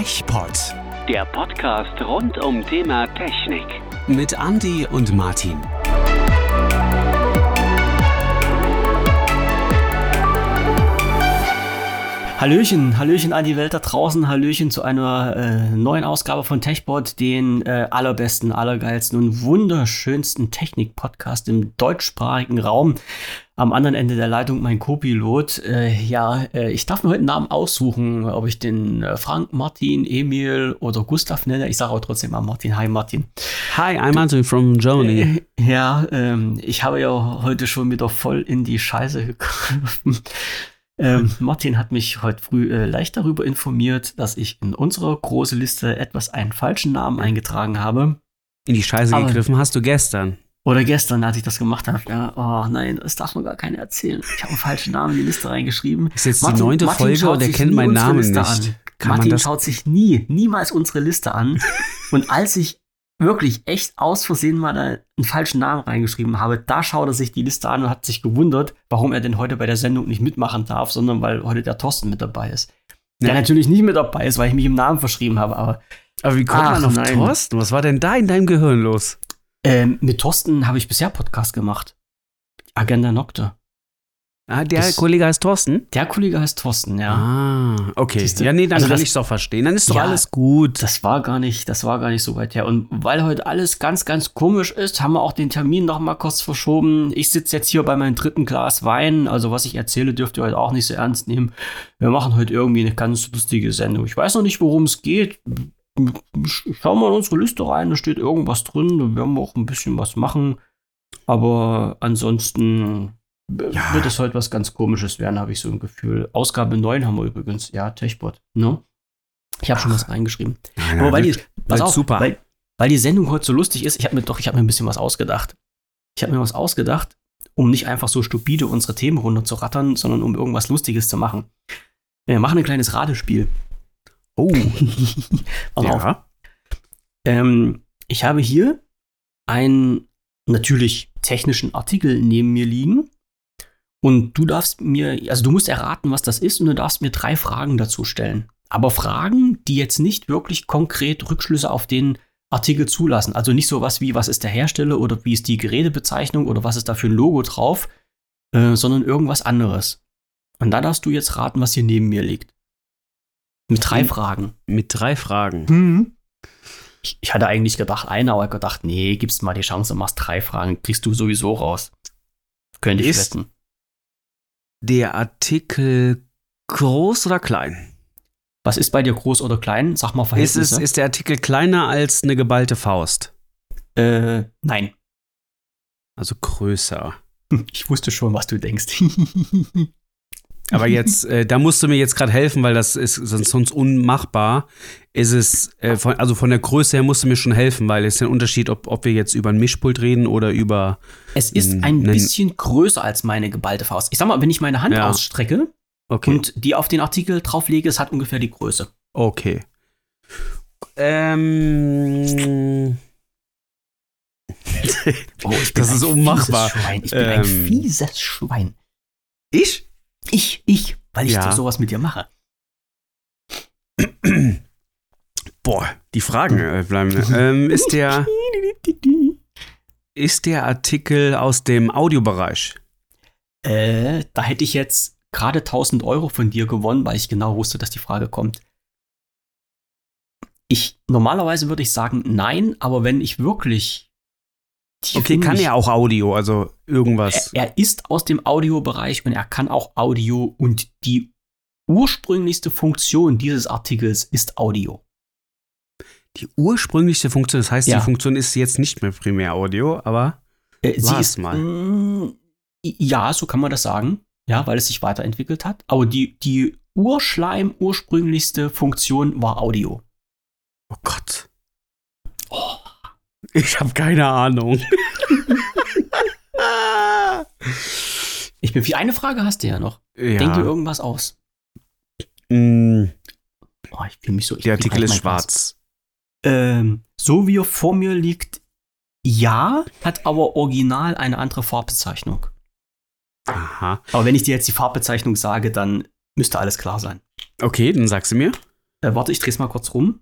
TechPod. Der Podcast rund um Thema Technik. Mit Andy und Martin. Hallöchen, Hallöchen an die Welt da draußen, Hallöchen zu einer äh, neuen Ausgabe von TechBot, den äh, allerbesten, allergeilsten und wunderschönsten Technik-Podcast im deutschsprachigen Raum. Am anderen Ende der Leitung mein Co-Pilot. Äh, ja, äh, ich darf mir heute einen Namen aussuchen, ob ich den äh, Frank, Martin, Emil oder Gustav nenne. Ich sage auch trotzdem mal Martin. Hi Martin. Hi, I'm Martin from Germany. Äh, ja, ähm, ich habe ja heute schon wieder voll in die Scheiße gegriffen. Ähm, Martin hat mich heute früh äh, leicht darüber informiert, dass ich in unserer große Liste etwas einen falschen Namen eingetragen habe. In die Scheiße Aber- gegriffen hast du gestern. Oder gestern, als ich das gemacht habe. Ja, oh nein, das darf man gar keiner erzählen. Ich habe einen falschen Namen in die Liste reingeschrieben. Ist jetzt die neunte Folge schaut und er kennt meinen Namen Liste nicht. An. Kann Martin schaut sich nie, niemals unsere Liste an. und als ich wirklich echt aus Versehen mal da einen falschen Namen reingeschrieben habe, da schaut er sich die Liste an und hat sich gewundert, warum er denn heute bei der Sendung nicht mitmachen darf, sondern weil heute der Thorsten mit dabei ist. Der Ja. natürlich nicht mit dabei ist, weil ich mich im Namen verschrieben habe, aber Aber wie kommt Ach, man auf nein. Thorsten? Was war denn da in deinem Gehirn los? ähm, mit Thorsten habe ich bisher Podcast gemacht. Agenda Nocte. Ah, der Das- Kollege heißt Thorsten? Der Kollege heißt Thorsten, ja. Ah, okay. Siehste? Ja, nee, dann Also kann ich es doch verstehen. Dann ist doch Ja, alles gut. Das war gar nicht, das war gar nicht so weit her. Und weil heute alles ganz, ganz komisch ist, haben wir auch den Termin noch mal kurz verschoben. Ich sitze jetzt hier bei meinem dritten Glas Wein. Also was ich erzähle, dürft ihr heute auch nicht so ernst nehmen. Wir machen heute irgendwie eine ganz lustige Sendung. Ich weiß noch nicht, worum es geht. Schauen wir in unsere Liste rein, da steht irgendwas drin. Da werden wir auch ein bisschen was machen. Aber ansonsten Ja. wird es heute was ganz Komisches werden, habe ich so ein Gefühl. Ausgabe 9 haben wir übrigens. Ja, Techbot. Ne? Ich habe schon was reingeschrieben. Nein, Aber weil die, pass auf, super. Weil, weil die Sendung heute so lustig ist, ich habe mir doch, ich habe mir ein bisschen was ausgedacht. Ich habe mir was ausgedacht, um nicht einfach so stupide unsere Themen runterzurattern, sondern um irgendwas Lustiges zu machen. Wir machen ein kleines Ratespiel. oh, Pass auf. ja. Ähm, ich habe hier einen natürlich technischen Artikel neben mir liegen. Und du darfst mir, also du musst erraten, was das ist, und du darfst mir drei Fragen dazu stellen. Aber Fragen, die jetzt nicht wirklich konkret Rückschlüsse auf den Artikel zulassen. Also nicht sowas wie, was ist der Hersteller oder wie ist die Gerätebezeichnung oder was ist da für ein Logo drauf, äh, sondern irgendwas anderes. Und da darfst du jetzt raten, was hier neben mir liegt. Mit drei Mhm. Fragen. Mit drei Fragen. Ich, ich hatte eigentlich gedacht, eine, aber gedacht, nee, gibst mal die Chance, machst drei Fragen, kriegst du sowieso raus. Könnte ich Ist- wetten. Der Artikel groß oder klein? Was ist bei dir groß oder klein? Sag mal Ist, Verhältnisse. es, ist der Artikel kleiner als eine geballte Faust? äh, nein. Also größer. Ich wusste schon, was du denkst. Aber jetzt, äh, da musst du mir jetzt gerade helfen, weil das ist sonst, sonst unmachbar. Ist es, äh, von, also von der Größe her musst du mir schon helfen, weil es ist ein Unterschied, ob, ob wir jetzt über ein Mischpult reden oder über. es ist ein bisschen größer als meine geballte Faust. Ich sag mal, wenn ich meine Hand Ja. ausstrecke Okay. und die auf den Artikel drauflege, es hat ungefähr die Größe. okay. Ähm. Oh, ich Das ist unmachbar. Schwein. Ich bin ein Ähm. fieses Schwein. ich? Ich, ich, weil ich Ja. sowas mit dir mache. Boah, die Fragen äh, bleiben. ähm, ist, der, ist der Artikel aus dem Audiobereich? Äh, da hätte ich jetzt gerade 1000 Euro von dir gewonnen, weil ich genau wusste, dass die Frage kommt. Ich, normalerweise würde ich sagen nein, aber wenn ich wirklich. Okay, kann ja auch Audio, also irgendwas. Er, er ist aus dem Audiobereich und er kann auch Audio und die ursprünglichste Funktion dieses Artikels ist Audio. Die ursprüngliche Funktion, das heißt, Ja. die Funktion ist jetzt nicht mehr primär Audio, aber Äh, sie ist mal. mm, ja, so kann man das sagen. Ja, weil es sich weiterentwickelt hat. Aber die, die Urschleim ursprünglichste Funktion war Audio. oh Gott. Ich habe keine Ahnung. Ich bin wie eine Frage hast du ja noch. ja. Denk dir irgendwas aus. Mm, Oh, ich fühle mich so. Der Artikel gleich ist schwarz. Ähm, so wie er vor mir liegt, ja, hat aber original eine andere Farbbezeichnung. Aha. Aber wenn ich dir jetzt die Farbbezeichnung sage, dann müsste alles klar sein. Okay, dann sagst du mir. Äh, warte, ich drehe es mal kurz rum.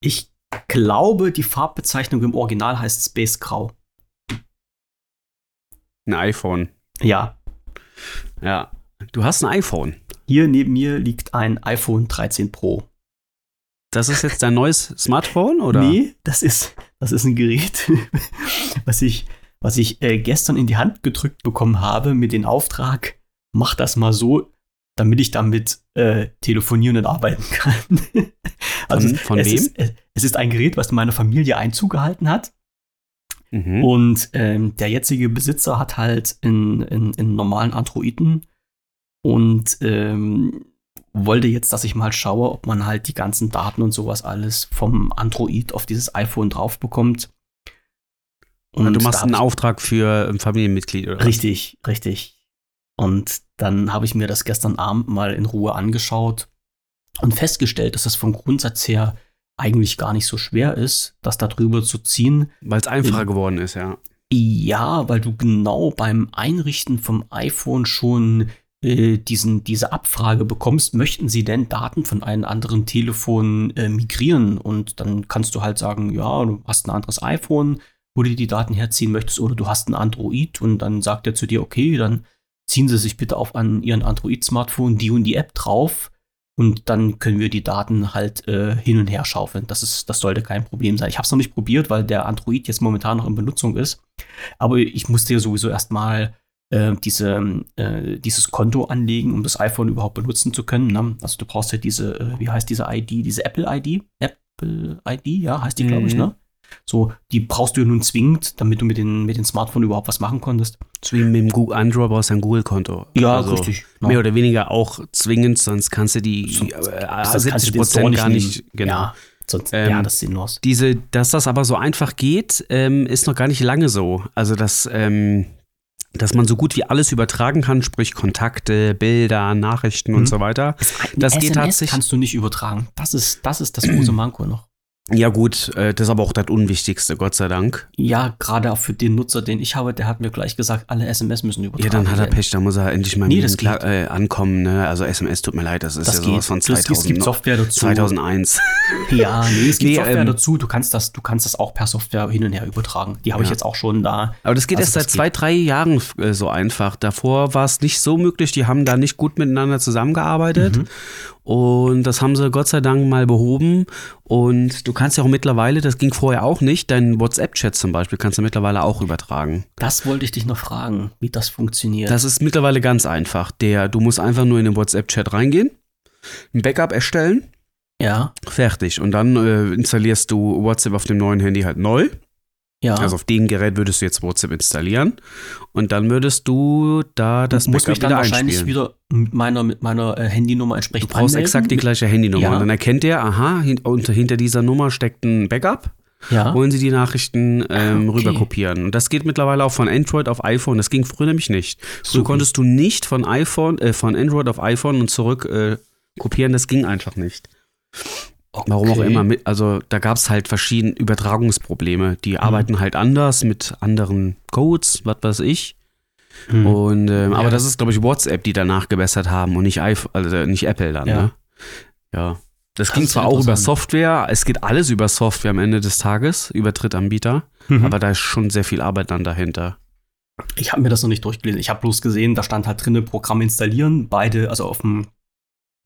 Ich glaube, die Farbbezeichnung im Original heißt Space Grau. Ein iPhone. Ja. Ja. Du hast ein iPhone. Hier neben mir liegt ein iPhone 13 Pro. Das ist jetzt dein neues Smartphone, oder? Nee, das ist, das ist ein Gerät, was ich, was ich äh, gestern in die Hand gedrückt bekommen habe mit dem Auftrag, mach das mal so, damit ich damit äh, telefonieren und arbeiten kann. also Von- von es wem? Ist, äh, es ist ein Gerät, was meiner Familie Einzug gehalten hat. Mhm. Und ähm, der jetzige Besitzer hat halt einen, normalen Androiden und ähm, wollte jetzt, dass ich mal schaue, ob man halt die ganzen Daten und sowas alles vom Android auf dieses iPhone drauf bekommt. Und du da machst einen Auftrag für ein Familienmitglied, oder? Richtig, richtig. Und dann habe ich mir das gestern Abend mal in Ruhe angeschaut und festgestellt, dass es vom Grundsatz her eigentlich gar nicht so schwer ist, das da drüber zu ziehen. Weil es einfacher geworden ist, ja. Ja, weil du genau beim Einrichten vom iPhone schon äh, diesen, diese Abfrage bekommst, möchten sie denn Daten von einem anderen Telefon äh, migrieren? Und dann kannst du halt sagen, ja, du hast ein anderes iPhone, wo du die Daten herziehen möchtest, oder du hast ein Android und dann sagt er zu dir, okay, dann ziehen Sie sich bitte auf an Ihren Android-Smartphone die und die App drauf und dann können wir die Daten halt äh, hin und her schaufeln. Das, ist, das sollte kein Problem sein. Ich habe es noch nicht probiert, weil der Android jetzt momentan noch in Benutzung ist. Aber ich musste ja sowieso erstmal äh, diese, äh, dieses Konto anlegen, um das iPhone überhaupt benutzen zu können. Ne? Also du brauchst ja diese, äh, wie heißt diese ID, diese Apple-ID? Apple-ID, ja, heißt die, glaube ich, Mhm. ne? So, die brauchst du ja nun zwingend, damit du mit den, mit den Smartphone überhaupt was machen konntest. So wie mit dem Google Android brauchst du ein Google-Konto. Ja, Also richtig. genau. Mehr oder weniger auch zwingend, sonst kannst du die So- äh, Das kannst du 70 den Store Prozent gar nehmen. nicht. Genau. Ja, sonst Ähm, ja, das ist sinnlos. Diese, dass das aber so einfach geht, ähm, ist noch gar nicht lange so. Also, dass, ähm, dass man so gut wie alles übertragen kann, sprich Kontakte, Bilder, Nachrichten Mhm. und so weiter. das geht SMS tatsächlich- kannst du nicht übertragen. Das ist das, ist das große Manko noch. Ja, gut, äh, das ist aber auch das Unwichtigste, Gott sei Dank. Ja, gerade auch für den Nutzer, den ich habe, der hat mir gleich gesagt, alle SMS müssen übertragen Ja, dann hat er werden. Pech, da muss er endlich mal Nee, mit das klar, äh, ankommen. Ne? Also SMS tut mir leid, das ist Das ja geht. sowas von Es- es 2000, gibt Software dazu. 2001. Ja, nee, es gibt Nee, Software ähm, dazu. Du kannst das, du kannst das auch per Software hin und her übertragen. Die habe ich Ja. jetzt auch schon da. Aber das geht Also erst seit zwei, drei Jahren äh, so einfach. Davor war es nicht so möglich. Die haben da nicht gut miteinander zusammengearbeitet. Mhm. Und das haben sie Gott sei Dank mal behoben. Und du kannst ja auch mittlerweile, das ging vorher auch nicht, deinen WhatsApp-Chat zum Beispiel kannst du mittlerweile auch übertragen. Das wollte ich dich noch fragen, wie das funktioniert. Das ist mittlerweile ganz einfach. Der, du musst einfach nur in den WhatsApp-Chat reingehen, ein Backup erstellen, ja, fertig. Und dann äh, installierst du WhatsApp auf dem neuen Handy halt neu. Ja. Also auf dem Gerät würdest du jetzt WhatsApp installieren. Und dann würdest du da das muss Backup mich dann wieder wahrscheinlich einspielen. wieder mit meiner, mit meiner äh, Handynummer Du entsprechend brauchst anmelden. exakt die gleiche Handynummer. Ja. Und dann erkennt er, aha, hin, unter, hinter dieser Nummer steckt ein Backup. Ja. Wollen Sie die Nachrichten ähm, Ah, okay. rüber kopieren? Und das geht mittlerweile auch von Android auf iPhone. Das ging früher nämlich nicht. Früher Super. konntest du nicht von iPhone, äh, von Android auf iPhone und zurück äh, kopieren. Das ging einfach nicht. Warum auch Okay. immer. Mit, also da gab es halt verschiedene Übertragungsprobleme. Die arbeiten halt anders mit anderen Codes, was weiß ich. Hm. Und ähm, Ja. aber das ist, glaube ich, WhatsApp, die danach gebessert haben und nicht iPhone, also nicht Apple dann, Ja. ne? Ja. Das, Das ging zwar auch über. Software, es geht alles über Software am Ende des Tages, über Drittanbieter, Mhm. aber da ist schon sehr viel Arbeit dann dahinter. Ich habe mir das noch nicht durchgelesen. Ich habe bloß gesehen, da stand halt drinne Programm installieren, beide, also auf dem,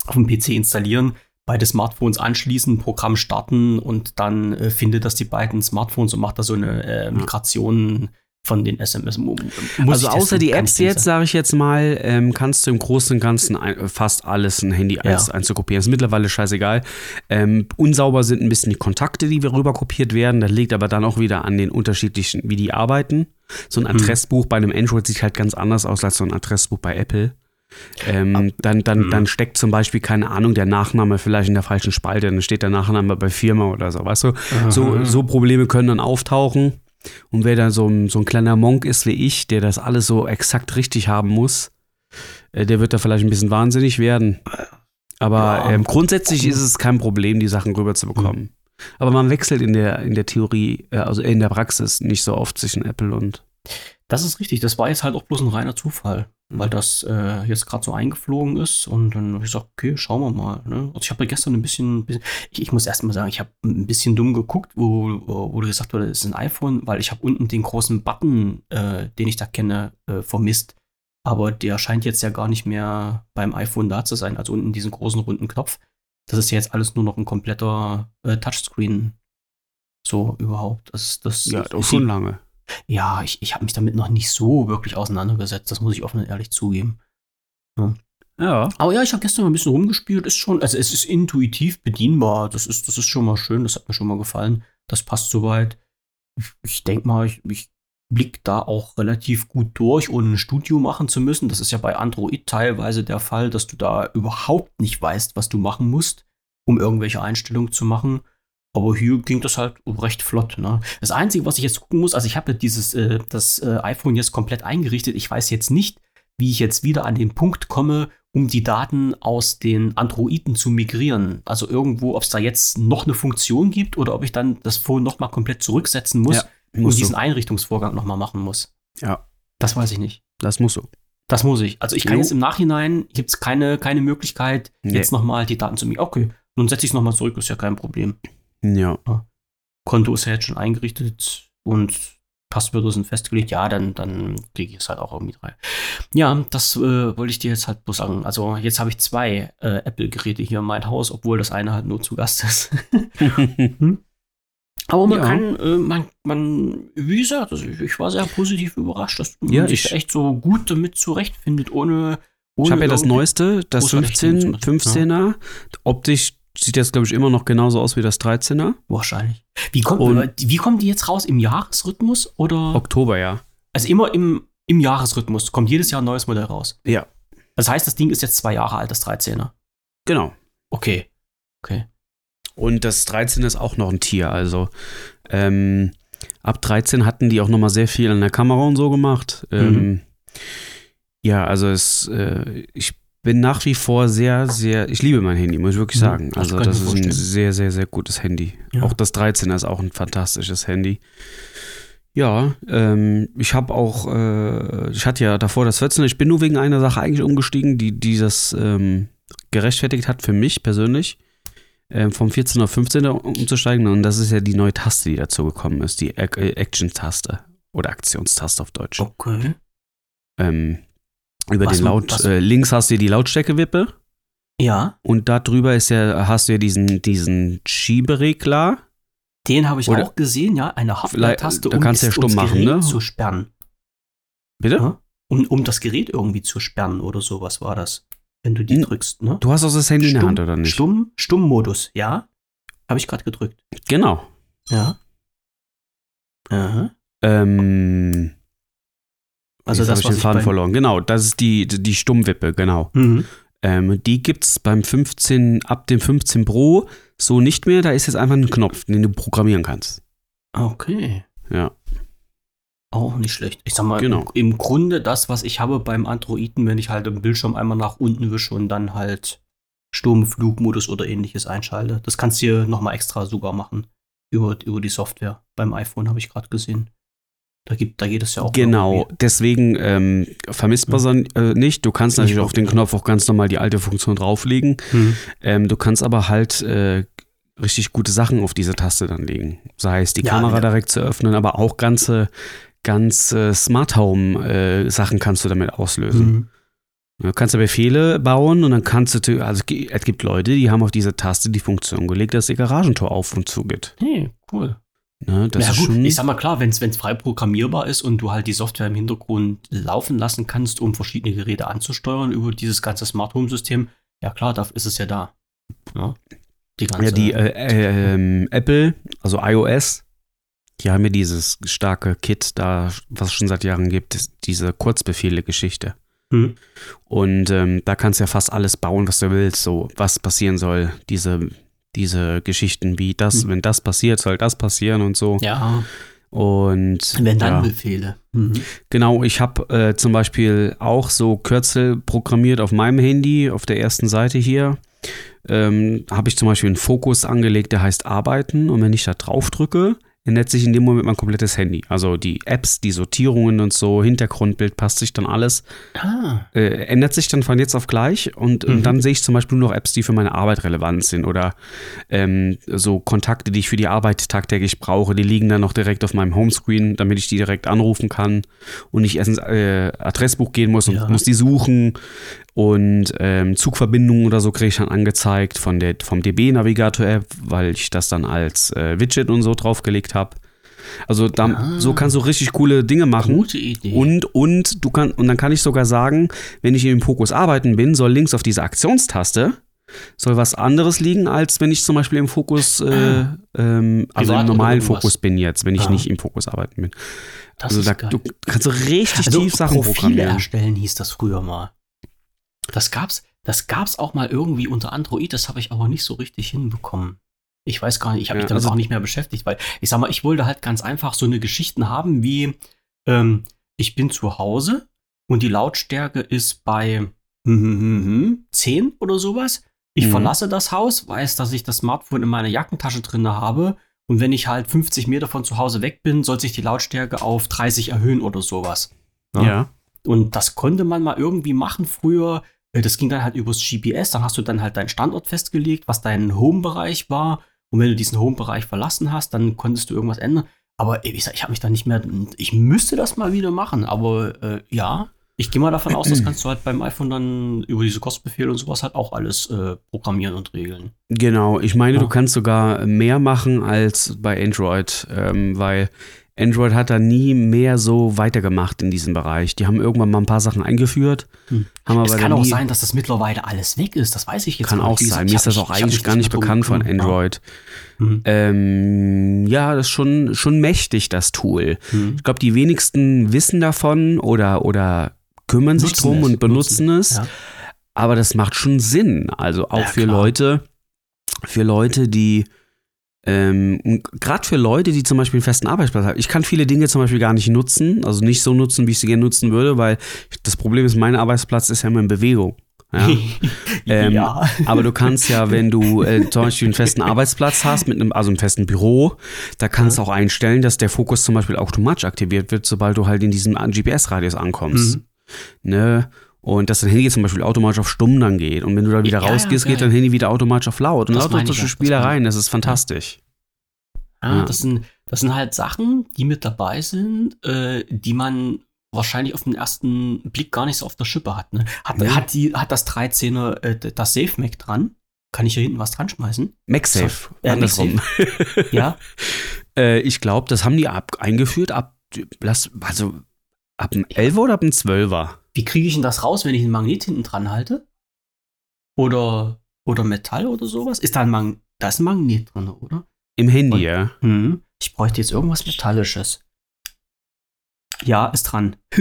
auf dem PC installieren, beide Smartphones anschließen, Programm starten und dann äh, findet das die beiden Smartphones und macht da so eine äh, Migration von den SMS. Mu- muss also außer die Apps jetzt, sage ich jetzt mal, ähm, kannst du im Großen und Ganzen ein, fast alles ein Handy Ja. einzukopieren. Ist mittlerweile scheißegal. Ähm, unsauber sind ein bisschen die Kontakte, die wir rüber kopiert werden. Das liegt aber dann auch wieder an den unterschiedlichen, wie die arbeiten. So ein Hm. Adressbuch bei einem Android sieht halt ganz anders aus als so ein Adressbuch bei Apple. Ähm, dann, dann, Hm. dann steckt zum Beispiel, keine Ahnung, der Nachname vielleicht in der falschen Spalte, dann steht der Nachname bei Firma oder so, weißt du? So, so Probleme können dann auftauchen. Und wer dann so ein, so ein kleiner Monk ist wie ich, der das alles so exakt richtig haben muss, äh, der wird da vielleicht ein bisschen wahnsinnig werden. Aber Ja. ähm, grundsätzlich ist es kein Problem, die Sachen rüberzubekommen. Aber man wechselt in der, in der Theorie, äh, also in der Praxis nicht so oft zwischen Apple und. Das ist richtig. Das war jetzt halt auch bloß ein reiner Zufall. Weil das äh, jetzt gerade so eingeflogen ist. Und dann habe ich gesagt, okay, schauen wir mal. Ne? Also ich habe ja gestern ein bisschen, bisschen ich, ich muss erst mal sagen, ich habe ein bisschen dumm geguckt, wo, wo, gesagt wurde, es ist ein iPhone, weil ich habe unten den großen Button, äh, den ich da kenne, äh, vermisst. Aber der scheint jetzt ja gar nicht mehr beim iPhone da zu sein. Also unten diesen großen runden Knopf. Das ist ja jetzt alles nur noch ein kompletter äh, Touchscreen. So überhaupt. Das, das, Ja, doch schon lange. Ja, ich, ich habe mich damit noch nicht so wirklich auseinandergesetzt. Das muss ich offen und ehrlich zugeben. Ja. Aber ja, ich habe gestern mal ein bisschen rumgespielt. Ist schon, also es ist intuitiv bedienbar. Das ist, das ist schon mal schön. Das hat mir schon mal gefallen. Das passt soweit. Ich denke mal, ich, ich blick da auch relativ gut durch, ohne ein Studio machen zu müssen. Das ist ja bei Android teilweise der Fall, dass du da überhaupt nicht weißt, was du machen musst, um irgendwelche Einstellungen zu machen. Aber hier ging das halt recht flott. Ne? Das Einzige, was ich jetzt gucken muss, also ich habe dieses äh, das äh, iPhone jetzt komplett eingerichtet. Ich weiß jetzt nicht, wie ich jetzt wieder an den Punkt komme, um die Daten aus den Androiden zu migrieren. Also irgendwo, ob es da jetzt noch eine Funktion gibt oder ob ich dann das Phone noch mal komplett zurücksetzen muss Ja, und diesen du. Einrichtungsvorgang noch mal machen muss. Ja, Das weiß ich nicht. das musst du. Das muss ich. Also ich kann Jo. jetzt im Nachhinein, gibt es keine, keine Möglichkeit, Nee. jetzt noch mal die Daten zu migrieren. Okay, nun setze ich es noch mal zurück, ist ja kein Problem. Ja. Konto ist ja jetzt schon eingerichtet und Passwörter sind festgelegt, ja, dann, dann kriege ich es halt auch irgendwie rein. Ja, das äh, wollte ich dir jetzt halt bloß sagen. Also jetzt habe ich zwei äh, Apple-Geräte hier in meinem Haus, obwohl das eine halt nur zu Gast ist. Aber man Ja. kann, äh, man, man, wie gesagt, also ich, ich war sehr positiv überrascht, dass man Ja, sich ich- echt so gut damit zurechtfindet, ohne, ohne Ich habe ja das Neueste, das großartig 15, zu machen. 15er. Optisch sieht das, glaube ich, immer noch genauso aus wie das 13er. Wahrscheinlich. Wie, kommt, Und- wie kommen die jetzt raus? Im Jahresrhythmus? Oder? Oktober, ja. Also immer im, im Jahresrhythmus kommt jedes Jahr ein neues Modell raus. Ja. Das heißt, das Ding ist jetzt zwei Jahre alt, das 13er. Genau. Okay. Okay. Und das 13 ist auch noch ein Tier. Also ähm, ab 13 hatten die auch noch mal sehr viel an der Kamera und so gemacht. Ähm, ja, also es, äh, ich bin nach wie vor sehr, sehr, ich liebe mein Handy, muss ich wirklich Mhm, sagen. das Also das mir ist ein vorstellen. sehr, sehr, sehr gutes Handy. Ja. Auch das 13er ist auch ein fantastisches Handy. Ja, ähm, ich habe auch, äh, ich hatte ja davor das 14er, ich bin nur wegen einer Sache eigentlich umgestiegen, die, die das ähm, gerechtfertigt hat für mich persönlich, ähm, vom 14er auf 15er umzusteigen. Und das ist ja die neue Taste, die dazu gekommen ist, die Ac- Action-Taste oder Aktionstaste auf Deutsch. Okay. Ähm, über Was den Laut, was- äh, links hast du die Lautstärkewippe Ja, und da drüber ist ja, hast du ja diesen, diesen Schieberegler. den habe ich Oder- auch gesehen, ja. Eine Hardware-Taste, da kannst du ja das- stumm das machen, Gerät ne? zu sperren. Bitte? Ja. Um, um das Gerät irgendwie zu sperren oder sowas war das. Wenn du die Hm, drückst, ne? Du hast auch das Handy in der Stumm- Hand, oder nicht? Stumm, Stummmodus, ja. Habe ich gerade gedrückt. Genau. Ja. Aha. Ähm, Also jetzt das, hab ich den Faden verloren. Genau, das ist die, die Stummwippe, genau. Mhm. Ähm, die gibt's beim 15, ab dem 15 Pro so nicht mehr. Da ist jetzt einfach ein Knopf, den du programmieren kannst. Okay. Ja. Auch nicht schlecht. Ich sag mal, Genau. im, im Grunde das, was ich habe beim Androiden, wenn ich halt im Bildschirm einmal nach unten wische und dann halt Sturmflugmodus oder ähnliches einschalte. Das kannst du hier nochmal extra sogar machen. Über, über die Software. Beim iPhone habe ich gerade gesehen. Da, gibt, da geht es ja auch. Genau, deswegen ähm, vermisst man es äh, nicht. Du kannst Nicht natürlich auf den. Knopf auch ganz normal die alte Funktion drauflegen. Hm. Ähm, du kannst aber halt äh, richtig gute Sachen auf diese Taste dann legen. Sei es die Ja, Kamera ja. direkt zu öffnen, aber auch ganze, ganze Smart Home äh, Sachen kannst du damit auslösen. Hm. Du kannst ja Befehle bauen und dann kannst du, also es gibt Leute, die haben auf diese Taste die Funktion gelegt, dass ihr Garagentor auf und zu geht. Hey, cool. Ne, das ja, ist gut, schon. ich sag mal klar, wenn es frei programmierbar ist und du halt die Software im Hintergrund laufen lassen kannst, um verschiedene Geräte anzusteuern über dieses ganze Smart Home System, ja klar, dafür ist es ja da. Ja, die ganze, Ja, die äh, äh, Apple, also iOS, die haben ja dieses starke Kit da, was es schon seit Jahren gibt, diese Kurzbefehle-Geschichte. Hm. Und ähm, da kannst du ja fast alles bauen, was du willst, so was passieren soll. Diese, diese Geschichten wie das, Hm. wenn das passiert, soll das passieren und so. Ja, Und wenn dann ja. Befehle. Mhm. Genau, ich habe äh, zum Beispiel auch so Kürzel programmiert auf meinem Handy, auf der ersten Seite hier. Ähm, habe ich zum Beispiel einen Fokus angelegt, der heißt Arbeiten. Und wenn ich da drauf drücke, ändert sich in dem Moment mein komplettes Handy. Also die Apps, die Sortierungen und so, Hintergrundbild passt sich dann alles, Ah. äh, ändert sich dann von jetzt auf gleich und, Mhm. und dann sehe ich zum Beispiel nur noch Apps, die für meine Arbeit relevant sind oder ähm, so Kontakte, die ich für die Arbeit tagtäglich brauche, die liegen dann noch direkt auf meinem Homescreen, damit ich die direkt anrufen kann und nicht erst ins äh, Adressbuch gehen muss und Ja. muss die suchen und ähm, Zugverbindungen oder so kriege ich dann angezeigt von der, vom DB-Navigator-App, weil ich das dann als äh, Widget und so draufgelegt habe. Also da, Ah. so kannst du richtig coole Dinge machen. Gute Idee. Und, und du kann, und dann kann ich sogar sagen, wenn ich im Fokus arbeiten bin, soll links auf dieser Aktionstaste soll was anderes liegen, als wenn ich zum Beispiel im Fokus, äh, ähm, also im normalen. Fokus bin jetzt, wenn ich Ah. nicht im Fokus arbeiten bin. das also da, du kannst so richtig also tief Sachen Profile programmieren. erstellen hieß das früher mal. Das gab's, das gab's auch mal irgendwie unter Android, das habe ich aber nicht so richtig hinbekommen. Ich weiß gar nicht, ich habe Ja, mich damit also- auch nicht mehr beschäftigt, weil ich sag mal, ich wollte halt ganz einfach so eine Geschichten haben wie ähm, ich bin zu Hause und die Lautstärke ist bei hm, hm, hm, hm, 10 oder sowas. Ich Mhm. verlasse das Haus, weiß, dass ich das Smartphone in meiner Jackentasche drin habe und wenn ich halt 50 Meter von zu Hause weg bin, soll sich die Lautstärke auf 30 erhöhen oder sowas. Ja. Und das konnte man mal irgendwie machen früher. Äh, Das ging dann halt übers GPS. Dann hast du dann halt deinen Standort festgelegt, was dein Home-Bereich war. Und wenn du diesen Home-Bereich verlassen hast, dann konntest du irgendwas ändern. Aber wie gesagt, ich habe mich da nicht mehr. Ich müsste das mal wieder machen. Aber äh, ja, ich gehe mal davon aus, das kannst du halt beim iPhone dann über diese Kostbefehle und sowas halt auch alles äh, programmieren und regeln. Genau, ich meine, Ja. du kannst sogar mehr machen als bei Android, ähm, weil Android hat da nie mehr so weitergemacht in diesem Bereich. Die haben irgendwann mal ein paar Sachen eingeführt, Hm. es kann auch sein, dass das mittlerweile alles weg ist. Das weiß ich jetzt kann auch nicht. Wie gesagt, sein. Mir ist das auch ich eigentlich gar nicht bekannt von. Android. Hm. Ähm, ja, das ist schon, schon mächtig, das Tool. Hm. Ich glaube, die wenigsten wissen davon oder, oder kümmern sich Nutzen drum es, und benutzen nutzen. es. Ja. Aber das macht schon Sinn. Also auch Ja, für klar. Leute, für Leute, die ähm, gerade für Leute, die zum Beispiel einen festen Arbeitsplatz haben. Ich kann viele Dinge zum Beispiel gar nicht nutzen, also nicht so nutzen, wie ich sie gerne nutzen würde, weil das Problem ist, mein Arbeitsplatz ist ja immer in Bewegung. Ja? Ähm, ja. Aber du kannst ja, wenn du äh, zum Beispiel einen festen Arbeitsplatz hast, mit einem, also einem festen Büro, da kannst du auch einstellen, dass der Fokus zum Beispiel automatisch aktiviert wird, sobald du halt in diesem GPS-Radius ankommst. Mhm. Ne? Und dass dein Handy zum Beispiel automatisch auf Stumm dann geht. Und wenn du da wieder Ja, ja, rausgehst, geil. geht dein Handy wieder automatisch auf laut. Und Das lauter solche ja, das Spielereien, das ist fantastisch. Ja, Ja. Das, sind, das sind halt Sachen, die mit dabei sind, äh, die man wahrscheinlich auf den ersten Blick gar nicht so auf der Schippe hat. Ne? Hat, Nee. hat, die, hat das 13er äh, das Safe Mac dran? Kann ich hier hinten was dran schmeißen? MagSafe, Ja, andersrum. Ja. äh, ich glaube, das haben die ab, eingeführt ab, lass, also ab dem 11er oder ab dem 12er? Wie kriege ich denn das raus, wenn ich ein Magnet hinten dran halte? Oder, oder Metall oder sowas? Ist da ein Magnet? Da ist ein Magnet drin, oder? Im Handy, Und- ja. Hm. Ich bräuchte jetzt irgendwas Metallisches. Ja, ist dran.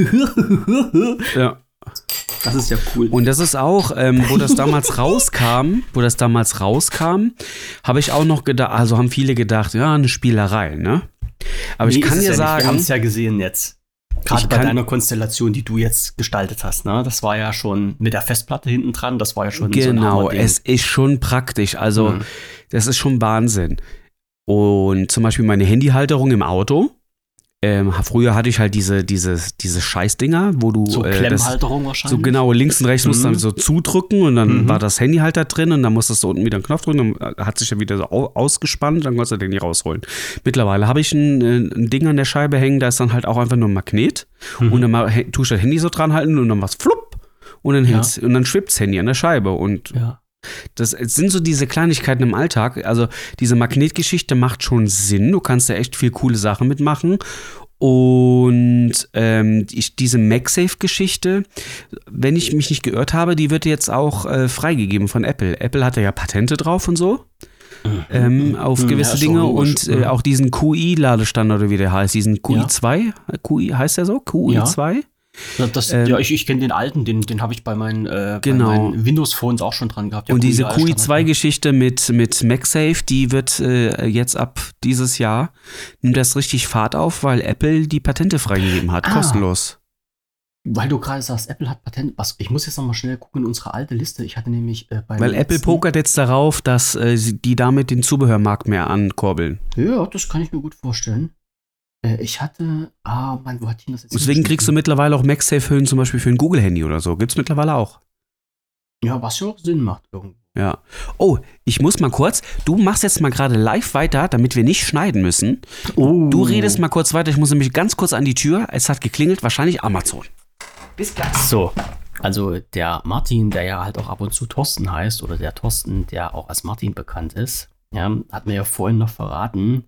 ja. das ist ja cool. Und das ist auch, ähm, wo das damals rauskam, wo das damals rauskam, habe ich auch noch gedacht, also haben viele gedacht, ja, eine Spielerei, ne? Aber ich Nee, kann ist dir ja nicht. Wir haben sagen, es ja gesehen jetzt. Gerade bei deiner Konstellation, die du jetzt gestaltet hast, ne? Das war ja schon mit der Festplatte hinten dran, das war ja schon so genau, Hammerding. es ist schon praktisch, also Mhm. das ist schon Wahnsinn. Und zum Beispiel meine Handyhalterung im Auto. Ähm, früher hatte ich halt diese, diese, diese Scheißdinger, wo du so äh, das, Klemmhalterung wahrscheinlich. So genau, links und rechts musst du Mhm. dann so zudrücken und dann Mhm. war das Handy halt da drin und dann musstest du unten wieder einen Knopf drücken, dann äh, hat sich ja wieder so au- ausgespannt, dann konntest du den Handy rausholen. Mittlerweile habe ich ein, äh, ein Ding an der Scheibe hängen, da ist dann halt auch einfach nur ein Magnet Mhm. und dann tust du das Handy so dran halten und dann machst flupp und dann, Ja. und dann schwippt das Handy an der Scheibe und Ja. Das sind so diese Kleinigkeiten im Alltag. Also diese Magnetgeschichte macht schon Sinn. Du kannst da echt viel coole Sachen mitmachen. Und ähm, ich, diese MagSafe-Geschichte, wenn ich mich nicht geirrt habe, die wird jetzt auch äh, freigegeben von Apple. Apple hat ja Patente drauf und so ähm, auf Mhm, gewisse ja, Dinge und äh, Mhm. auch diesen QI-Ladestandard oder wie der heißt, diesen QI2, QI heißt der so? QI2? Ja, das, Ähm, ja ich, ich kenne den alten, den, den habe ich bei meinen, äh, Genau. Windows-Phones auch schon dran gehabt. Und diese QI-Standard. QI2-Geschichte mit, mit MagSafe, die wird äh, jetzt ab dieses Jahr, nimmt das richtig Fahrt auf, weil Apple die Patente freigegeben hat, Ah. kostenlos. weil du gerade sagst, Apple hat Patent. Was, ich muss jetzt noch mal schnell gucken in unsere alte Liste. Ich hatte nämlich äh, bei Weil Apple pokert jetzt darauf, dass äh, die damit den Zubehörmarkt mehr ankurbeln. Ja, das kann ich mir gut vorstellen. Äh, ich hatte, ah, Mann, wo hatte ich das jetzt? Deswegen kriegst du mittlerweile auch MagSafe-Hüllen zum Beispiel für ein Google-Handy oder so. Gibt's mittlerweile auch. Ja, was ja auch Sinn macht irgendwo. Ja. Oh, ich muss mal kurz. Du machst jetzt mal gerade live weiter, damit wir nicht schneiden müssen. Oh. Du redest mal kurz weiter. Ich muss nämlich ganz kurz an die Tür. Es hat geklingelt, wahrscheinlich Amazon. Bis gleich. So, also der Martin, der ja halt auch ab und zu Thorsten heißt, oder der Thorsten, der auch als Martin bekannt ist, ja, hat mir ja vorhin noch verraten,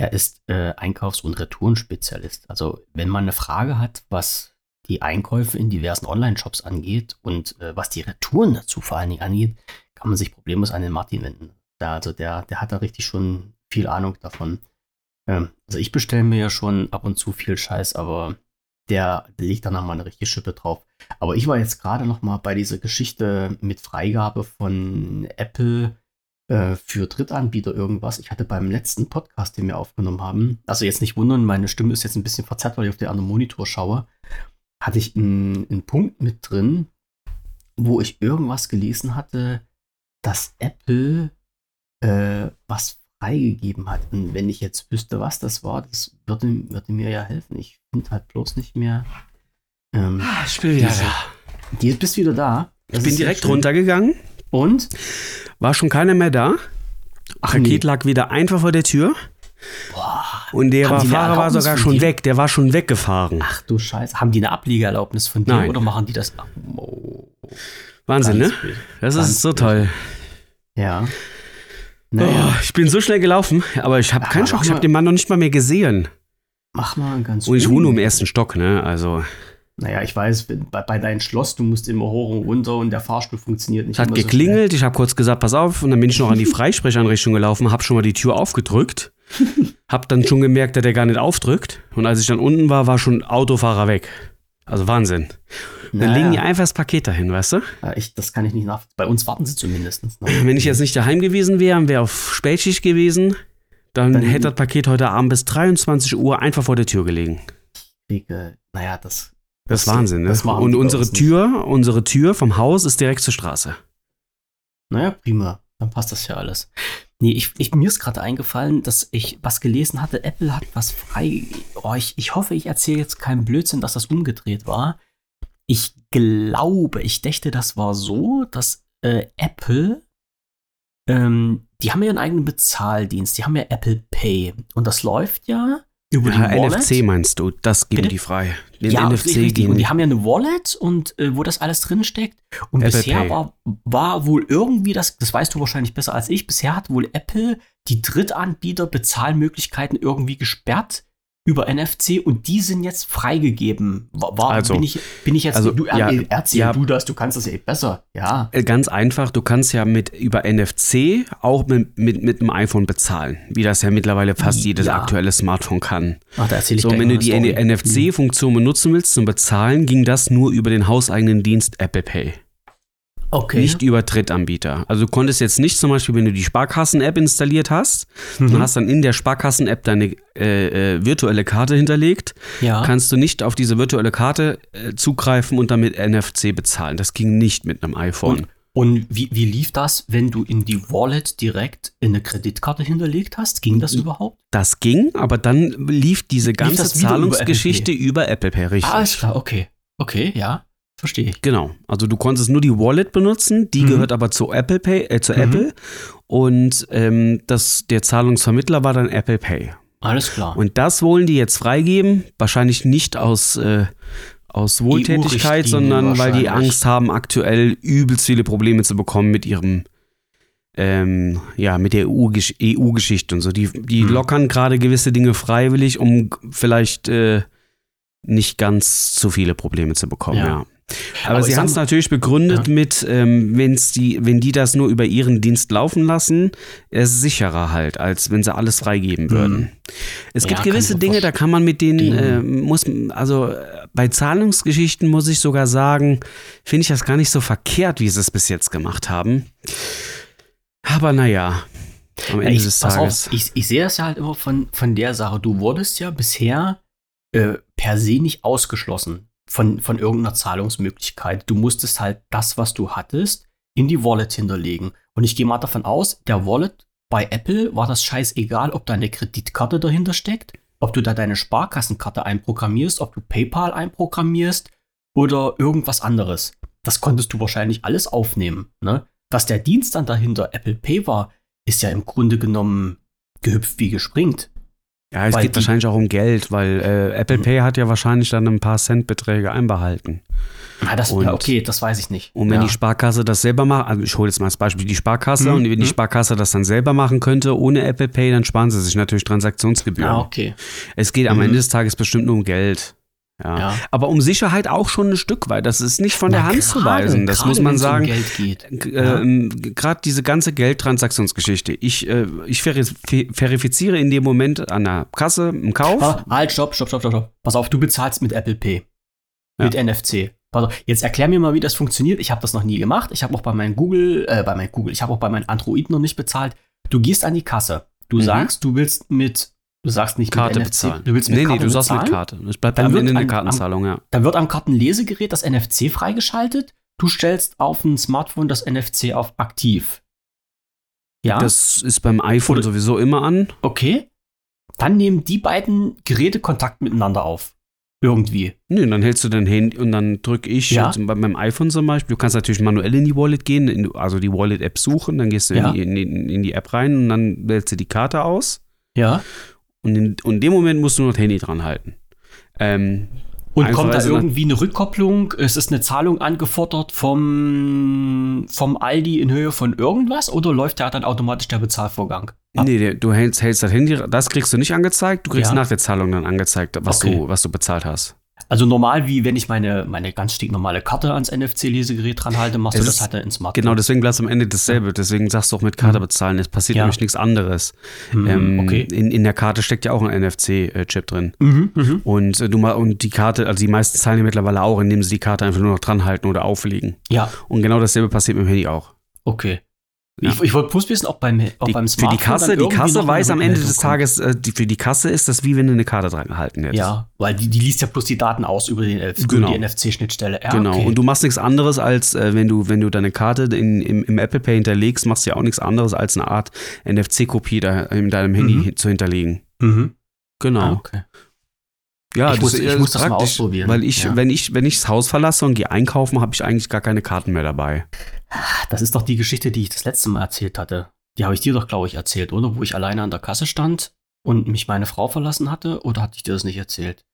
er ist äh, Einkaufs- und Retouren-Spezialist. Also wenn man eine Frage hat, was die Einkäufe in diversen Online-Shops angeht und äh, was die Retouren dazu vor allen Dingen angeht, kann man sich problemlos an den Martin wenden. Da, also der, der hat da richtig schon viel Ahnung davon. Ähm, also ich bestelle mir ja schon ab und zu viel Scheiß, aber der legt dann nochmal eine richtige Schippe drauf. Aber ich war jetzt gerade noch mal bei dieser Geschichte mit Freigabe von Apple äh, für Drittanbieter irgendwas. Ich hatte beim letzten Podcast, den wir aufgenommen haben, also jetzt nicht wundern, meine Stimme ist jetzt ein bisschen verzerrt, weil ich auf den anderen Monitor schaue, hatte ich einen, einen Punkt mit drin, wo ich irgendwas gelesen hatte, dass Apple äh, was freigegeben hat. Und wenn ich jetzt wüsste, was das war, das würde, würde mir ja helfen. Ich finde halt bloß nicht mehr. Ähm, Ich bin wieder Diese- da. die bist wieder da. Das Ich bin direkt runtergegangen. Und? War schon keiner mehr da. Ach, Paket nee. lag wieder einfach vor der Tür. Boah. Und der war, Fahrer war sogar schon weg. Der war schon weggefahren. Ach du Scheiße. Haben die eine Abliegerlaubnis von dir Nein. oder machen die das? Oh, Wahnsinn, ne? ganz wild. Das Ganz ist so toll. Ja. Oh, Naja, ich bin so schnell gelaufen, aber ich habe keinen Schock. Ich habe den Mann noch nicht mal mehr gesehen. mach mal ganz Und ich wohne im ersten Stock, ne? Also, Naja, ich weiß, bei, bei deinem Schloss, du musst immer hoch und runter und der Fahrstuhl funktioniert nicht. es hat immer so geklingelt. Ich habe kurz gesagt, pass auf. Und dann bin ich noch an die Freisprecheinrichtung gelaufen, habe schon mal die Tür aufgedrückt. Hab dann schon gemerkt, dass der gar nicht aufdrückt. Und als ich dann unten war, war schon Autofahrer weg. Also Wahnsinn. schnell. Dann Naja, legen die einfach das Paket dahin, weißt du? ja, ich, das kann ich nicht nach. Bei uns warten sie zumindest. noch. Wenn ich jetzt nicht daheim gewesen wäre und wäre auf Spätschicht gewesen, dann, Dann- hätte das Paket heute Abend bis 23 Uhr einfach vor der Tür gelegen. Kriege, naja, das. Das ist Wahnsinn, ne? Und unsere. Tür, unsere Tür vom Haus ist direkt zur Straße. Naja, prima. Dann passt das ja alles. Nee, ich, ich, mir ist gerade eingefallen, dass ich was gelesen hatte. Apple hat was frei. Oh, ich, ich hoffe, ich erzähle jetzt keinen Blödsinn, dass das umgedreht war. Ich glaube, ich dächte, das war so, dass äh, Apple, ähm, die haben ja einen eigenen Bezahldienst. Die haben ja Apple Pay. Und das läuft ja über Ja. NFC meinst du, das geben Bitte? die frei. Den ja, NFC richtig. geben Und die die. haben ja eine Wallet und äh, wo das alles drin steckt. Und Apple bisher Pay. war, war wohl irgendwie das, das weißt du wahrscheinlich besser als ich, bisher hat wohl Apple die Drittanbieter Bezahlmöglichkeiten irgendwie gesperrt über NFC und die sind jetzt freigegeben. War, war, Also, bin, ich, bin ich jetzt, also, du ja, er- erzähl ja. du das, du kannst das ja eh besser. Ja. Äh, Ganz einfach, du kannst ja mit über NFC auch mit, mit, mit dem iPhone bezahlen, wie das ja mittlerweile fast jedes Ja. aktuelle Smartphone kann. Ach, da erzähle ich So, wenn du die. NFC-Funktion benutzen willst zum Bezahlen, ging das nur über den hauseigenen Dienst Apple Pay. Okay. Nicht über Drittanbieter. Also du konntest jetzt nicht zum Beispiel, wenn du die Sparkassen-App installiert hast Mhm. und hast dann in der Sparkassen-App deine äh, äh, virtuelle Karte hinterlegt, ja. kannst du nicht auf diese virtuelle Karte äh, zugreifen und damit NFC bezahlen. Das ging nicht mit einem iPhone. Und wie, wie lief das, wenn du in die Wallet direkt eine Kreditkarte hinterlegt hast? Ging das überhaupt? Das ging, aber dann lief diese ganze das wieder über Zahlungsgeschichte über Apple Pay, richtig. Ah, alles klar, okay. Okay, ja. Verstehe ich. Genau. Also du konntest nur die Wallet benutzen, die Mhm. gehört aber zu Apple Pay, äh, zu Mhm. Apple. Und ähm, das, der Zahlungsvermittler war dann Apple Pay. Alles klar. Und das wollen die jetzt freigeben, wahrscheinlich nicht aus, äh, aus Wohltätigkeit, sondern weil die. Angst haben, aktuell übelst viele Probleme zu bekommen mit ihrem, ähm, ja, mit der EU-Gesch- EU-Geschichte und so. Die, die Hm. lockern gerade gewisse Dinge freiwillig, um vielleicht äh, nicht ganz zu viele Probleme zu bekommen, Ja. ja. Aber, Aber sie haben es natürlich begründet mit, ähm, wenn's die, wenn die das nur über ihren Dienst laufen lassen, ist es sicherer halt, als wenn sie alles freigeben würden. Es Ja, gibt gewisse Dinge, da kann man mit denen, äh, verstehen. muss, also äh, bei Zahlungsgeschichten muss ich sogar sagen, finde ich das gar nicht so verkehrt, wie sie es bis jetzt gemacht haben. Aber naja, am Ende ich, des Tages. auf, ich, ich sehe das ja halt immer von, von der Sache. Du wurdest ja bisher äh, per se nicht ausgeschlossen von, von irgendeiner Zahlungsmöglichkeit. Du musstest halt das, was du hattest, in die Wallet hinterlegen. Und ich gehe mal davon aus, der Wallet bei Apple war das scheißegal, ob da eine Kreditkarte dahinter steckt, ob du da deine Sparkassenkarte einprogrammierst, ob du PayPal einprogrammierst oder irgendwas anderes. Das konntest du wahrscheinlich alles aufnehmen. Ne? Dass der Dienst dann dahinter Apple Pay war, ist ja im Grunde genommen gehüpft wie gespringt. Ja, es Weil geht wahrscheinlich auch um Geld, weil äh, Apple Pay hat ja wahrscheinlich dann ein paar Centbeträge einbehalten. Na, das, Und- ja, okay, das weiß ich nicht. Und wenn ja. die Sparkasse das selber macht, also ich hole jetzt mal als Beispiel die Sparkasse Mhm, und wenn die mhm. Sparkasse das dann selber machen könnte ohne Apple Pay, dann sparen sie sich natürlich Transaktionsgebühren. Ah, okay. Es geht am Mhm. Ende des Tages bestimmt nur um Geld. Ja. Ja. Aber um Sicherheit auch schon ein Stück weit. Das ist nicht von der Na, Hand zu gerade- weisen. Das muss man sagen. Um Ja. ähm, Gerade diese ganze Geldtransaktionsgeschichte. Ich, äh, ich veri- verifiziere in dem Moment an der Kasse im Kauf. Ah, halt, stopp, stopp, stopp, stopp. Pass auf, du bezahlst mit Apple Pay. Ja. Mit NFC. Pass auf, jetzt erklär mir mal, wie das funktioniert. Ich habe das noch nie gemacht. Ich habe auch bei meinem Google, äh, bei meinem Google, ich habe auch bei meinem Android noch nicht bezahlt. Du gehst an die Kasse. Du Mhm. sagst, du willst mit, du sagst nicht Karte mit NFC, bezahlen. du willst mit nee, Karte nee, du sagst bezahlen. mit Karte. Es bleibt Dann am Ende eine an- Kartenzahlung, ja. Dann wird am Kartenlesegerät das NFC freigeschaltet. Du stellst auf ein Smartphone das NFC auf aktiv. Ja, Das ist beim iPhone Oder- sowieso immer an. okay. Dann nehmen die beiden Geräte Kontakt miteinander auf. Irgendwie. Nö, dann hältst du dein Handy und dann drücke ich Ja. bei meinem iPhone zum Beispiel. Du kannst natürlich manuell in die Wallet gehen, in, also die Wallet-App suchen, dann gehst du Ja. in, die, in, in die App rein und dann wählst du die Karte aus. Ja. Und in, und in dem Moment musst du nur das Handy dran halten. Ähm, Und kommt da irgendwie eine Rückkopplung? Es ist eine Zahlung angefordert vom, vom Aldi in Höhe von irgendwas oder läuft da dann automatisch der Bezahlvorgang? ab? nee, du hältst, hältst das Handy, das kriegst du nicht angezeigt, du kriegst Ja. nach der Zahlung dann angezeigt, was, Okay. du, was du bezahlt hast. Also normal, wie wenn ich meine, meine ganz stinknormale Karte ans NFC-Lesegerät dran halte, machst Es du das halt ins Smartphone. Genau, deswegen bleibt es am Ende dasselbe. Deswegen sagst du auch mit Karte bezahlen. Es passiert Ja. nämlich nichts anderes. Mhm, ähm, okay. in, in der Karte steckt ja auch ein NFC-Chip drin. Mhm, mhm. Und, äh, du ma- und die Karte, also die meisten zahlen ja mittlerweile auch, indem sie die Karte einfach nur noch dran halten oder auflegen. Ja, Und genau dasselbe passiert mit dem Handy auch. okay. Ja. Ich, ich wollte bloß wissen, ob beim, ob Die, beim für Smartphone die Kasse, die Kasse weiß am Ende des. Tages, äh, die, für die Kasse ist das wie wenn du eine Karte dran gehalten hättest. Ja, weil die, die liest ja bloß die Daten aus über, den, über Genau. die NFC-Schnittstelle. Ja, Genau. okay. Und du machst nichts anderes, als äh, wenn du, wenn du deine Karte in, im, im Apple Pay hinterlegst, machst du ja auch nichts anderes, als eine Art NFC-Kopie da in deinem Handy Mhm. zu hinterlegen. mhm. Genau. Ah, okay. Ja, Ich muss- ich muss das mal ausprobieren. Weil ich, Ja. wenn ich, wenn ich das Haus verlasse und gehe einkaufen, habe ich eigentlich gar keine Karten mehr dabei. Das ist doch die Geschichte, die ich das letzte Mal erzählt hatte. Die habe ich dir doch, glaube ich, erzählt, oder? Wo ich alleine an der Kasse stand und mich meine Frau verlassen hatte. Oder hatte ich dir das nicht erzählt?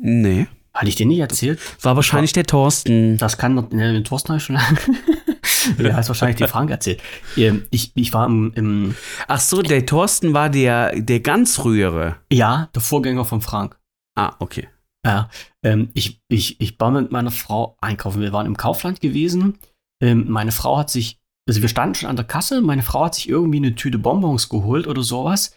Nee. Hatte ich dir nicht erzählt? War wahrscheinlich der Thorsten. Das kann doch, ne, den Thorsten habe ich schon lange. Der hat wahrscheinlich den Frank erzählt. Ähm, Ich, ich war im, im, Ach so, der Thorsten war der, der ganz frühere. ja, der Vorgänger von Frank. Ah, okay. Ja, ähm, ich, ich, ich war mit meiner Frau einkaufen. Wir waren im Kaufland gewesen. Ähm, meine Frau hat sich, also wir standen schon an der Kasse. Meine Frau hat sich irgendwie eine Tüte Bonbons geholt oder sowas.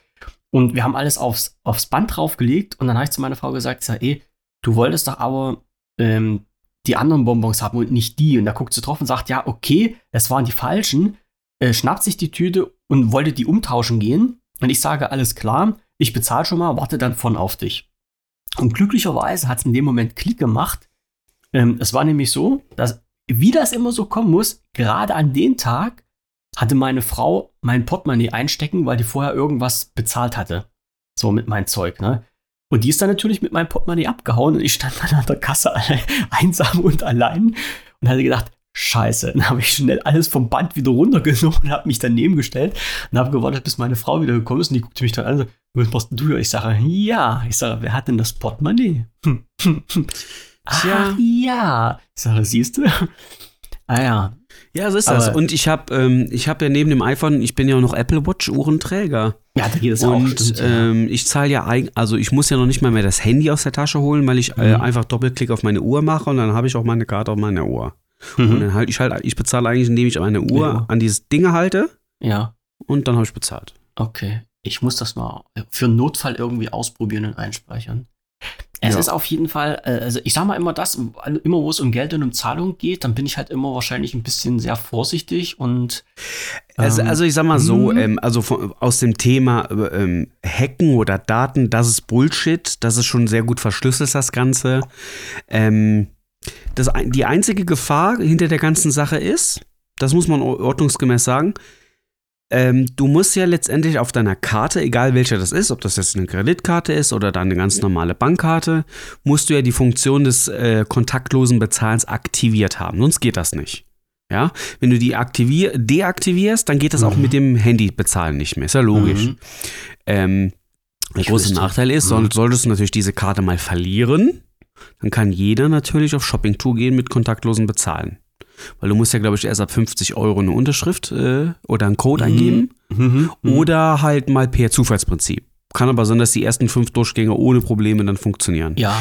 Und wir haben alles aufs, aufs Band draufgelegt. Und dann habe ich zu meiner Frau gesagt, sag, ey, du wolltest doch aber ähm, die anderen Bonbons haben und nicht die. Und da guckt sie drauf und sagt, ja, okay, das waren die falschen. Äh, schnappt sich die Tüte und wollte die umtauschen gehen. Und ich sage, alles klar, ich bezahle schon mal, warte dann von auf dich. Und glücklicherweise hat es in dem Moment Klick gemacht. Ähm, es war nämlich so, dass, wie das immer so kommen muss, gerade an dem Tag hatte meine Frau mein Portemonnaie einstecken, weil die vorher irgendwas bezahlt hatte. So mit meinem Zeug, ne? Und die ist dann natürlich mit meinem Portemonnaie abgehauen und ich stand dann an der Kasse einsam und allein und hatte gedacht, Scheiße. Dann habe ich schnell alles vom Band wieder runtergenommen und habe mich daneben gestellt und habe gewartet, bis meine Frau wieder gekommen ist und die guckte mich dann an und so, was machst du hier? Ich sage, ja. Ich sage, wer hat denn das Portemonnaie? Hm, hm, hm. Ach ja. Ich sage, siehst du? Ah ja. Ja, so ist das. Aber- Und ich habe ähm, ich hab ja neben dem iPhone, ich bin ja auch noch Apple Watch Uhrenträger. Ja, da geht es auch. Und Stimmt, ähm, ich zahle ja eigentlich, also ich muss ja noch nicht mal mehr das Handy aus der Tasche holen, weil ich äh, Mhm. einfach Doppelklick auf meine Uhr mache und dann habe ich auch meine Karte auf meiner Uhr. Und mhm. dann halt ich halt, ich bezahle eigentlich, indem ich meine Uhr Ja. an dieses Ding halte Ja, und dann habe ich bezahlt. okay. Ich muss das mal für einen Notfall irgendwie ausprobieren und einspeichern. Es Ja. ist auf jeden Fall, äh, also ich sag mal immer das, immer wo es um Geld und um Zahlung geht, dann bin ich halt immer wahrscheinlich ein bisschen sehr vorsichtig und Also, ähm, also ich sag mal so, hm. ähm, also von, aus dem Thema ähm, Hacken oder Daten, das ist Bullshit. Das ist schon sehr gut verschlüsselt, das Ganze. Ähm, das, die einzige Gefahr hinter der ganzen Sache ist, das muss man or- ordnungsgemäß sagen, ähm, du musst ja letztendlich auf deiner Karte, egal welche das ist, ob das jetzt eine Kreditkarte ist oder deine ganz normale Bankkarte, musst du ja die Funktion des äh, kontaktlosen Bezahlens aktiviert haben. Sonst geht das nicht. Ja, wenn du die aktivier deaktivierst, dann geht das auch Mhm. mit dem Handy bezahlen nicht mehr. Ist ja logisch. Mhm. Ähm, der große. Nachteil ist, Mhm. solltest du natürlich diese Karte mal verlieren, dann kann jeder natürlich auf Shopping-Tour gehen mit kontaktlosen Bezahlen. Weil du musst ja, glaube ich, erst ab 50 Euro eine Unterschrift äh, oder einen Code Mhm. eingeben. Mhm. Mhm. Oder halt mal per Zufallsprinzip. Kann aber sein, dass die ersten fünf Durchgänge ohne Probleme dann funktionieren. ja,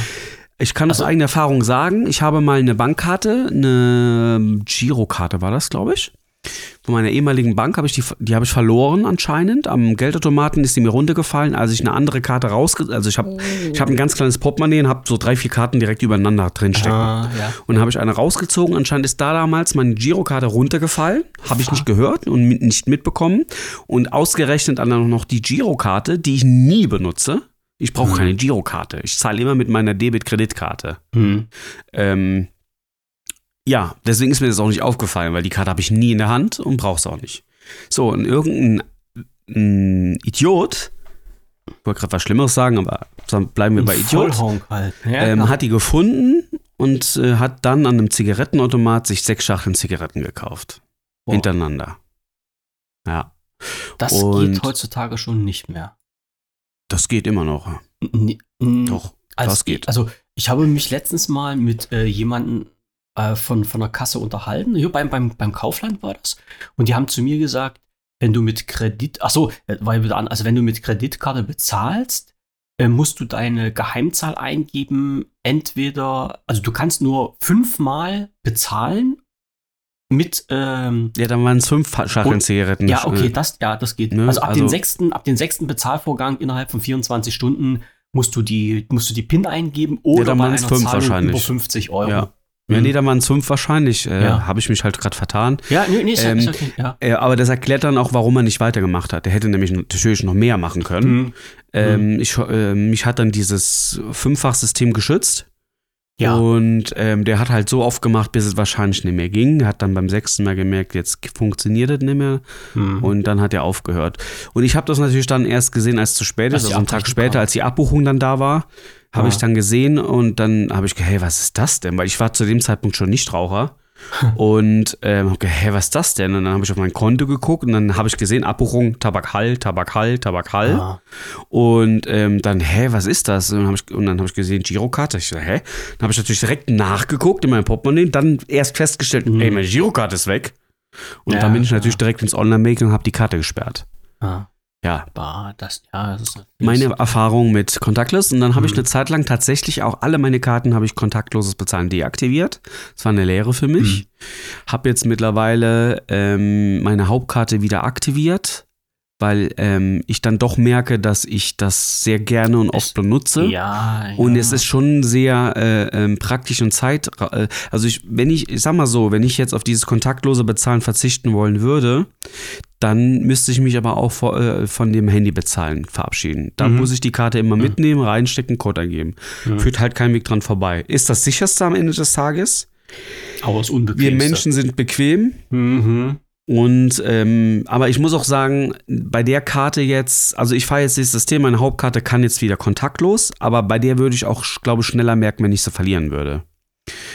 Ich kann aus Also- eigener Erfahrung sagen, ich habe mal eine Bankkarte, eine Girokarte war das, glaube ich. Von meiner ehemaligen Bank habe ich die, die habe ich verloren anscheinend. Am Geldautomaten ist die mir runtergefallen, als ich eine andere Karte rausge... Also ich habe ich habe ein ganz kleines Portemonnaie und habe so drei, vier Karten direkt übereinander drinstecken. Ah, ja. Und dann habe ich eine rausgezogen. Anscheinend ist da damals meine Girokarte runtergefallen. Habe ich nicht gehört und mit, nicht mitbekommen. Und ausgerechnet dann noch die Girokarte, die ich nie benutze. Ich brauche Mhm. keine Girokarte. Ich zahle immer mit meiner Debit-Kreditkarte. Mhm. Ähm, ja, deswegen ist mir das auch nicht aufgefallen, weil die Karte habe ich nie in der Hand und brauche es auch nicht. So, und irgendein ein Idiot, ich wollte gerade was Schlimmeres sagen, aber bleiben wir bei Idiot, halt. Ja, ähm, klar. hat die gefunden und äh, hat dann an einem Zigarettenautomat sich sechs Schachteln Zigaretten gekauft. Boah. Hintereinander. Ja, das und- geht heutzutage schon nicht mehr. das geht immer noch. N- n- Doch, das geht. Also ich habe mich letztens mal mit äh, jemandem äh, von, von der Kasse unterhalten. Hier beim, beim, beim Kaufland war das. Und die haben zu mir gesagt, wenn du mit Kredit, ach so, äh, ja an, also wenn du mit Kreditkarte bezahlst, äh, musst du deine Geheimzahl eingeben. Entweder, also du kannst nur fünfmal bezahlen mit, ähm, Ja, dann waren es fünf Schachteln Zigaretten. ja, okay, das, ja, das geht. Ne, also ab also- den sechsten, ab den sechsten Bezahlvorgang innerhalb von 24 Stunden musst du die, musst du die PIN eingeben oder dann bei einer fünf Zahlung wahrscheinlich. über 50 Euro. Ja. Ja, Mhm. nee, dann waren es fünf wahrscheinlich. Äh, Ja. Habe ich mich halt gerade vertan. Ja, nee, nee, ist, Ähm, ist okay, ja. Äh, aber das erklärt dann auch, warum er nicht weitergemacht hat. Er hätte nämlich natürlich noch mehr machen können. Mhm. Ähm, ich, äh, mich hat dann dieses Fünffachsystem geschützt. Ja. Und ähm, der hat halt so oft gemacht, bis es wahrscheinlich nicht mehr ging. Hat dann beim sechsten Mal gemerkt, jetzt funktioniert es nicht mehr. Mhm. Und dann hat er aufgehört. Und ich habe das natürlich dann erst gesehen, als es zu spät ist. Also einen Tag später, kam. als die Abbuchung dann da war, habe Ja. ich dann gesehen und dann habe ich gedacht, hey, was ist das denn? Weil ich war zu dem Zeitpunkt schon Nichtraucher. und ähm, hab gedacht, hey, was ist das denn? Und dann habe ich auf mein Konto geguckt und dann habe ich gesehen, Abbuchung, Tabakhall, Tabakhall, Tabakhall. Ja. Und ähm, dann, hä, was ist das? Und dann habe ich, und dann hab ich gesehen, Girokarte. Ich so, hä? Dann habe ich natürlich direkt nachgeguckt in meinem Portemonnaie, dann erst festgestellt, Mhm. ey, meine Girokarte ist weg. Und Ja, dann bin ich natürlich ja. direkt ins Online-Banking und habe die Karte gesperrt. Ja. Ja, Bah, das, ja, das meine Erfahrung mit Contactless. Und dann habe ich Mhm. eine Zeit lang tatsächlich auch alle meine Karten habe ich kontaktloses Bezahlen deaktiviert. Das war eine Lehre für mich. Mhm. Habe jetzt mittlerweile ähm, meine Hauptkarte wieder aktiviert, weil ähm, ich dann doch merke, dass ich das sehr gerne und oft benutze. Ja, ja. Und es ist schon sehr äh, ähm, praktisch und Zeit. Äh, also ich, wenn ich, ich sag mal so, wenn ich jetzt auf dieses kontaktlose Bezahlen verzichten wollen würde, dann müsste ich mich aber auch vor, äh, von dem Handy bezahlen verabschieden. Da Mhm. muss ich die Karte immer mitnehmen, reinstecken, Code eingeben. Mhm. Führt halt kein Weg dran vorbei. Ist das sicherste am Ende des Tages? aber das Wir. Menschen sind bequem. Mhm. Und ähm, aber ich muss auch sagen, bei der Karte jetzt, also ich fahre jetzt dieses System, meine Hauptkarte kann jetzt wieder kontaktlos, aber bei der würde ich auch, glaube ich, schneller merken, wenn ich sie verlieren würde.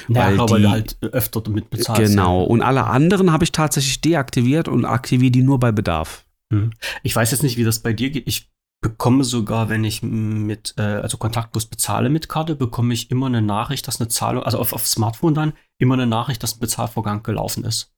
Ja, Weil weil die- du halt öfter damit bezahlst. genau. Und alle anderen habe ich tatsächlich deaktiviert und aktiviere die nur bei Bedarf. Ich weiß jetzt nicht, wie das bei dir geht. Ich bekomme sogar, wenn ich mit, äh, also kontaktlos bezahle mit Karte, bekomme ich immer eine Nachricht, dass eine Zahlung, also auf, auf Smartphone dann, immer eine Nachricht, dass ein Bezahlvorgang gelaufen ist.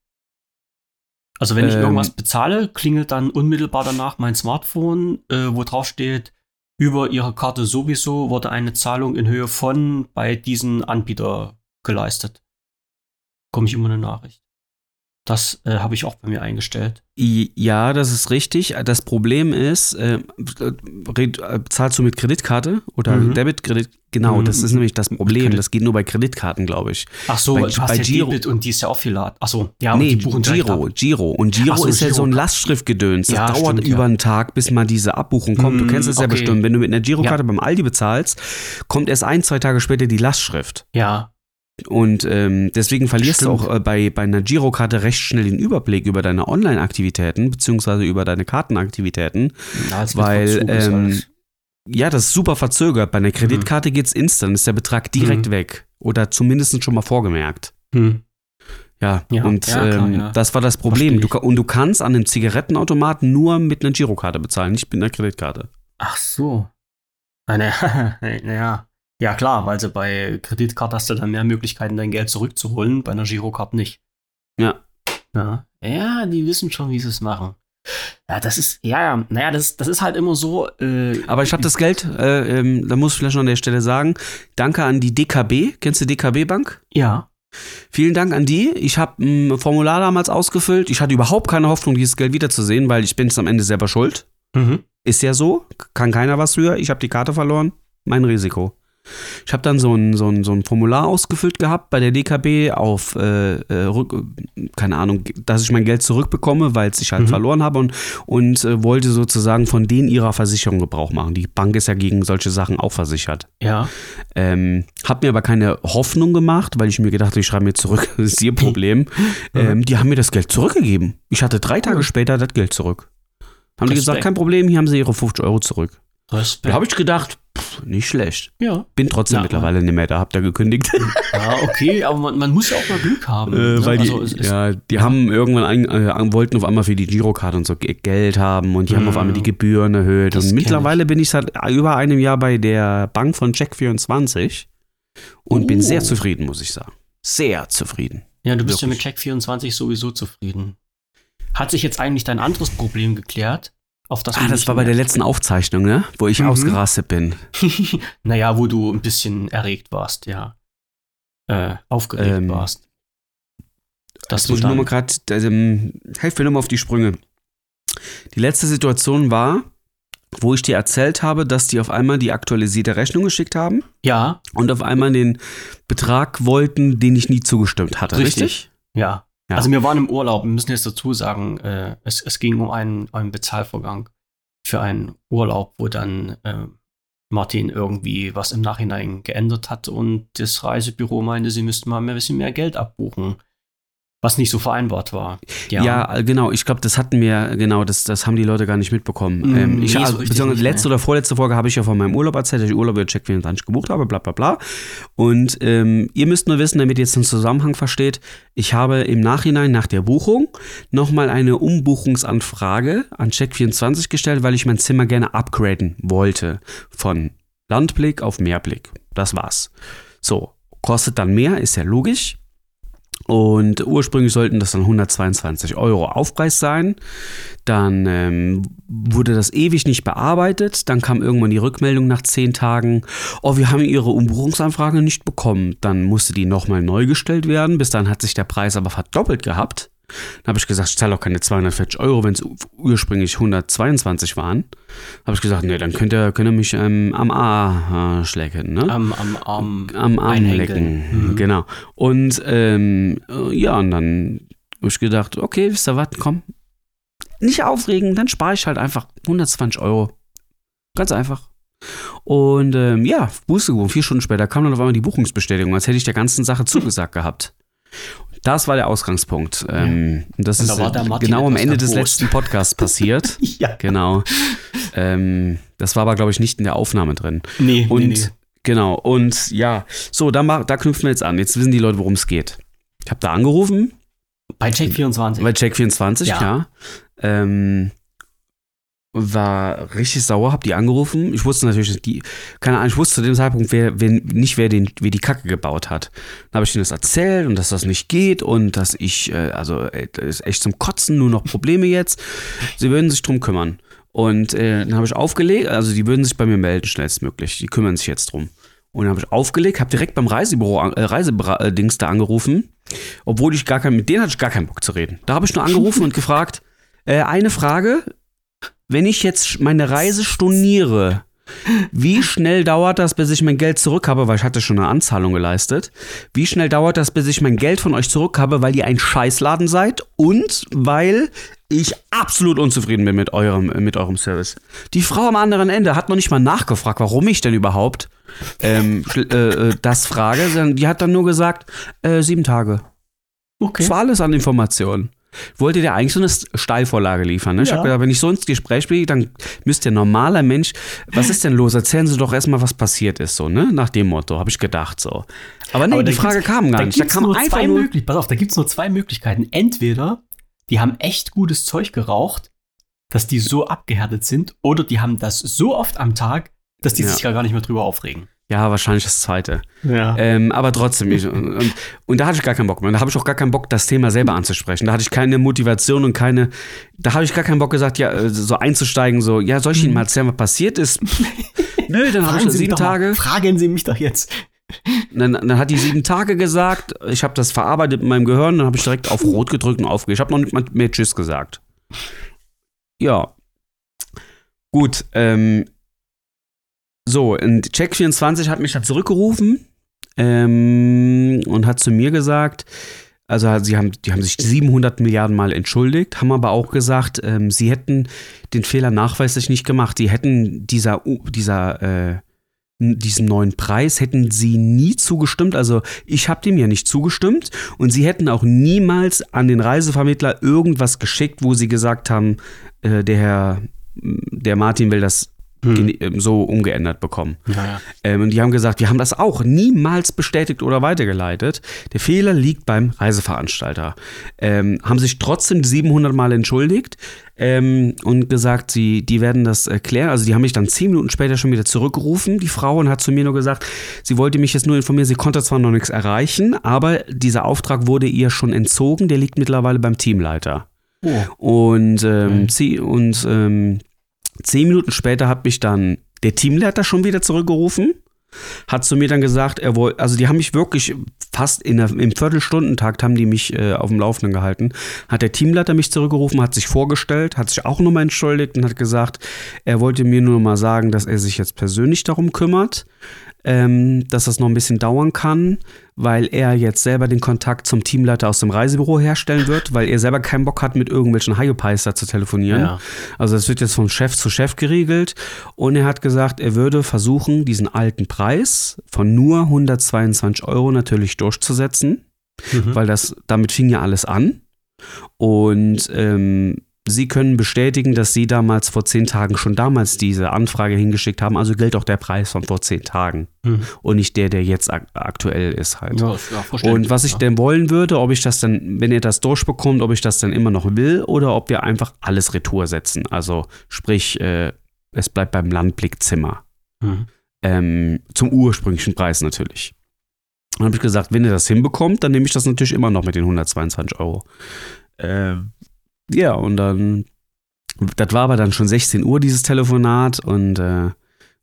Also wenn ich Ähm. irgendwas bezahle, klingelt dann unmittelbar danach mein Smartphone, äh, wo drauf steht, über Ihre Karte sowieso wurde eine Zahlung in Höhe von bei diesem Anbieter geleistet. Bekomme ich immer eine Nachricht. Das äh, habe ich auch bei mir eingestellt. Ja, das ist richtig. Das Problem ist, äh, äh, zahlst du mit Kreditkarte oder Mhm. Debit-Kredit? Genau, Mhm. das ist nämlich das Problem. Kredit. Das geht nur bei Kreditkarten, glaube ich. Ach so, Bei- du hast bei ja Giro- Debit und die ist ja auch viel Art. Ach so, ja, und nee, direkt Giro. Giro. Und Giro so, ist ja so ein Giro. Lastschriftgedöns. Das Ja, dauert stimmt, ja. über einen Tag, bis mal diese Abbuchung kommt. du Mm, kennst es ja okay. bestimmt. Wenn du mit einer Girokarte Ja. beim Aldi bezahlst, kommt erst ein, zwei Tage später die Lastschrift. Ja, Und ähm, deswegen verlierst Stimmt. du auch äh, bei, bei einer Girokarte recht schnell den Überblick über deine Online-Aktivitäten, beziehungsweise über deine Kartenaktivitäten. ja es Weil, ähm. Ja, das ist super verzögert. Bei einer Kreditkarte geht's instant, ist der Betrag direkt Mhm. weg. Oder zumindest schon mal vorgemerkt. Hm. Ja, Ja, und ja, klar, ähm, ja. das war das Problem. Du, und du kannst an einem Zigarettenautomaten nur mit einer Girokarte bezahlen, nicht mit einer Kreditkarte. Ach so. Eine, naja. Ja, klar, weil sie bei Kreditkarte hast du dann mehr Möglichkeiten, dein Geld zurückzuholen, bei einer Girocard nicht. Ja. Ja, ja die wissen schon, wie sie es machen. Ja, das ist, ja, ja, naja, das, das ist halt immer so. Äh, Aber ich habe das Geld, äh, ähm, da muss ich vielleicht noch an der Stelle sagen, danke an die DKB. Kennst du DKB Bank? Ja. Vielen Dank an die. Ich habe ein Formular damals ausgefüllt. Ich hatte überhaupt keine Hoffnung, dieses Geld wiederzusehen, weil ich bin es am Ende selber schuld. Mhm. Ist ja so, kann keiner was für. Ich habe die Karte verloren, mein Risiko. Ich habe dann so ein, so, ein, so ein Formular ausgefüllt gehabt bei der DKB auf, äh, äh, Rück, keine Ahnung, dass ich mein Geld zurückbekomme, weil ich halt Mhm. verloren habe und, und äh, wollte sozusagen von denen ihrer Versicherung Gebrauch machen. Die Bank ist ja gegen solche Sachen auch versichert. Ja. Ähm, hab mir aber keine Hoffnung gemacht, weil ich mir gedacht habe, ich schreibe mir zurück, das ist ihr Problem. ähm, die haben mir das Geld zurückgegeben. Ich hatte drei Tage später das Geld zurück. Haben die Respekt. gesagt, kein Problem, hier haben sie ihre 50 Euro zurück. Respekt. Da habe ich gedacht, pff, nicht schlecht. ja. Bin trotzdem Ja, mittlerweile nicht mehr da, habt ihr gekündigt. Ja, okay, aber man, man muss ja auch mal Glück haben. Äh, ne? weil die, also, es ist, ja, die haben irgendwann ein, äh, wollten auf einmal für die Girokarte und so Ge- Geld haben und die haben Mhm. auf einmal die Gebühren erhöht. Das und mittlerweile bin ich seit über einem Jahr bei der Bank von Check24 und bin Oh. sehr zufrieden, muss ich sagen. Sehr zufrieden. ja, du bist ja mit wirklich. Check 24 sowieso zufrieden. Hat sich jetzt eigentlich dein anderes Problem geklärt? Auf das Ah, das war bei der letzten Aufzeichnung, ne? Wo ich Mhm. ausgerastet bin. naja, wo du ein bisschen erregt warst, ja. Äh, aufgeregt Ähm, warst. Du muss ich nur mal gerade, ähm, helf mir nochmal auf die Sprünge. Die letzte Situation war, wo ich dir erzählt habe, dass die auf einmal die aktualisierte Rechnung geschickt haben ja, und auf einmal den Betrag wollten, den ich nie zugestimmt hatte. Richtig? Richtig. ja. Ja. Also wir waren im Urlaub, wir müssen jetzt dazu sagen, äh, es, es ging um einen, einen Bezahlvorgang für einen Urlaub, wo dann äh, Martin irgendwie was im Nachhinein geändert hat und das Reisebüro meinte, sie müssten mal ein bisschen mehr Geld abbuchen, was nicht so vereinbart war. Ja, äh, genau. Ich glaube, das hatten wir, genau, das, das haben die Leute gar nicht mitbekommen. Mm, ähm, ich, nee, so also, beziehungsweise nicht, letzte nee. oder vorletzte Folge habe ich ja von meinem Urlaub erzählt, dass ich Urlaub über Check 24 gebucht habe, bla bla bla. Und ähm, ihr müsst nur wissen, damit ihr jetzt den Zusammenhang versteht, ich habe im Nachhinein nach der Buchung nochmal eine Umbuchungsanfrage an Check 24 gestellt, weil ich mein Zimmer gerne upgraden wollte. Von Landblick auf Meerblick. Das war's. So, kostet dann mehr, ist ja logisch. Und ursprünglich sollten das dann 122 Euro Aufpreis sein. Dann ähm, wurde das ewig nicht bearbeitet. Dann kam irgendwann die Rückmeldung nach zehn Tagen, oh, wir haben Ihre Umbuchungsanfrage nicht bekommen. Dann musste die nochmal neu gestellt werden. Bis dann hat sich der Preis aber verdoppelt gehabt. Dann habe ich gesagt, ich zahle auch keine 240 Euro, wenn es ursprünglich 122 waren. Habe ich gesagt, nee, dann könnt ihr, könnt ihr mich ähm, am A äh, schlecken. Ne? Am, am, am, am Arm lecken. Mhm. Genau. Und ähm, äh, ja, und dann habe ich gedacht, okay, wisst ihr was, komm, nicht aufregen, dann spare ich halt einfach 120 Euro. Ganz einfach. Und ähm, ja, Buße vier Stunden später kam dann auf einmal die Buchungsbestätigung, als hätte ich der ganzen Sache zugesagt gehabt. Das war der Ausgangspunkt. Ähm, und das da ist der äh, genau am Ende des erbost. letzten Podcasts passiert. ja. genau. Ähm, das war aber, glaube ich, nicht in der Aufnahme drin. Nee, Und nee, nee. genau, und ja, so, da, mach- da knüpfen wir jetzt an. Jetzt wissen die Leute, worum es geht. Ich habe da angerufen, Bei Check 24. bei Check24, ja. Ja. Ähm, war richtig sauer, hab die angerufen. Ich wusste natürlich, die, keine Ahnung, ich wusste zu dem Zeitpunkt wer, wer, nicht, wer, den, wer die Kacke gebaut hat. Dann habe ich denen das erzählt und dass das nicht geht und dass ich, äh, also, äh, das ist echt zum Kotzen, nur noch Probleme jetzt. Sie würden sich drum kümmern. Und äh, dann habe ich aufgelegt, also die würden sich bei mir melden, schnellstmöglich. Die kümmern sich jetzt drum. Und dann habe ich aufgelegt, habe direkt beim Reisebüro, äh, Reisedings da angerufen, obwohl ich gar kein, mit denen hatte ich gar keinen Bock zu reden. Da habe ich nur angerufen und gefragt, äh, eine Frage, wenn ich jetzt meine Reise storniere, wie schnell dauert das, bis ich mein Geld zurück habe, weil ich hatte schon eine Anzahlung geleistet. Wie schnell dauert das, bis ich mein Geld von euch zurück habe, weil ihr ein Scheißladen seid und weil ich absolut unzufrieden bin mit eurem, mit eurem Service. Die Frau am anderen Ende hat noch nicht mal nachgefragt, warum ich denn überhaupt ähm, äh, äh, das frage. sondern Die hat dann nur gesagt, äh, sieben Tage. Okay. Das war alles an Informationen. Wollte der eigentlich so eine Steilvorlage liefern? Ne? Ich Ja. habe gedacht, wenn ich so ins Gespräch bin, dann müsste der normaler Mensch, was ist denn los? Erzählen Sie doch erstmal, was passiert ist, so, ne? Nach dem Motto, habe ich gedacht so. Aber nee, Aber die Frage kam gar da nicht. Da kam nur einfach zwei nur. Möglichkeiten. Pass auf, da gibt es nur zwei Möglichkeiten. Entweder die haben echt gutes Zeug geraucht, dass die so abgehärtet sind, oder die haben das so oft am Tag, dass die Ja. sich gar nicht mehr drüber aufregen. Ja, wahrscheinlich das zweite. Ja. Ähm, aber trotzdem, ich, und, und, und da hatte ich gar keinen Bock mehr. Da habe ich auch gar keinen Bock, das Thema selber anzusprechen. Da hatte ich keine Motivation und keine, da habe ich gar keinen Bock gesagt, ja, äh, so einzusteigen, so, ja, soll ich Ihnen mal erzählen, was passiert ist? Nö, dann habe ich Sie sieben mal- Tage. fragen Sie mich doch jetzt. Dann, dann hat die sieben Tage gesagt, ich habe das verarbeitet in meinem Gehirn, dann habe ich direkt auf Rot gedrückt und aufgelegt. Ich habe noch nicht mal mehr Tschüss gesagt. Ja. Gut, ähm, so, und Check24 hat mich da zurückgerufen ähm, und hat zu mir gesagt, also sie haben, die haben sich 700 Milliarden Mal entschuldigt, haben aber auch gesagt, ähm, sie hätten den Fehler nachweislich nicht gemacht. Die hätten dieser, dieser äh, diesem neuen Preis hätten sie nie zugestimmt. Also ich habe dem ja nicht zugestimmt und sie hätten auch niemals an den Reisevermittler irgendwas geschickt, wo sie gesagt haben, äh, der Herr, der Martin will das gene- ähm, so umgeändert bekommen. Naja. Ähm, und die haben gesagt, wir haben das auch niemals bestätigt oder weitergeleitet. Der Fehler liegt beim Reiseveranstalter. Ähm, haben sich trotzdem 700 Mal entschuldigt ähm, und gesagt, sie, die werden das erklären. Also die haben mich dann zehn Minuten später schon wieder zurückgerufen, die Frau, und hat zu mir nur gesagt, sie wollte mich jetzt nur informieren, sie konnte zwar noch nichts erreichen, aber dieser Auftrag wurde ihr schon entzogen, der liegt mittlerweile beim Teamleiter. Oh. Und, ähm, sie, und ähm, zehn Minuten später hat mich dann der Teamleiter schon wieder zurückgerufen. Hat zu mir dann gesagt, er wollte, also die haben mich wirklich fast in der, im Viertelstundentakt haben die mich äh, auf dem Laufenden gehalten. Hat der Teamleiter mich zurückgerufen, hat sich vorgestellt, hat sich auch nochmal entschuldigt und hat gesagt, er wollte mir nur mal sagen, dass er sich jetzt persönlich darum kümmert, ähm, dass das noch ein bisschen dauern kann, weil er jetzt selber den Kontakt zum Teamleiter aus dem Reisebüro herstellen wird, weil er selber keinen Bock hat, mit irgendwelchen Hyopies da zu telefonieren. Ja. Also das wird jetzt von Chef zu Chef geregelt. Und er hat gesagt, er würde versuchen, diesen alten Preis von nur 122 Euro natürlich durchzusetzen, Mhm. weil das, damit fing ja alles an. Und ähm, Sie können bestätigen, dass Sie damals vor zehn Tagen schon damals diese Anfrage hingeschickt haben. Also gilt auch der Preis von vor zehn Tagen Mhm. und nicht der, der jetzt ak aktuell ist halt. Ja, ist Und was ich ja. denn wollen würde, ob ich das dann, wenn ihr das durchbekommt, ob ich das dann immer noch will oder ob wir einfach alles retour setzen. Also sprich, äh, es bleibt beim Landblickzimmer. Mhm. Ähm, zum ursprünglichen Preis natürlich. Dann habe ich gesagt, wenn ihr das hinbekommt, dann nehme ich das natürlich immer noch mit den 122 Euro. Ähm, ja, und dann, das war aber dann schon 16 Uhr, dieses Telefonat und äh,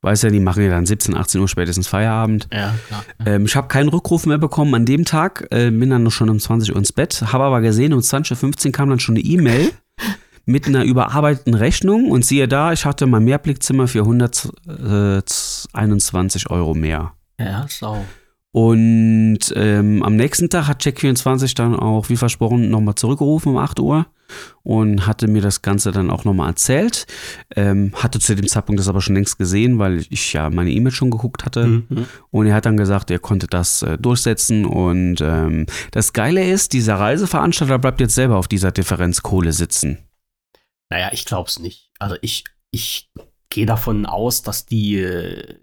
weiß ja, die machen ja dann 17, 18 Uhr spätestens Feierabend. Ja, klar. Ähm, ich habe keinen Rückruf mehr bekommen an dem Tag, äh, bin dann noch schon um 20 Uhr ins Bett, habe aber gesehen, um 20.15 Uhr kam dann schon eine E-Mail mit einer überarbeiteten Rechnung und siehe da, ich hatte mein Mehrblickzimmer für 121 Euro mehr. Ja, sau. Und ähm, am nächsten Tag hat Check24 dann auch, wie versprochen, nochmal zurückgerufen um 8 Uhr und hatte mir das Ganze dann auch nochmal erzählt. Ähm, hatte zu dem Zeitpunkt das aber schon längst gesehen, weil ich ja meine E-Mail schon geguckt hatte. Mhm. Und er hat dann gesagt, er konnte das äh, durchsetzen. Und ähm, das Geile ist, dieser Reiseveranstalter bleibt jetzt selber auf dieser Differenzkohle sitzen. Naja, ich glaub's nicht. Also ich, ich gehe davon aus, dass die äh,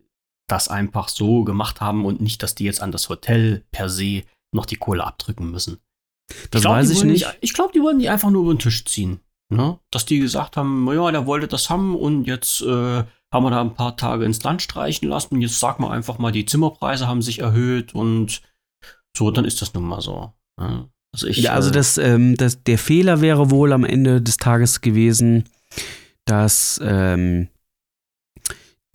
das einfach so gemacht haben und nicht, dass die jetzt an das Hotel per se noch die Kohle abdrücken müssen. Das glaub, weiß ich nicht. Die, ich glaube, die wollen die einfach nur über den Tisch ziehen. Ne? Dass die gesagt haben, na ja, der wollte das haben und jetzt äh, haben wir da ein paar Tage ins Land streichen lassen. Jetzt sag mal einfach mal, die Zimmerpreise haben sich erhöht und so, dann ist das nun mal so. Ne? Also ich, Ja, also äh, das, ähm, das, der Fehler wäre wohl am Ende des Tages gewesen, dass ähm,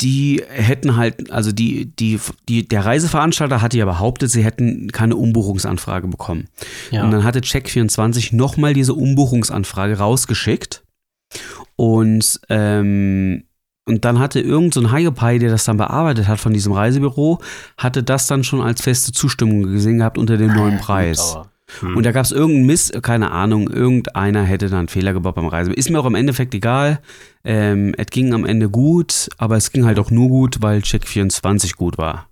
die hätten halt, also die, die, die, der Reiseveranstalter hatte ja behauptet, sie hätten keine Umbuchungsanfrage bekommen. Ja. Und dann hatte Check24 nochmal diese Umbuchungsanfrage rausgeschickt. Und, ähm, und dann hatte irgend so ein der das dann bearbeitet hat von diesem Reisebüro, hatte das dann schon als feste Zustimmung gesehen gehabt unter dem neuen Preis. Hm. Und da gab es irgendeinen Miss, keine Ahnung, irgendeiner hätte da einen Fehler gebaut beim Reisen. Ist mir auch im Endeffekt egal. Ähm, es ging am Ende gut, aber es ging halt auch nur gut, weil Check24 gut war.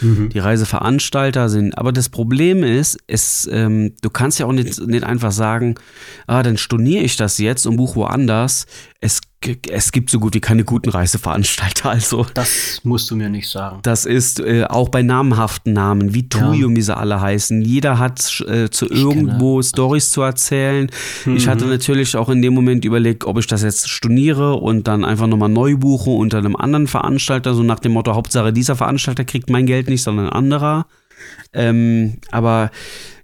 Mhm. Die Reiseveranstalter sind, aber das Problem ist, es, ähm, du kannst ja auch nicht, nicht einfach sagen, ah, dann storniere ich das jetzt und buche woanders. Es, es gibt so gut wie keine guten Reiseveranstalter, also. Das musst du mir nicht sagen. Das ist äh, auch bei namhaften Namen, wie TUI und wie sie alle heißen. Jeder hat äh, zu Ich irgendwo Stories zu erzählen. Ich hatte natürlich auch in dem Moment überlegt, ob ich das jetzt storniere und dann einfach nochmal neu buche unter einem anderen Veranstalter, so nach dem Motto, Hauptsache dieser Veranstalter kriegt mein Geld nicht, sondern ein anderer. Ähm, aber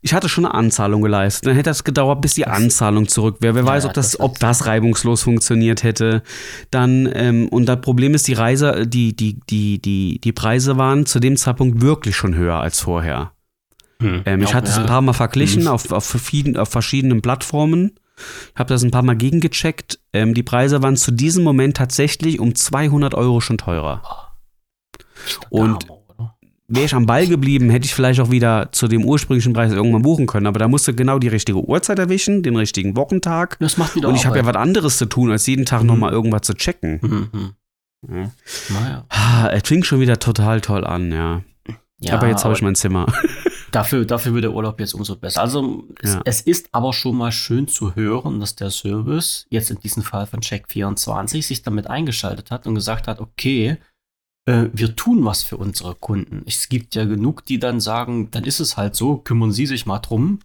ich hatte schon eine Anzahlung geleistet. Dann hätte das gedauert, bis die Anzahlung zurück wäre. Wer weiß, ja, ob das, das ob das reibungslos funktioniert hätte. Dann, ähm, und das Problem ist, die Reise, die, die, die, die, die Preise waren zu dem Zeitpunkt wirklich schon höher als vorher. Hm. Ähm, ich Ja, hatte es ja. ein paar Mal verglichen Mhm. auf, auf, verschieden, auf verschiedenen Plattformen. Ich habe das ein paar Mal gegengecheckt. Ähm, die Preise waren zu diesem Moment tatsächlich um 200 Euro schon teurer. Und? Wäre ich am Ball geblieben, hätte ich vielleicht auch wieder zu dem ursprünglichen Preis irgendwann buchen können. Aber da musste genau die richtige Uhrzeit erwischen, den richtigen Wochentag. Das macht wieder Und ich habe ja was anderes zu tun, als jeden Tag Mhm. nochmal irgendwas zu checken. Mhm. Ja. Naja. Ah, Es fing schon wieder total toll an, ja. Ja, aber jetzt habe ich mein Zimmer. Dafür, dafür wird der Urlaub jetzt umso besser. Also es, Ja. es ist aber schon mal schön zu hören, dass der Service, jetzt in diesem Fall von Check24, sich damit eingeschaltet hat und gesagt hat, okay, äh, wir tun was für unsere Kunden. Es gibt ja genug, die dann sagen, dann ist es halt so, kümmern Sie sich mal drum.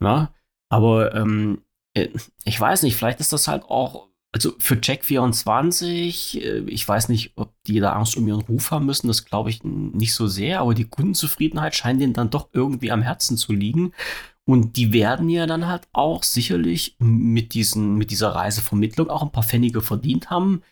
Ja? Aber ähm, äh, ich weiß nicht, vielleicht ist das halt auch, also für Check24, äh, ich weiß nicht, ob die da Angst um ihren Ruf haben müssen, das glaube ich nicht so sehr, aber die Kundenzufriedenheit scheint denen dann doch irgendwie am Herzen zu liegen. Und die werden ja dann halt auch sicherlich mit, diesen, mit dieser Reisevermittlung auch ein paar Pfennige verdient haben,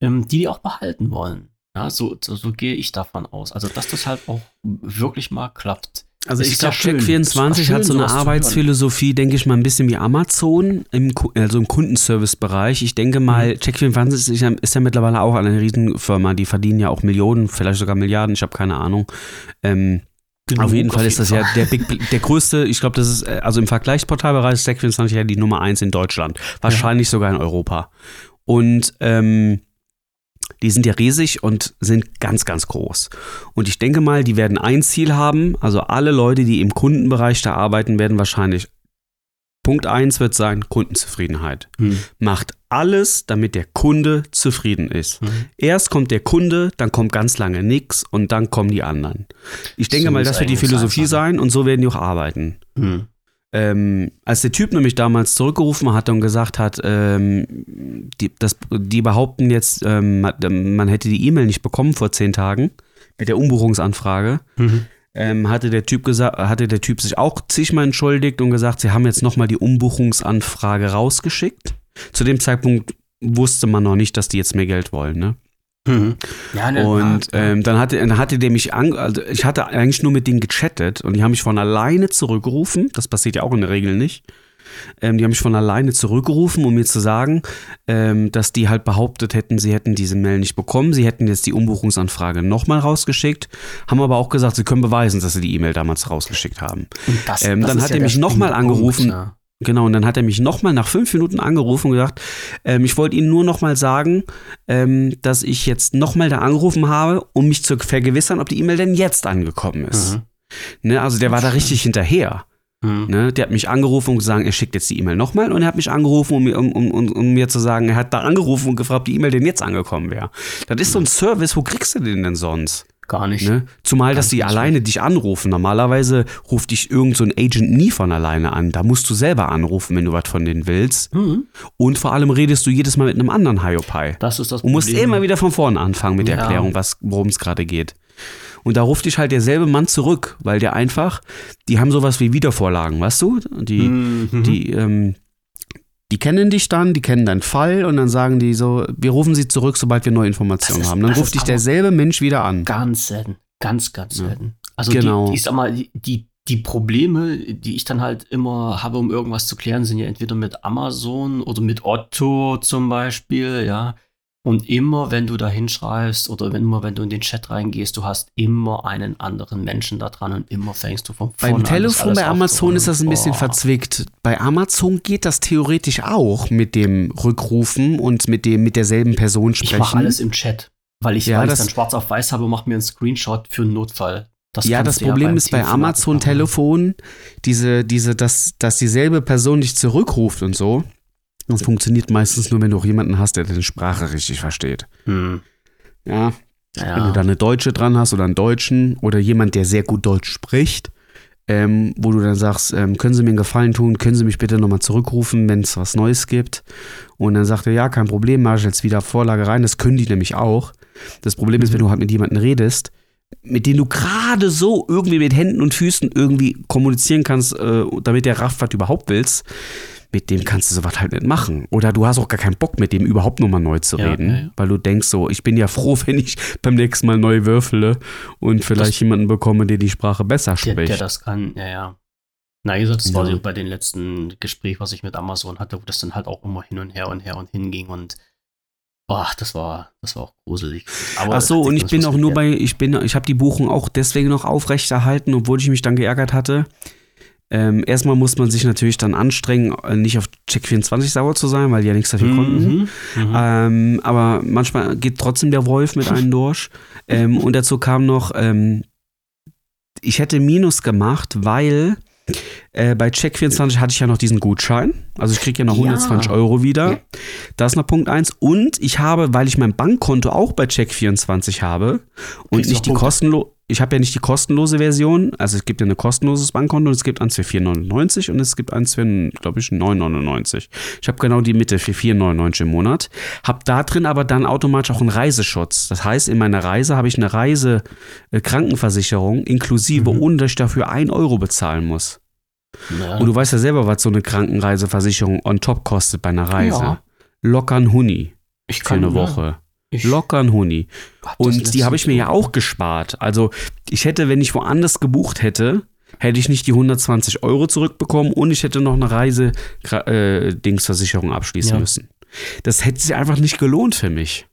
ähm, die die auch behalten wollen. Ja, so, so, so gehe ich davon aus. Also, dass das halt auch wirklich mal klappt. Also Es ich ja glaube, schön. Check24 Es ist hat so eine Arbeitsphilosophie, denke ich mal, ein bisschen wie Amazon, im, also im Kundenservice-Bereich. Ich denke mal, Mhm. Check24 ist ja, ist ja mittlerweile auch eine Riesenfirma, die verdienen ja auch Millionen, vielleicht sogar Milliarden, ich habe keine Ahnung. Ähm, auf jeden Fall ist das ja der, Big, der größte, ich glaube, das ist, äh, also im Vergleichsportalbereich ist Check24 ja die Nummer eins in Deutschland. Wahrscheinlich sogar in Europa. Und ähm, die sind ja riesig und sind ganz, ganz groß. Und ich denke mal, die werden ein Ziel haben. Also alle Leute, die im Kundenbereich da arbeiten, werden wahrscheinlich. Punkt eins wird sein, Kundenzufriedenheit. Hm. Macht alles, damit der Kunde zufrieden ist. Mhm. Erst kommt der Kunde, dann kommt ganz lange nichts und dann kommen die anderen. Ich denke So mal, das wird die Philosophie sein und so werden die auch arbeiten. Hm. Ähm, als der Typ nämlich damals zurückgerufen hat und gesagt hat, ähm, die, das, die behaupten jetzt, ähm, man man hätte die E-Mail nicht bekommen vor zehn Tagen mit der Umbuchungsanfrage, Mhm. ähm, hatte der Typ gesagt, hatte der Typ sich auch zigmal entschuldigt und gesagt, sie haben jetzt nochmal die Umbuchungsanfrage rausgeschickt. Zu dem Zeitpunkt wusste man noch nicht, dass die jetzt mehr Geld wollen, ne? Mhm. Ja, ne, Und ähm, dann hatte, dann hatte der mich an, also ich hatte eigentlich nur mit denen gechattet und die haben mich von alleine zurückgerufen. Das passiert ja auch in der Regel nicht. Ähm, die haben mich von alleine zurückgerufen, um mir zu sagen, ähm, dass die halt behauptet hätten, sie hätten diese Mail nicht bekommen. Sie hätten jetzt die Umbuchungsanfrage nochmal rausgeschickt, haben aber auch gesagt, sie können beweisen, dass sie die E-Mail damals rausgeschickt haben. Und das, ähm, das dann hat er der mich noch mal springende Punkt, angerufen. ja. Genau, und dann hat er mich nochmal nach fünf Minuten angerufen und gesagt, ähm, ich wollte Ihnen nur nochmal sagen, ähm, dass ich jetzt nochmal da angerufen habe, um mich zu vergewissern, ob die E-Mail denn jetzt angekommen ist. Mhm. Ne, also der war da richtig hinterher. Mhm. Ne? Der hat mich angerufen und gesagt, er schickt jetzt die E-Mail nochmal und er hat mich angerufen, um, mir- um, um, um, um mir zu sagen, er hat da angerufen und gefragt, ob die E-Mail denn jetzt angekommen wäre. Das ist so ein Service, wo kriegst du den denn sonst? Gar nicht. Ne? Zumal, dass Ganz die alleine dich anrufen. Normalerweise ruft dich irgend so ein Agent nie von alleine an. Da musst du selber anrufen, wenn du was von denen willst. Mhm. Und vor allem redest du jedes Mal mit einem anderen Hiopai. Das ist das Und musst immer wieder von vorne anfangen mit der Ja. Erklärung, was, worum es gerade geht. Und da ruft dich halt derselbe Mann zurück, weil der einfach, die haben sowas wie Wiedervorlagen, weißt du? Die, Mhm. die, ähm, die kennen dich dann, die kennen deinen Fall und dann sagen die so, wir rufen sie zurück, sobald wir neue Informationen ist- haben. Dann ruft dich derselbe Mensch wieder an. Ganz selten. Ganz, ganz Ja. selten. Also Genau. die, ich sag mal, die, die Probleme, die ich dann halt immer habe, um irgendwas zu klären, sind ja entweder mit Amazon oder mit Otto zum Beispiel, ja. Und immer, wenn du da hinschreibst oder wenn, immer, wenn du in den Chat reingehst, du hast immer einen anderen Menschen da dran und immer fängst du von vorne Beim Telefon bei Amazon ist das ein bisschen Boah. verzwickt. Bei Amazon geht das theoretisch auch mit dem Rückrufen und mit dem mit derselben Person Ich sprechen. mache alles im Chat, weil ich, Ja, weil ich das- dann schwarz auf weiß habe, mach mir einen Screenshot für einen Notfall. Das ja, das Problem beim ist bei Amazon. Telefon, diese, diese, dass, dass dieselbe Person dich zurückruft und so. Das funktioniert meistens nur, wenn du auch jemanden hast, der deine Sprache richtig versteht. Hm. Ja, Ja. Wenn du da eine Deutsche dran hast oder einen Deutschen oder jemand, der sehr gut Deutsch spricht, ähm, wo du dann sagst, ähm, können Sie mir einen Gefallen tun, können Sie mich bitte nochmal zurückrufen, wenn es was Neues gibt. Und dann sagt er, ja, kein Problem, mache ich jetzt wieder Vorlage rein. Das können die nämlich auch. Das Problem ist, wenn du halt mit jemandem redest, mit dem du gerade so irgendwie mit Händen und Füßen irgendwie kommunizieren kannst, äh, damit der rafft, was du überhaupt willst, mit dem kannst du sowas halt nicht machen. Oder du hast auch gar keinen Bock, mit dem überhaupt nochmal neu zu Ja, reden, ja, weil du denkst so, ich bin ja froh, wenn ich beim nächsten Mal neu würfele und vielleicht Das- jemanden bekomme, der die Sprache besser der, spricht. der das kann, ja, ja. Na, wie gesagt, das war Ja. so bei den letzten Gespräch, was ich mit Amazon hatte, wo das dann halt auch immer hin und her und her und hinging und boah, das war, das war auch gruselig. Aber Ach so, und ich bin auch nur bei, ich bin, ich habe die Buchung auch deswegen noch aufrechterhalten, obwohl ich mich dann geärgert hatte. Ähm, erstmal muss man sich natürlich dann anstrengen, äh, nicht auf Check24 sauer zu sein, weil die ja nichts dafür konnten. Mhm, mhm. Ähm, aber manchmal geht trotzdem der Wolf mit einem durch. Ähm, und dazu kam noch, ähm, ich hätte Minus gemacht, weil äh, bei Check24 hatte ich ja noch diesen Gutschein. Also ich kriege ja noch Ja. 120 Euro wieder. Ja. Das ist noch Punkt eins. Und ich habe, weil ich mein Bankkonto auch bei Check24 habe und Kriegst nicht die kostenlose, ich habe ja nicht die kostenlose Version. Also es gibt ja ein kostenloses Bankkonto und es gibt eins für 4,99 und es gibt eins für, glaube ich, 9,99. Ich habe genau die Mitte für 4,99 im Monat. Habe da drin aber dann automatisch auch einen Reiseschutz. Das heißt, in meiner Reise habe ich eine Reise-Krankenversicherung inklusive, Mhm. ohne dass ich dafür 1 Euro bezahlen muss. Ja. Und du weißt ja selber, was so eine Krankenreiseversicherung on top kostet bei einer Reise. Ja. Locker ein Huni ich für eine ja, Woche. Ich Locker ein Huni. Und die habe ich mir ja auch gespart. Also ich hätte, wenn ich woanders gebucht hätte, hätte ich nicht die 120 Euro zurückbekommen und ich hätte noch eine Reise-Dingsversicherung abschließen Ja. müssen. Das hätte sich einfach nicht gelohnt für mich.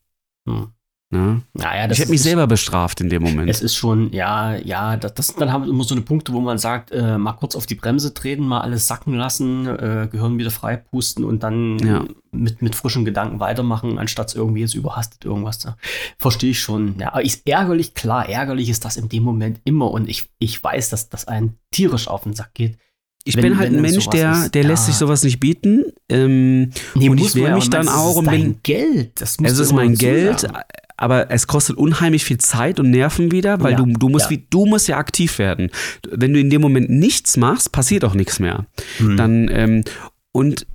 Hm. Ne? Naja, das Ich hätte mich selber bestraft in dem Moment. Es ist schon, ja, ja, das, das sind dann haben immer so eine Punkte, wo man sagt, äh, mal kurz auf die Bremse treten, mal alles sacken lassen, äh, Gehirn wieder freipusten und dann Ja. mit, mit frischen Gedanken weitermachen, anstatt irgendwie jetzt überhastet irgendwas zu. Verstehe ich schon. Ja, aber ist ärgerlich, klar, ärgerlich ist das in dem Moment immer und ich, ich weiß, dass das einen tierisch auf den Sack geht. ich wenn- bin halt ein Mensch, der, der ja. lässt sich sowas nicht bieten. Ähm, Nee, Und ich wehre mich dann auch, und ist wenn- dein Geld. Das es ist mein Geld, sagen. Aber es kostet unheimlich viel Zeit und Nerven wieder, weil Ja, du, du, musst ja. wie, du musst ja aktiv werden. Wenn du in dem Moment nichts machst, passiert auch nichts mehr. Hm. Dann, ähm, und,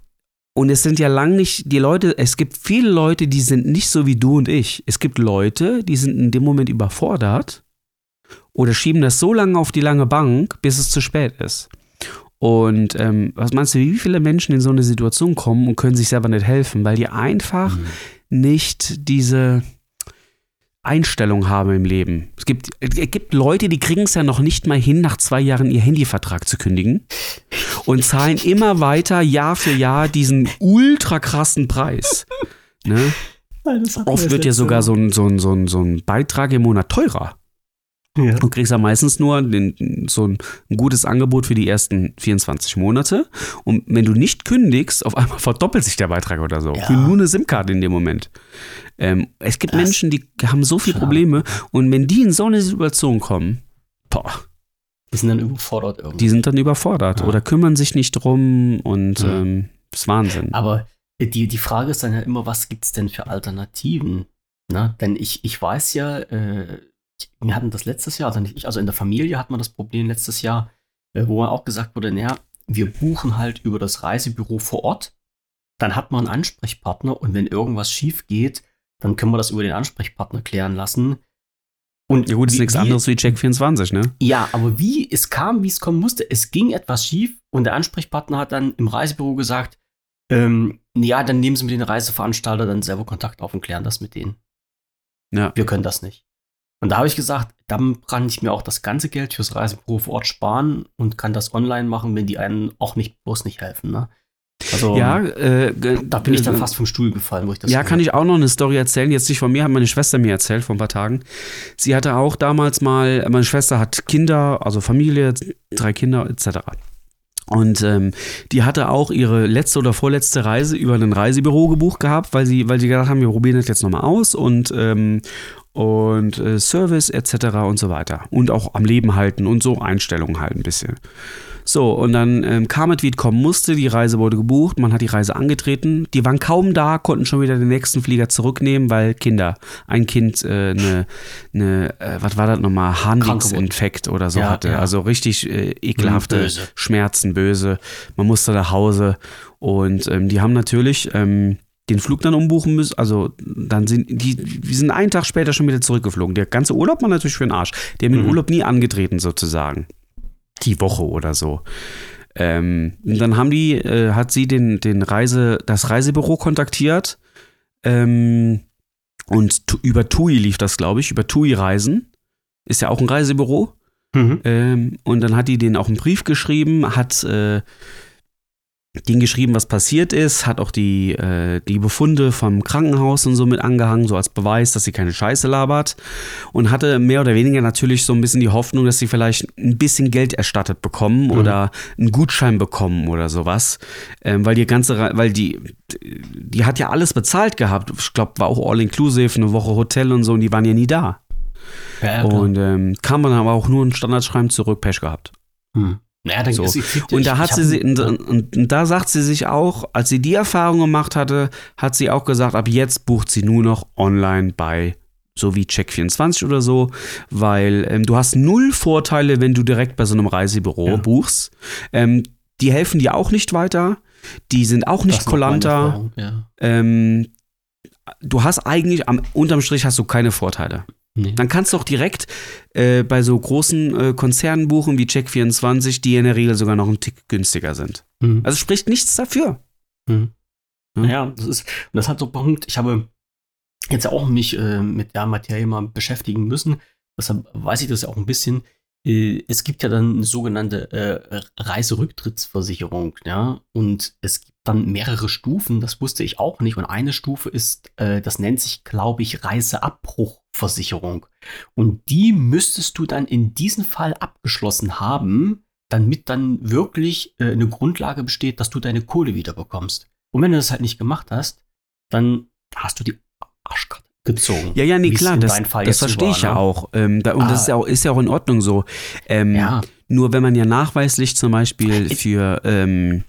und es sind ja lang nicht die Leute, es gibt viele Leute, die sind nicht so wie du und ich. Es gibt Leute, die sind in dem Moment überfordert oder schieben das so lange auf die lange Bank, bis es zu spät ist. Und ähm, was meinst du, wie viele Menschen in so eine Situation kommen und können sich selber nicht helfen, weil die einfach Hm. nicht diese Einstellung haben im Leben. Es gibt, es gibt Leute, die kriegen es ja noch nicht mal hin, nach zwei Jahren ihr Handyvertrag zu kündigen und zahlen immer weiter Jahr für Jahr diesen ultra krassen Preis. Ne? Oft wir wird ja sogar so ein, so, ein, so, ein, so ein Beitrag im Monat teurer. Ja. Du kriegst ja meistens nur den, so ein, ein gutes Angebot für die ersten 24 Monate. Und wenn du nicht kündigst, auf einmal verdoppelt sich der Beitrag oder so. Ja. Für nur eine SIM-Karte in dem Moment. Ähm, es gibt Das- Menschen, die haben so viele. Probleme. Und wenn die in so eine Situation kommen, boah, Die sind dann überfordert irgendwie. die sind dann überfordert Ja. oder kümmern sich nicht drum. Und Mhm. ähm, das ist Wahnsinn. Aber die, die Frage ist dann ja immer, was gibt es denn für Alternativen? Na, denn ich, ich weiß ja, äh, wir hatten das letztes Jahr, also nicht ich, also in der Familie hat man das Problem letztes Jahr, äh, wo auch gesagt wurde, naja, wir buchen halt über das Reisebüro vor Ort, dann hat man einen Ansprechpartner und wenn irgendwas schief geht, dann können wir das über den Ansprechpartner klären lassen. Und ja gut, ist nichts wie- anderes wie Check24, ne? ja, aber wie es kam, wie es kommen musste, es ging etwas schief und der Ansprechpartner hat dann im Reisebüro gesagt, Ähm, ja, dann nehmen sie mit den Reiseveranstalter dann selber Kontakt auf und klären das mit denen. Ja. Wir können das nicht. Und da habe ich gesagt, dann kann ich mir auch das ganze Geld fürs Reisebüro vor Ort sparen und kann das online machen, wenn die einen auch nicht bloß nicht helfen. Ne? Also ja, äh, da bin ich dann äh, fast vom Stuhl gefallen, wo ich das Ja, kann ich auch noch eine Story erzählen. Jetzt nicht von mir, hat meine Schwester mir erzählt vor ein paar Tagen. Sie hatte auch damals mal, meine Schwester hat Kinder, also Familie, drei Kinder etc. Und ähm, die hatte auch ihre letzte oder vorletzte Reise über ein Reisebüro gebucht gehabt, weil sie, weil sie gedacht haben, wir probieren das jetzt nochmal aus und, ähm, und äh, Service etc. und so weiter. Und auch am Leben halten und so Einstellungen halt ein bisschen. So, und dann ähm, kam es, wie es kommen musste. Die Reise wurde gebucht, man hat die Reise angetreten. Die waren kaum da, konnten schon wieder den nächsten Flieger zurücknehmen, weil Kinder, ein Kind äh, eine, ne, äh, was war das nochmal, Harnwegsinfekt oder so Ja, hatte. ja. Also richtig äh, ekelhafte Mhm, böse. Schmerzen, böse. Man musste nach Hause. Und ähm, die haben natürlich ähm, den Flug dann umbuchen müssen. Also dann sind die, die sind einen Tag später schon wieder zurückgeflogen. Der ganze Urlaub war natürlich für den Arsch. Die haben den Mhm. Urlaub nie angetreten sozusagen. Die Woche oder so. Ähm, und dann haben die, äh, hat sie den, den Reise, das Reisebüro kontaktiert. Ähm, und tu, über TUI lief das, glaube ich, über TUI Reisen. Ist ja auch ein Reisebüro. Mhm. Ähm, und dann hat die denen auch einen Brief geschrieben, hat äh, denen geschrieben, was passiert ist, hat auch die, äh, die Befunde vom Krankenhaus und so mit angehangen, so als Beweis, dass sie keine Scheiße labert. Und hatte mehr oder weniger natürlich so ein bisschen die Hoffnung, dass sie vielleicht ein bisschen Geld erstattet bekommen Mhm. oder einen Gutschein bekommen oder sowas. Ähm, weil die ganze, weil die, die hat ja alles bezahlt gehabt. Ich glaube, war auch all-inclusive, eine Woche Hotel und so, und die waren ja nie da. Ja. Und ähm, kam dann aber auch nur ein Standardschreiben zurück, Pech gehabt. Hm. Naja, dann So. ist ja- Und da ich- hat ich sie, und, und, und da sagt sie sich auch, als sie die Erfahrung gemacht hatte, hat sie auch gesagt, ab jetzt bucht sie nur noch online bei so wie Check24 oder so, weil ähm, du hast null Vorteile, wenn du direkt bei so einem Reisebüro Ja. buchst. Ähm, die helfen dir auch nicht weiter, die sind auch nicht. Erfahrung, Ja. Ähm, du hast eigentlich, am unterm Strich hast du keine Vorteile. Nee. Dann kannst du auch direkt äh, bei so großen äh, Konzernen buchen wie Check24, die in der Regel sogar noch einen Tick günstiger sind. Mhm. Also spricht nichts dafür. Mhm. Ja. Naja, das ist, und das hat so ein Punkt, ich habe jetzt auch mich äh, mit der Materie mal beschäftigen müssen, deshalb weiß ich das ja auch ein bisschen. Äh, es gibt ja dann eine sogenannte äh, Reiserücktrittsversicherung, ja, und es gibt dann mehrere Stufen, das wusste ich auch nicht. Und eine Stufe ist, äh, das nennt sich, glaube ich, Reiseabbruchversicherung. Und die müsstest du dann in diesem Fall abgeschlossen haben, damit dann wirklich äh, eine Grundlage besteht, dass du deine Kohle wiederbekommst. Und wenn du das halt nicht gemacht hast, dann hast du die Arschkarte gezogen. Ja, ja, nee, klar, das, das verstehe war, ich ja ne? auch. Ähm, da, und das Ah. ist ja, auch, ist ja auch in Ordnung so. Ähm, Ja, Nur wenn man ja nachweislich zum Beispiel für, ähm,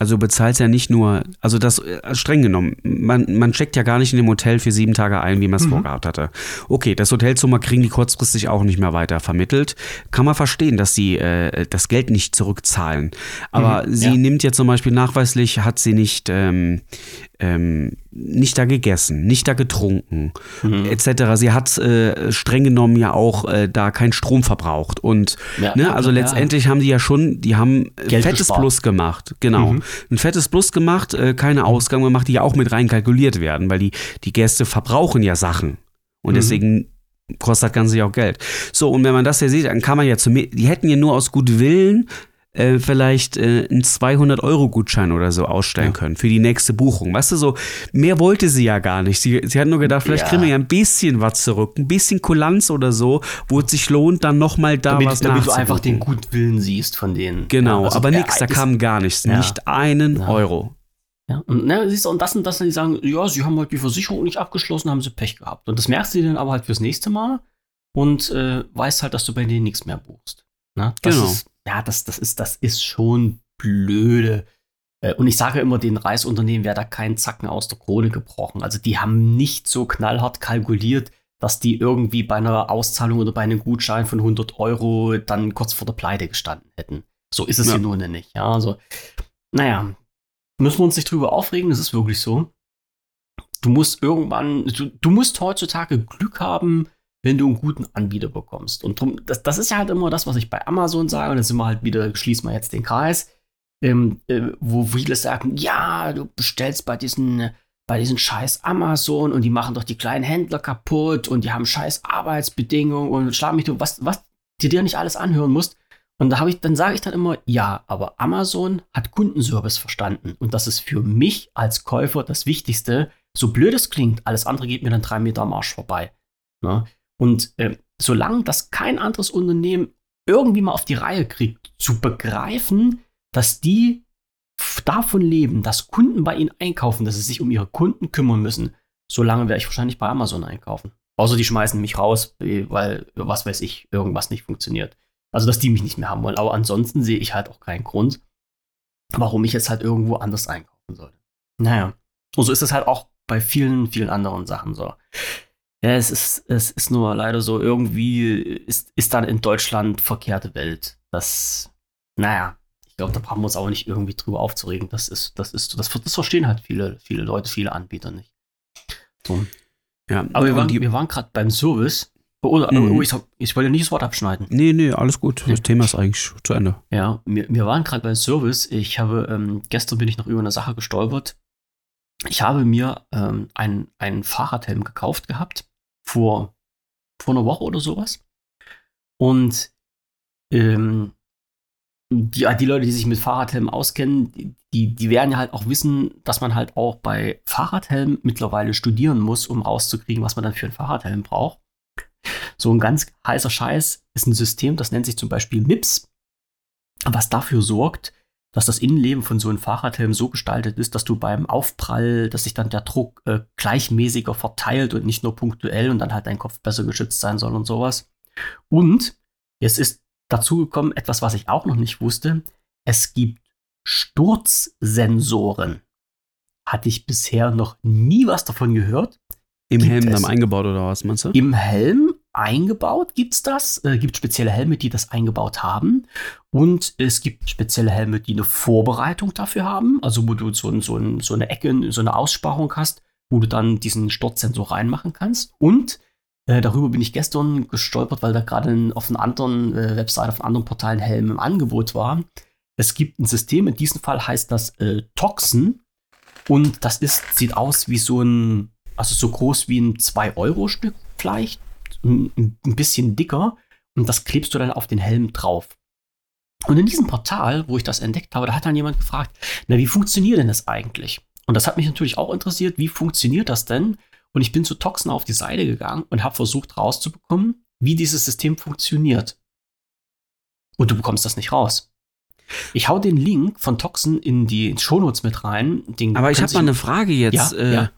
also du bezahlst ja nicht nur, also das äh, streng genommen, man, man checkt ja gar nicht in dem Hotel für sieben Tage ein, wie man es Mhm. vorgehabt hatte. Okay, das Hotelzimmer kriegen die kurzfristig auch nicht mehr weiter vermittelt. Kann man verstehen, dass sie äh, das Geld nicht zurückzahlen. Aber Mhm, sie ja. nimmt ja zum Beispiel nachweislich, hat sie nicht, ähm, ähm, nicht da gegessen, nicht da getrunken, Mhm. etc. Sie hat äh, streng genommen ja auch äh, da keinen Strom verbraucht und Ja, ne, ja, also ja. letztendlich haben die ja schon, die haben äh, Geld fettes gespart. Plus gemacht, genau, Mhm. ein fettes Plus gemacht, äh, keine Ausgaben gemacht, die ja auch mit rein kalkuliert werden, weil die die Gäste verbrauchen ja Sachen und Mhm. deswegen kostet das Ganze ja auch Geld. So und wenn man das ja sieht, dann kann man ja zu mir, die hätten ja nur aus gutem Willen äh, vielleicht äh, einen 200-Euro-Gutschein oder so ausstellen Ja. können für die nächste Buchung. Weißt du, so, mehr wollte sie ja gar nicht. Sie, sie hat nur gedacht, vielleicht Ja. kriegen wir ja ein bisschen was zurück, ein bisschen Kulanz oder so, wo es sich lohnt, dann nochmal da damit, was damit du einfach den. Gutwillen siehst von denen. Genau, Ja, also, aber nix, da kam gar nichts. Nicht einen. Euro. Ja, und ne, siehst du, und das und das, die sagen, ja, sie haben halt die Versicherung nicht abgeschlossen, haben sie Pech gehabt. Und das merkst du dann aber halt fürs nächste Mal und äh, weißt halt, dass du bei denen nichts mehr buchst. Ne? Das Genau. Ist, ja, das, das, ist, das ist schon blöde. Äh, Und ich sage immer, den Reisunternehmen wäre da kein Zacken aus der Krone gebrochen. Also die haben nicht so knallhart kalkuliert, dass die irgendwie bei einer Auszahlung oder bei einem Gutschein von 100 Euro dann kurz vor der Pleite gestanden hätten. So ist es Ja. hier nun nicht. Ja, also, naja, müssen wir uns nicht drüber aufregen, das ist wirklich so. Du musst irgendwann, du, du musst heutzutage Glück haben, wenn du einen guten Anbieter bekommst. Und drum, das, das ist ja halt immer das, was ich bei Amazon sage, und dann sind wir halt wieder, schließen wir jetzt den Kreis. ähm, äh, wo viele sagen, ja, du bestellst bei diesen, bei diesen scheiß Amazon und die machen doch die kleinen Händler kaputt und die haben scheiß Arbeitsbedingungen und schlag mich du, was, was du dir nicht alles anhören musst. Und da habe ich, dann sage ich dann immer, ja, aber Amazon hat Kundenservice verstanden. Und das ist für mich als Käufer das Wichtigste. So blöd es klingt, alles andere geht mir dann drei Meter am Arsch vorbei. Ne? Und äh, solange das kein anderes Unternehmen irgendwie mal auf die Reihe kriegt, zu begreifen, dass die davon leben, dass Kunden bei ihnen einkaufen, dass sie sich um ihre Kunden kümmern müssen, solange werde ich wahrscheinlich bei Amazon einkaufen. Außer die schmeißen mich raus, weil, was weiß ich, irgendwas nicht funktioniert. Also, dass die mich nicht mehr haben wollen. Aber ansonsten sehe ich halt auch keinen Grund, warum ich jetzt halt irgendwo anders einkaufen sollte. Naja. Und so ist es halt auch bei vielen, vielen anderen Sachen so. Ja, es ist, es ist nur leider so, irgendwie ist, ist dann in Deutschland verkehrte Welt. Das, naja, ich glaube, da brauchen wir uns auch nicht irgendwie drüber aufzuregen. Das ist, das ist, das, das verstehen halt viele, viele Leute, viele Anbieter nicht. So. Ja, aber wir waren, wir waren gerade beim Service oder, mhm. oh, ich, ich wollte nicht das Wort abschneiden. Nee, nee, alles gut. Das Thema ist eigentlich zu Ende. Ja, wir, wir waren gerade beim Service. Ich habe, ähm, gestern bin ich noch über eine Sache gestolpert. Ich habe mir ähm, einen, einen Fahrradhelm gekauft gehabt. Vor, vor einer Woche oder sowas. Und ähm, die, die Leute, die sich mit Fahrradhelmen auskennen, die, die werden ja halt auch wissen, dass man halt auch bei Fahrradhelmen mittlerweile studieren muss, um rauszukriegen, was man dann für einen Fahrradhelm braucht. So ein ganz heißer Scheiß ist ein System, das nennt sich zum Beispiel MIPS, was dafür sorgt, dass das Innenleben von so einem Fahrradhelm so gestaltet ist, dass du beim Aufprall, dass sich dann der Druck äh, gleichmäßiger verteilt und nicht nur punktuell und dann halt dein Kopf besser geschützt sein soll und sowas. Und es ist dazu gekommen, etwas, was ich auch noch nicht wusste. Es gibt Sturzsensoren. Hatte ich bisher noch nie was davon gehört. Im Helm dann eingebaut oder was meinst du? Im Helm eingebaut gibt es das. Äh, gibt spezielle Helme, die das eingebaut haben. Und es gibt spezielle Helme, die eine Vorbereitung dafür haben. Also wo du so, so, so eine Ecke, so eine Aussparung hast, wo du dann diesen Sturzsensor reinmachen kannst. Und äh, darüber bin ich gestern gestolpert, weil da gerade auf einer anderen äh, Website, auf einem anderen Portal ein Helm im Angebot war. Es gibt ein System, in diesem Fall heißt das äh, Toxen. Und das ist, sieht aus wie so ein also so groß wie ein 2-Euro-Stück vielleicht, ein, bisschen dicker. Und das klebst du dann auf den Helm drauf. Und in diesem Portal, wo ich das entdeckt habe, da hat dann jemand gefragt, na, wie funktioniert denn das eigentlich? Und das hat mich natürlich auch interessiert, wie funktioniert das denn? Und ich bin zu Toxen auf die Seite gegangen und habe versucht rauszubekommen, wie dieses System funktioniert. Und du bekommst das nicht raus. Ich hau den Link von Toxen in die Shownotes mit rein. Den Aber ich habe mal eine Frage jetzt. Ja, äh, ja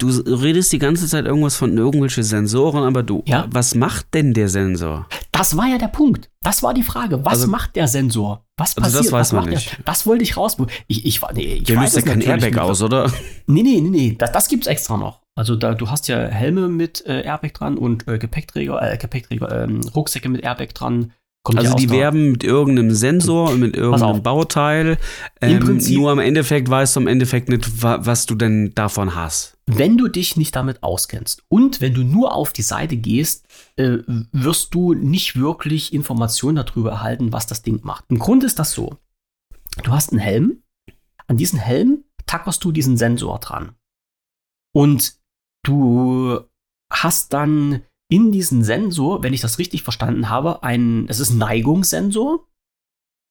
du redest die ganze Zeit irgendwas von irgendwelchen Sensoren, aber du, ja? was macht denn der Sensor? Das war ja der Punkt. Das war die Frage. Was also, macht der Sensor? Was passiert? Also das weiß man nicht. Der? Das wollte ich raus. Ich, ich, nee, ich der löst ja kein Airbag aus, oder? Nee, nee, nee, nee. Das, das gibt's extra noch. Also da, du hast ja Helme mit äh, Airbag dran und äh, Gepäckträger, äh, Gepäckträger, ähm, Rucksäcke mit Airbag dran. Kommt also die werben mit irgendeinem Sensor und mit irgendeinem Bauteil. Ähm, Im Prinzip, nur am Endeffekt weißt du am Endeffekt nicht, was du denn davon hast. Wenn du dich nicht damit auskennst und wenn du nur auf die Seite gehst, äh, wirst du nicht wirklich Informationen darüber erhalten, was das Ding macht. Im Grunde ist das so. Du hast einen Helm. An diesen Helm tackerst du diesen Sensor dran. Und du hast dann in diesen Sensor, wenn ich das richtig verstanden habe, ein, es ist ein Neigungssensor.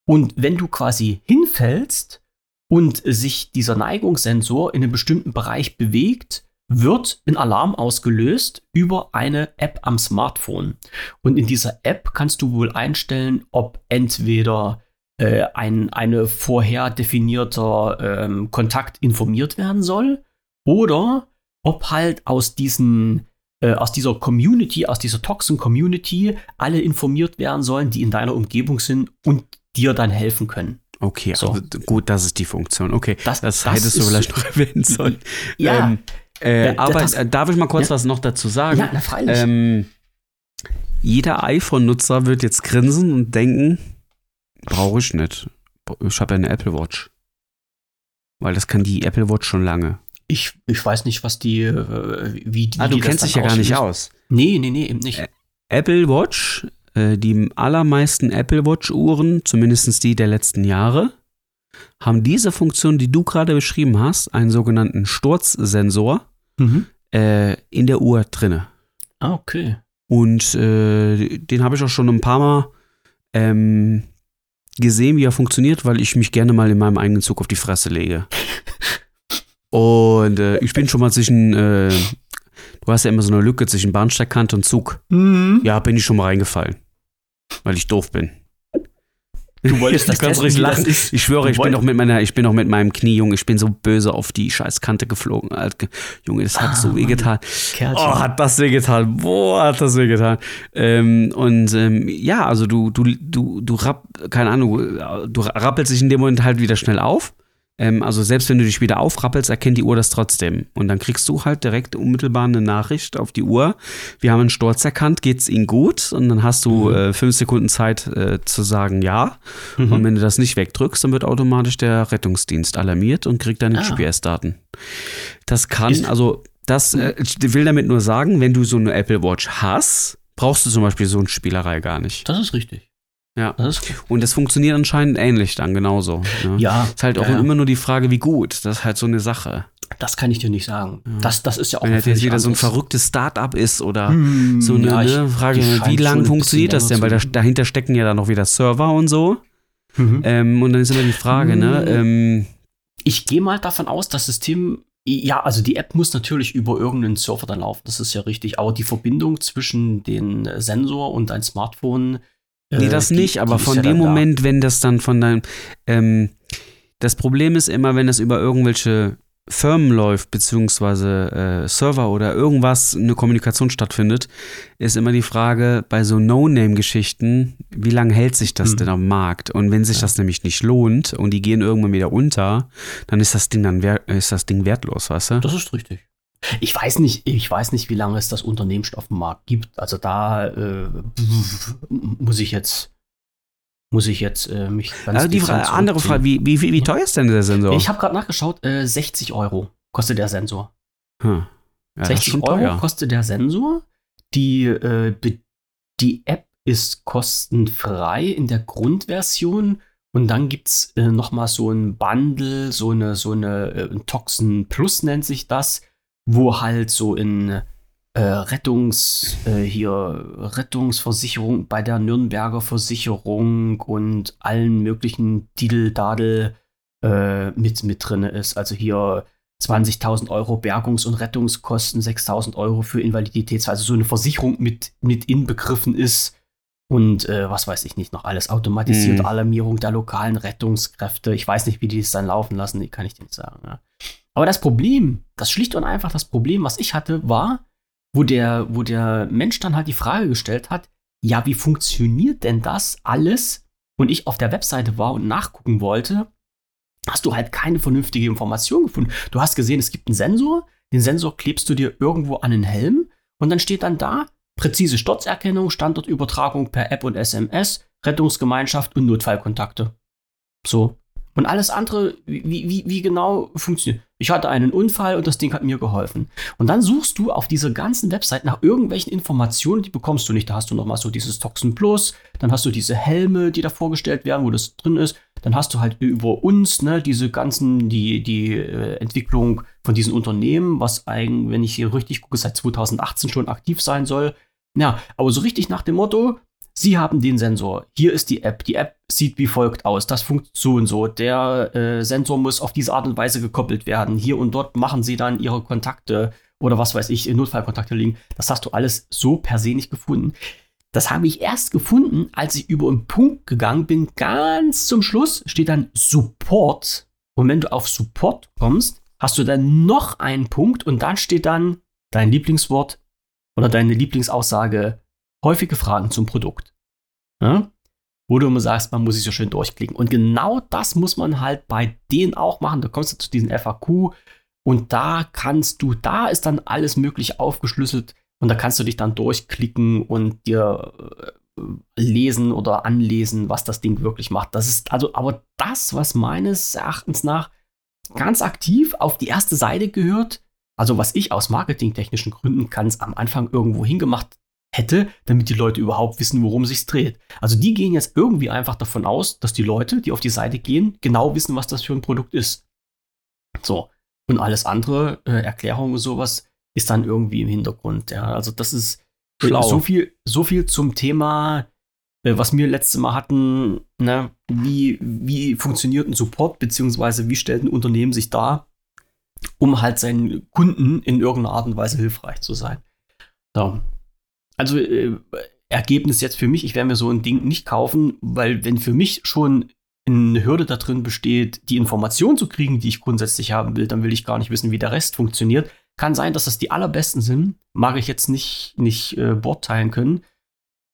Und wenn du quasi hinfällst und sich dieser Neigungssensor in einem bestimmten Bereich bewegt, wird ein Alarm ausgelöst über eine App am Smartphone. Und in dieser App kannst du wohl einstellen, ob entweder äh, ein eine vorher definierter ähm, Kontakt informiert werden soll oder ob halt aus diesen äh, aus dieser Community, aus dieser Toxin-Community alle informiert werden sollen, die in deiner Umgebung sind und dir dann helfen können. Okay, so. also gut, das ist die Funktion. Okay, das, das, das hättest du vielleicht noch erwähnen sollen. Ja. Ähm, äh, aber das, darf ich mal kurz ja. was noch dazu sagen? Ja, na, freilich. Ähm, jeder iPhone-Nutzer wird jetzt grinsen und denken, brauche ich nicht. Ich habe ja eine Apple Watch. Weil das kann die Apple Watch schon lange. Ich, ich weiß nicht, was die, äh, wie, wie Ah, du kennst dich ja gar nicht aus. Nee, nee, nee, eben nicht. Apple Watch, äh, die allermeisten Apple Watch-Uhren, zumindest die der letzten Jahre, haben diese Funktion, die du gerade beschrieben hast, einen sogenannten Sturzsensor, Mhm. äh, in der Uhr drinne. Ah, okay. Und äh, den habe ich auch schon ein paar Mal ähm, gesehen, wie er funktioniert, weil ich mich gerne mal in meinem eigenen Zug auf die Fresse lege. Und äh, ich bin schon mal zwischen, äh, du hast ja immer so eine Lücke zwischen Bahnsteigkante und Zug. Mhm. Ja, bin ich schon mal reingefallen. Weil ich doof bin. Du wolltest das wie das lachen. Ich schwöre, ich bin doch mit meiner, ich bin doch mit meinem Knie, Junge, ich bin so böse auf die scheiß Kante geflogen. Alter. Junge, das hat Ah, so weh Mann. getan. Kerlchen. Oh, hat das wehgetan. Boah, hat das wehgetan. Ähm, und ähm, ja, also du, du, du, du rapp, keine Ahnung, du rappelst dich in dem Moment halt wieder schnell auf. Ähm, also selbst wenn du dich wieder aufrappelst, erkennt die Uhr das trotzdem. Und dann kriegst du halt direkt unmittelbar eine Nachricht auf die Uhr. Wir haben einen Sturz erkannt, geht's Ihnen gut? Und dann hast du Mhm. äh, fünf Sekunden Zeit äh, zu sagen ja. Mhm. Und wenn du das nicht wegdrückst, dann wird automatisch der Rettungsdienst alarmiert und kriegt deine Ah. GPS-Daten. Das kann, Ist- also, das äh, ich will damit nur sagen, wenn du so eine Apple Watch hast, brauchst du zum Beispiel so eine Spielerei gar nicht. Das ist richtig. Ja. Das Und das funktioniert anscheinend ähnlich dann genauso. Ne? ja, Ist halt auch ja, immer nur die Frage, wie gut. Das ist halt so eine Sache. das kann ich dir nicht sagen. Ja. Das, das ist ja auch Wenn jetzt wieder so ein verrücktes Start-up ist oder Hm, so eine ja, ich- ne, Frage, wie lange funktioniert das denn? Weil da, dahinter stecken ja dann noch wieder Server und so. Mhm. Ähm, und dann ist immer die Frage, ne? Hm. Ähm, Ich gehe mal davon aus, das System, ja, also die App muss natürlich über irgendeinen Server dann laufen, das ist ja richtig, aber die Verbindung zwischen den äh, Sensor und dein Smartphone. Äh, Nee, das die- nicht, aber die von dem dann da. Moment, wenn das dann von deinem. Ähm, das Problem ist immer, wenn das über irgendwelche Firmen läuft, beziehungsweise äh, Server oder irgendwas, eine Kommunikation stattfindet, ist immer die Frage bei so No-Name-Geschichten, wie lange hält sich das Hm. denn am Markt? Und wenn sich Ja. das nämlich nicht lohnt und die gehen irgendwann wieder unter, dann ist das Ding dann ist das Ding wertlos, weißt du? Das ist richtig. Ich weiß nicht, ich weiß nicht, wie lange es das Unternehmen schon auf dem Markt gibt. Also da äh, muss ich jetzt, muss ich jetzt äh, mich ganz Also die dezent Fra andere. Frage, wie, wie, wie, wie teuer ist denn der Sensor? Ich habe gerade nachgeschaut, äh, 60 Euro kostet der Sensor. hm. ja, das ist 60 schon Euro teuer. kostet der Sensor. Die, äh, die App ist kostenfrei in der Grundversion. Und dann gibt es äh, nochmal so ein Bundle, so eine, so eine äh, Toxin Plus nennt sich das, wo halt so in äh, Rettungs, äh, hier Rettungsversicherung bei der Nürnberger Versicherung und allen möglichen Didel-Dadel äh, mit, mit drin ist. Also hier 20.000 Euro Bergungs- und Rettungskosten, 6.000 Euro für Invaliditätsfall, also so eine Versicherung mit, mit inbegriffen ist und äh, was weiß ich nicht noch alles, automatisierte Mhm. Alarmierung der lokalen Rettungskräfte. Ich weiß nicht, wie die es dann laufen lassen, die kann ich dir nicht sagen. Ja. Aber das Problem, das schlicht und einfach das Problem, was ich hatte, war, wo der, wo der Mensch dann halt die Frage gestellt hat, ja, wie funktioniert denn das alles? Und ich auf der Webseite war und nachgucken wollte, hast du halt keine vernünftige Information gefunden. Du hast gesehen, es gibt einen Sensor, den Sensor klebst du dir irgendwo an den Helm und dann steht dann da präzise Sturzerkennung, Standortübertragung per App und SMS, Rettungsgemeinschaft und Notfallkontakte. So. Und alles andere, wie, wie, wie genau funktioniert. Ich hatte einen Unfall und das Ding hat mir geholfen. Und dann suchst du auf dieser ganzen Website nach irgendwelchen Informationen, die bekommst du nicht. Da hast du nochmal so dieses Toxin Plus, dann hast du diese Helme, die da vorgestellt werden, wo das drin ist. Dann hast du halt über uns, ne, diese ganzen, die, die äh, Entwicklung von diesen Unternehmen, was eigentlich, wenn ich hier richtig gucke, seit 2018 schon aktiv sein soll. Ja, aber so richtig nach dem Motto, Sie haben den Sensor. Hier ist die App. Die App sieht wie folgt aus. Das funktioniert so und so. Der äh, Sensor muss auf diese Art und Weise gekoppelt werden. Hier und dort machen Sie dann Ihre Kontakte oder was weiß ich, Notfallkontakte liegen. Das hast du alles so per se nicht gefunden. Das habe ich erst gefunden, als ich über einen Punkt gegangen bin. Ganz zum Schluss steht dann Support. Und wenn du auf Support kommst, hast du dann noch einen Punkt und dann steht dann dein Lieblingswort oder deine Lieblingsaussage häufige Fragen zum Produkt. Ja? Wo du immer sagst, man muss sich so schön durchklicken. Und genau das muss man halt bei denen auch machen. Da kommst du zu diesen FAQ und da kannst du, da ist dann alles möglich aufgeschlüsselt und da kannst du dich dann durchklicken und dir äh, lesen oder anlesen, was das Ding wirklich macht. Das ist also aber das, was meines Erachtens nach ganz aktiv auf die erste Seite gehört. Also was ich aus marketingtechnischen Gründen ganz am Anfang irgendwo hingemacht hätte, damit die Leute überhaupt wissen, worum es sich dreht. Also die gehen jetzt irgendwie einfach davon aus, dass die Leute, die auf die Seite gehen, genau wissen, was das für ein Produkt ist. So. Und alles andere, äh, Erklärungen und sowas, ist dann irgendwie im Hintergrund. Ja, also das ist Schlau. so viel, so viel zum Thema, äh, was wir letztes Mal hatten, ne, wie, wie funktioniert ein Support, beziehungsweise wie stellt ein Unternehmen sich dar, um halt seinen Kunden in irgendeiner Art und Weise hilfreich zu sein. So. Also äh, Ergebnis jetzt für mich, ich werde mir so ein Ding nicht kaufen, weil wenn für mich schon eine Hürde da drin besteht, die Information zu kriegen, die ich grundsätzlich haben will, dann will ich gar nicht wissen, wie der Rest funktioniert. Kann sein, dass das die allerbesten sind, mag ich jetzt nicht, nicht äh, beurteilen können.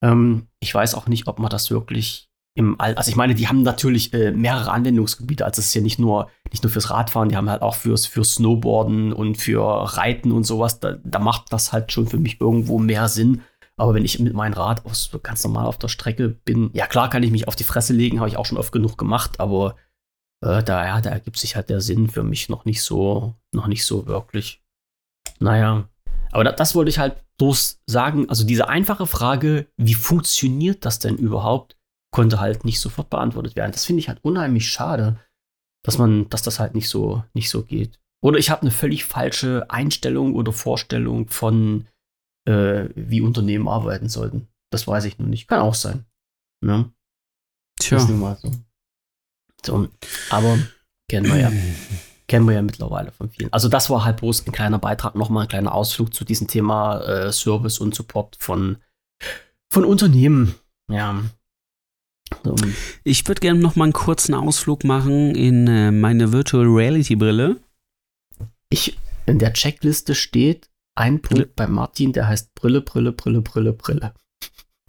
Ähm, ich weiß auch nicht, ob man das wirklich im All, also ich meine, die haben natürlich äh, mehrere Anwendungsgebiete, also es ist ja nicht nur, nicht nur fürs Radfahren, die haben halt auch fürs, fürs Snowboarden und für Reiten und sowas, da, da macht das halt schon für mich irgendwo mehr Sinn. Aber wenn ich mit meinem Rad aus, ganz normal auf der Strecke bin, ja klar kann ich mich auf die Fresse legen, habe ich auch schon oft genug gemacht, aber äh, da, ja, da ergibt sich halt der Sinn für mich noch nicht so, noch nicht so wirklich. Naja, aber da, das wollte ich halt bloß sagen. Also diese einfache Frage, wie funktioniert das denn überhaupt, konnte halt nicht sofort beantwortet werden. Das finde ich halt unheimlich schade, dass man, dass das halt nicht so, nicht so geht. Oder ich habe eine völlig falsche Einstellung oder Vorstellung von, äh, wie Unternehmen arbeiten sollten. Das weiß ich nur nicht. Kann auch sein. Ne? Tja. Ist nun mal so. so. Aber kennen wir ja. kennen wir ja mittlerweile von vielen. Also das war halt bloß ein kleiner Beitrag, nochmal ein kleiner Ausflug zu diesem Thema äh, Service und Support von, von Unternehmen. Ja. So. Ich würde gerne noch mal einen kurzen Ausflug machen in äh, meine Virtual Reality Brille. Ich, in der Checkliste steht ein Punkt bei Martin, der heißt Brille, Brille, Brille, Brille, Brille.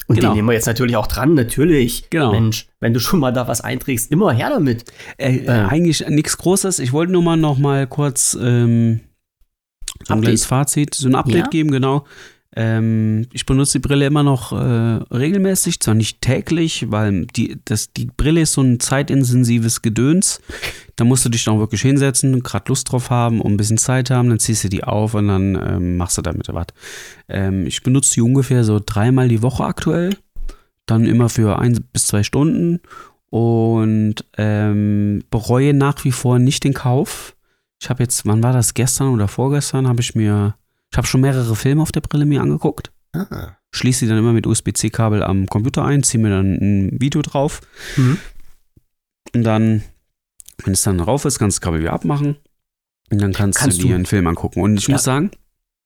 Und Genau. den nehmen wir jetzt natürlich auch dran, natürlich. Genau. Mensch, wenn du schon mal da was einträgst, immer her damit. Äh, Äh. Eigentlich nichts Großes. Ich wollte nur mal noch mal kurz ähm, so ein kleines Fazit, so ein Update Ja? geben, genau. Ähm, ich benutze die Brille immer noch äh, regelmäßig, zwar nicht täglich, weil die, das, die Brille ist so ein zeitintensives Gedöns. Da musst du dich dann wirklich hinsetzen, gerade Lust drauf haben und ein bisschen Zeit haben, dann ziehst du die auf und dann ähm, machst du damit was. Ähm, ich benutze die ungefähr so dreimal die Woche aktuell, dann immer für ein bis zwei Stunden und ähm, bereue nach wie vor nicht den Kauf. Ich habe jetzt, wann war das, gestern oder vorgestern, habe ich mir, ich habe schon mehrere Filme auf der Brille mir angeguckt, Ah. schließe sie dann immer mit USB-C-Kabel am Computer ein, ziehe mir dann ein Video drauf Mhm. und dann, wenn es dann drauf ist, kannst du das Kabel wieder abmachen und dann kannst, Kannst du dir einen Film angucken. Und ich Ja. muss sagen,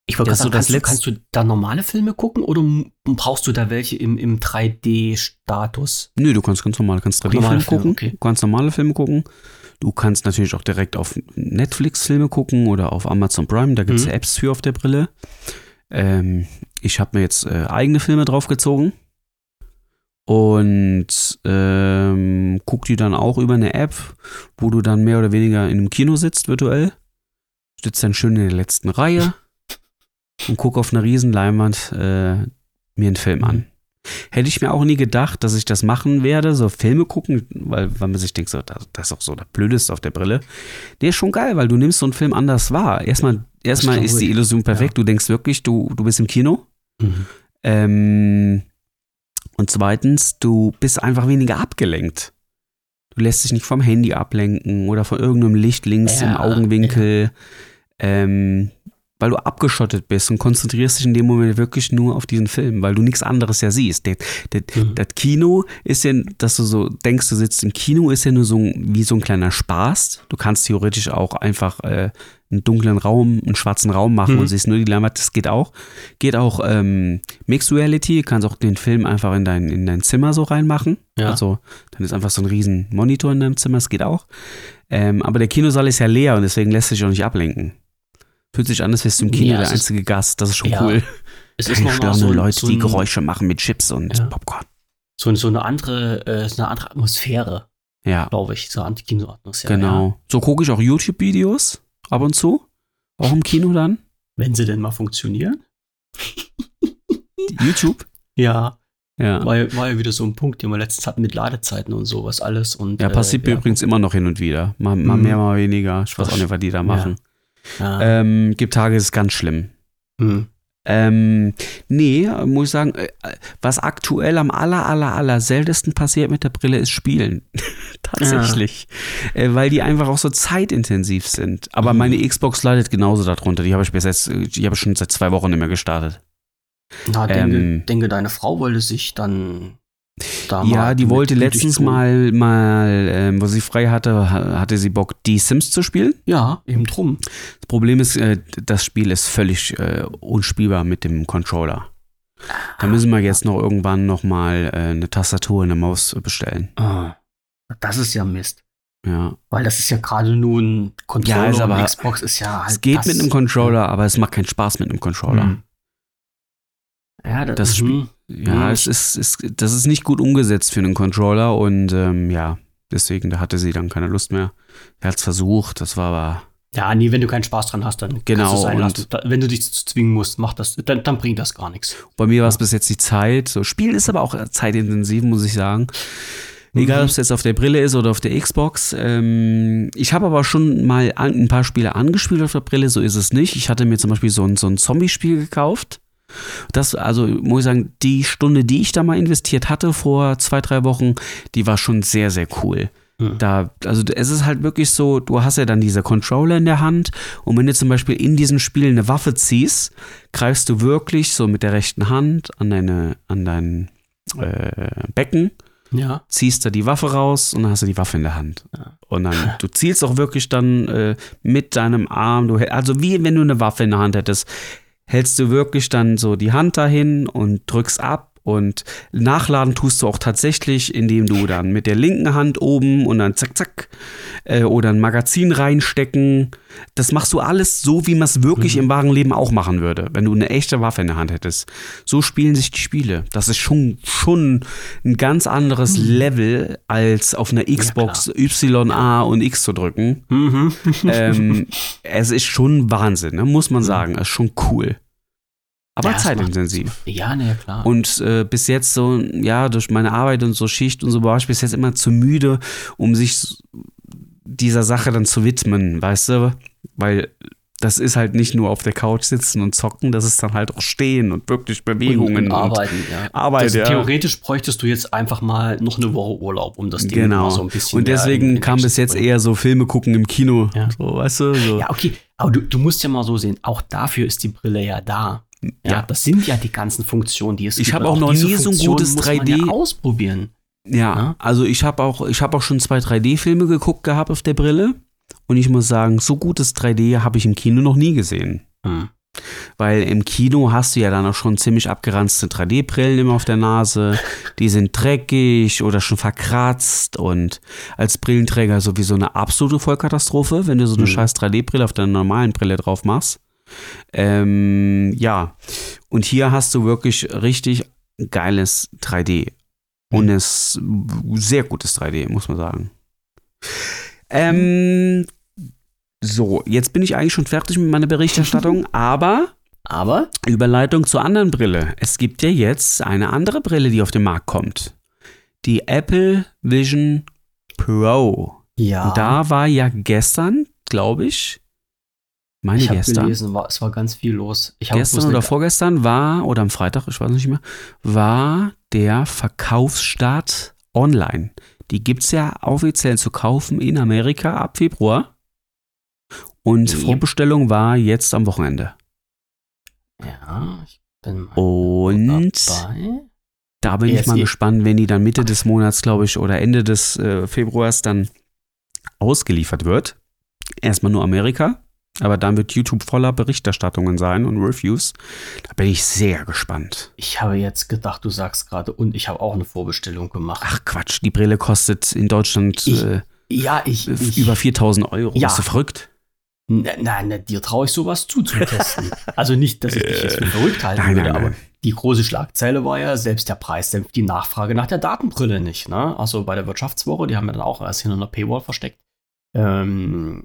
Ich wollte so sagen, das kannst, du, kannst du da normale Filme gucken oder brauchst du da welche im, im 3D-Status? Nö, du kannst ganz normal, kannst 3D-Filme Normale Filme, gucken, okay. du kannst normale Filme gucken. Du kannst natürlich auch direkt auf Netflix Filme gucken oder auf Amazon Prime, da gibt es Mhm. Apps für auf der Brille. Ähm, ich habe mir jetzt äh, eigene Filme draufgezogen und ähm, guck die dann auch über eine App, wo du dann mehr oder weniger in einem Kino sitzt, virtuell. Sitzt dann schön in der letzten Reihe und guck auf einer riesen Leinwand äh, mir einen Film an. Hätte ich mir auch nie gedacht, dass ich das machen werde, so Filme gucken, weil, weil man sich denkt, so, das, das ist auch so das Blödeste auf der Brille. Der ist schon geil, weil du nimmst so einen Film anders wahr. Erstmal, erstmal glaub ist die. Illusion perfekt, du denkst wirklich, du, du bist im Kino. Mhm. Ähm, und zweitens, du bist einfach weniger abgelenkt. Du lässt dich nicht vom Handy ablenken oder von irgendeinem Licht links Ja, im Augenwinkel, ähm, weil du abgeschottet bist und konzentrierst dich in dem Moment wirklich nur auf diesen Film, weil du nichts anderes ja siehst. Der, der, Mhm. Das Kino ist ja, dass du so denkst, du sitzt im Kino, ist ja nur so wie so ein kleiner Spaß. Du kannst theoretisch auch einfach äh, einen dunklen Raum, einen schwarzen Raum machen Mhm. und siehst nur die Leinwand. Das geht auch. Geht auch ähm, Mixed Reality. Du kannst auch den Film einfach in dein, in dein Zimmer so reinmachen. Ja. Also dann ist einfach so ein riesen Monitor in deinem Zimmer. Das geht auch. Ähm, aber der Kinosaal ist ja leer und deswegen lässt sich auch nicht ablenken. Fühlt sich an, als wärst du im Kino Ja, der ist- einzige Gast. Das ist schon Ja, cool. Es ist Keine nochmal störenden so, Leute, so, die ein, Geräusche machen mit Chips und Ja. Popcorn. so, so eine andere, äh, so eine andere Atmosphäre, Ja. glaube ich. So eine Kinoatmosphäre. Genau. Ja. So gucke ich auch YouTube-Videos ab und zu. Auch im Kino dann. Wenn sie denn mal funktionieren. YouTube. Ja, Ja. war, ja- war ja wieder so ein Punkt, den wir letztens hatten mit Ladezeiten und sowas alles. Und, Ja, passiert äh, mir übrigens immer noch hin und wieder. Mal, mal Mhm. mehr, mal weniger. Ich weiß auch nicht, was die da machen. Ja. Ähm, gibt Tage, ist ganz schlimm. Hm. Ähm, nee, muss ich sagen, äh, was aktuell am aller, aller, aller seltensten passiert mit der Brille ist Spielen. Tatsächlich. Äh, weil die einfach auch so zeitintensiv sind. Aber Mhm. meine Xbox leidet genauso darunter. Die habe ich bis jetzt, die habe ich schon seit zwei Wochen nicht mehr gestartet. Na, denke, Ähm. denke, deine Frau wollte sich dann da Ja, mal die wollte letztens mal, mal ähm, wo sie frei hatte, ha- hatte sie Bock, die Sims zu spielen. Ja, eben drum. Das Problem ist, äh, das Spiel ist völlig äh, unspielbar mit dem Controller. Da müssen wir jetzt noch irgendwann noch mal äh, eine Tastatur und eine Maus bestellen. Ah, das ist ja Mist. Ja, Weil das ist ja gerade nun Controller Ja, ist aber- Xbox ist ja halt es geht mit einem Controller, aber es macht keinen Spaß mit einem Controller. Hm. Ja, das, Das mhm. Ja, Mhm. es ist, es, das ist nicht gut umgesetzt für einen Controller und ähm, ja, deswegen da hatte sie dann keine Lust mehr. Er hat es versucht, das war aber Ja, nee, wenn du keinen Spaß dran hast, dann Genau, kannst du es sein und- lassen. Da, wenn du dich zu zwingen musst, mach das, dann, dann bringt das gar nichts. Bei mir war es Ja. bis jetzt die Zeit. So, Spielen ist aber auch zeitintensiv, muss ich sagen. Egal, Mhm. ob es jetzt auf der Brille ist oder auf der Xbox. Ähm, ich habe aber schon mal ein paar Spiele angespielt auf der Brille, so ist es nicht. Ich hatte mir zum Beispiel so ein, so ein Zombie-Spiel gekauft. Das, also muss ich sagen, die Stunde, die ich da mal investiert hatte vor zwei, drei Wochen, die war schon sehr, sehr cool. Mhm. Da, also es ist halt wirklich so, du hast ja dann diese Controller in der Hand und wenn du zum Beispiel in diesem Spiel eine Waffe ziehst, greifst du wirklich so mit der rechten Hand an deine, an dein äh, Becken, Ja. ziehst da die Waffe raus und dann hast du die Waffe in der Hand. Ja. Und dann, du zielst auch wirklich dann äh, mit deinem Arm, du, also wie wenn du eine Waffe in der Hand hättest, hältst du wirklich dann so die Hand dahin und drückst ab und nachladen tust du auch tatsächlich, indem du dann mit der linken Hand oben und dann zack, zack, äh, oder ein Magazin reinstecken. Das machst du alles so, wie man es wirklich Mhm. im wahren Leben auch machen würde, wenn du eine echte Waffe in der Hand hättest. So spielen sich die Spiele. Das ist schon, schon ein ganz anderes Level, als auf einer Xbox Y, A und X zu drücken. Mhm. ähm, es ist schon Wahnsinn, ne? muss man sagen. Es ist schon cool. Aber Ja, zeitintensiv. Ja, ne, klar. Und äh, bis jetzt so, ja, durch meine Arbeit und so Schicht und so war ich bis jetzt immer zu müde, um sich dieser Sache dann zu widmen, weißt du? Weil das ist halt nicht nur auf der Couch sitzen und zocken, das ist dann halt auch stehen und wirklich Bewegungen und, und, arbeiten, ja. Arbeit, das, ja. Theoretisch bräuchtest du jetzt einfach mal noch eine Woche Urlaub, um das Ding Genau. so ein bisschen und deswegen in- kam bis jetzt bringen. eher so Filme gucken im Kino. Ja. So, weißt du? So. Ja, okay. Aber du, du musst ja mal so sehen, auch dafür ist die Brille ja da. Ja, Ja. das sind ja die ganzen Funktionen, die es Ich gibt. hab Und auch noch nie so ein gutes muss man 3D Ja ausprobieren. Ja, Ja. also ich habe auch, ich habe auch schon zwei 3D-Filme geguckt gehabt auf der Brille. Und ich muss sagen, so gutes 3D habe ich im Kino noch nie gesehen. Hm. Weil im Kino hast du ja dann auch schon ziemlich abgeranzte 3D-Brillen immer auf der Nase. Die sind dreckig oder schon verkratzt und als Brillenträger sowieso eine absolute Vollkatastrophe, wenn du so eine Mhm. scheiß 3D-Brille auf deiner normalen Brille drauf machst. Ähm, ja, und hier hast du wirklich richtig geiles 3D. Und es sehr gutes 3D, muss man sagen. Ähm, so, jetzt bin ich eigentlich schon fertig mit meiner Berichterstattung, aber Aber Überleitung zur anderen Brille. Es gibt ja jetzt eine andere Brille, die auf den Markt kommt. Die Apple Vision Pro. ja, Und da war ja gestern, glaube ich, meine ich gestern, gelesen, war, es war ganz viel los. Ich gestern oder vorgestern war, oder am Freitag, ich weiß nicht mehr, war der Verkaufsstart online. Die gibt es ja offiziell zu kaufen in Amerika ab Februar. Und Ja. Vorbestellung war jetzt am Wochenende. Ja, ich bin mal Und dabei. da bin ich Jetzt mal gespannt, wenn die dann Mitte des Monats, glaube ich, oder Ende des äh, Februars dann ausgeliefert wird. Erstmal nur Amerika, aber dann wird YouTube voller Berichterstattungen sein und Reviews. Da bin ich sehr gespannt. Ich habe jetzt gedacht, du sagst gerade, und ich habe auch eine Vorbestellung gemacht. Ach Quatsch, die Brille kostet in Deutschland Ich- äh, ja, ich, ich über 4000 Euro. Ja. Bist du verrückt? Nein, nein, dir traue ich sowas zu zum Testen. also nicht, dass ich dich jetzt für verrückt halten Nein, würde, nein, aber die große Schlagzeile war ja, selbst der Preis dämpft die Nachfrage nach der Datenbrille nicht. Ne? Also bei der Wirtschaftswoche, die haben wir dann auch erst hinter einer Paywall versteckt, ähm,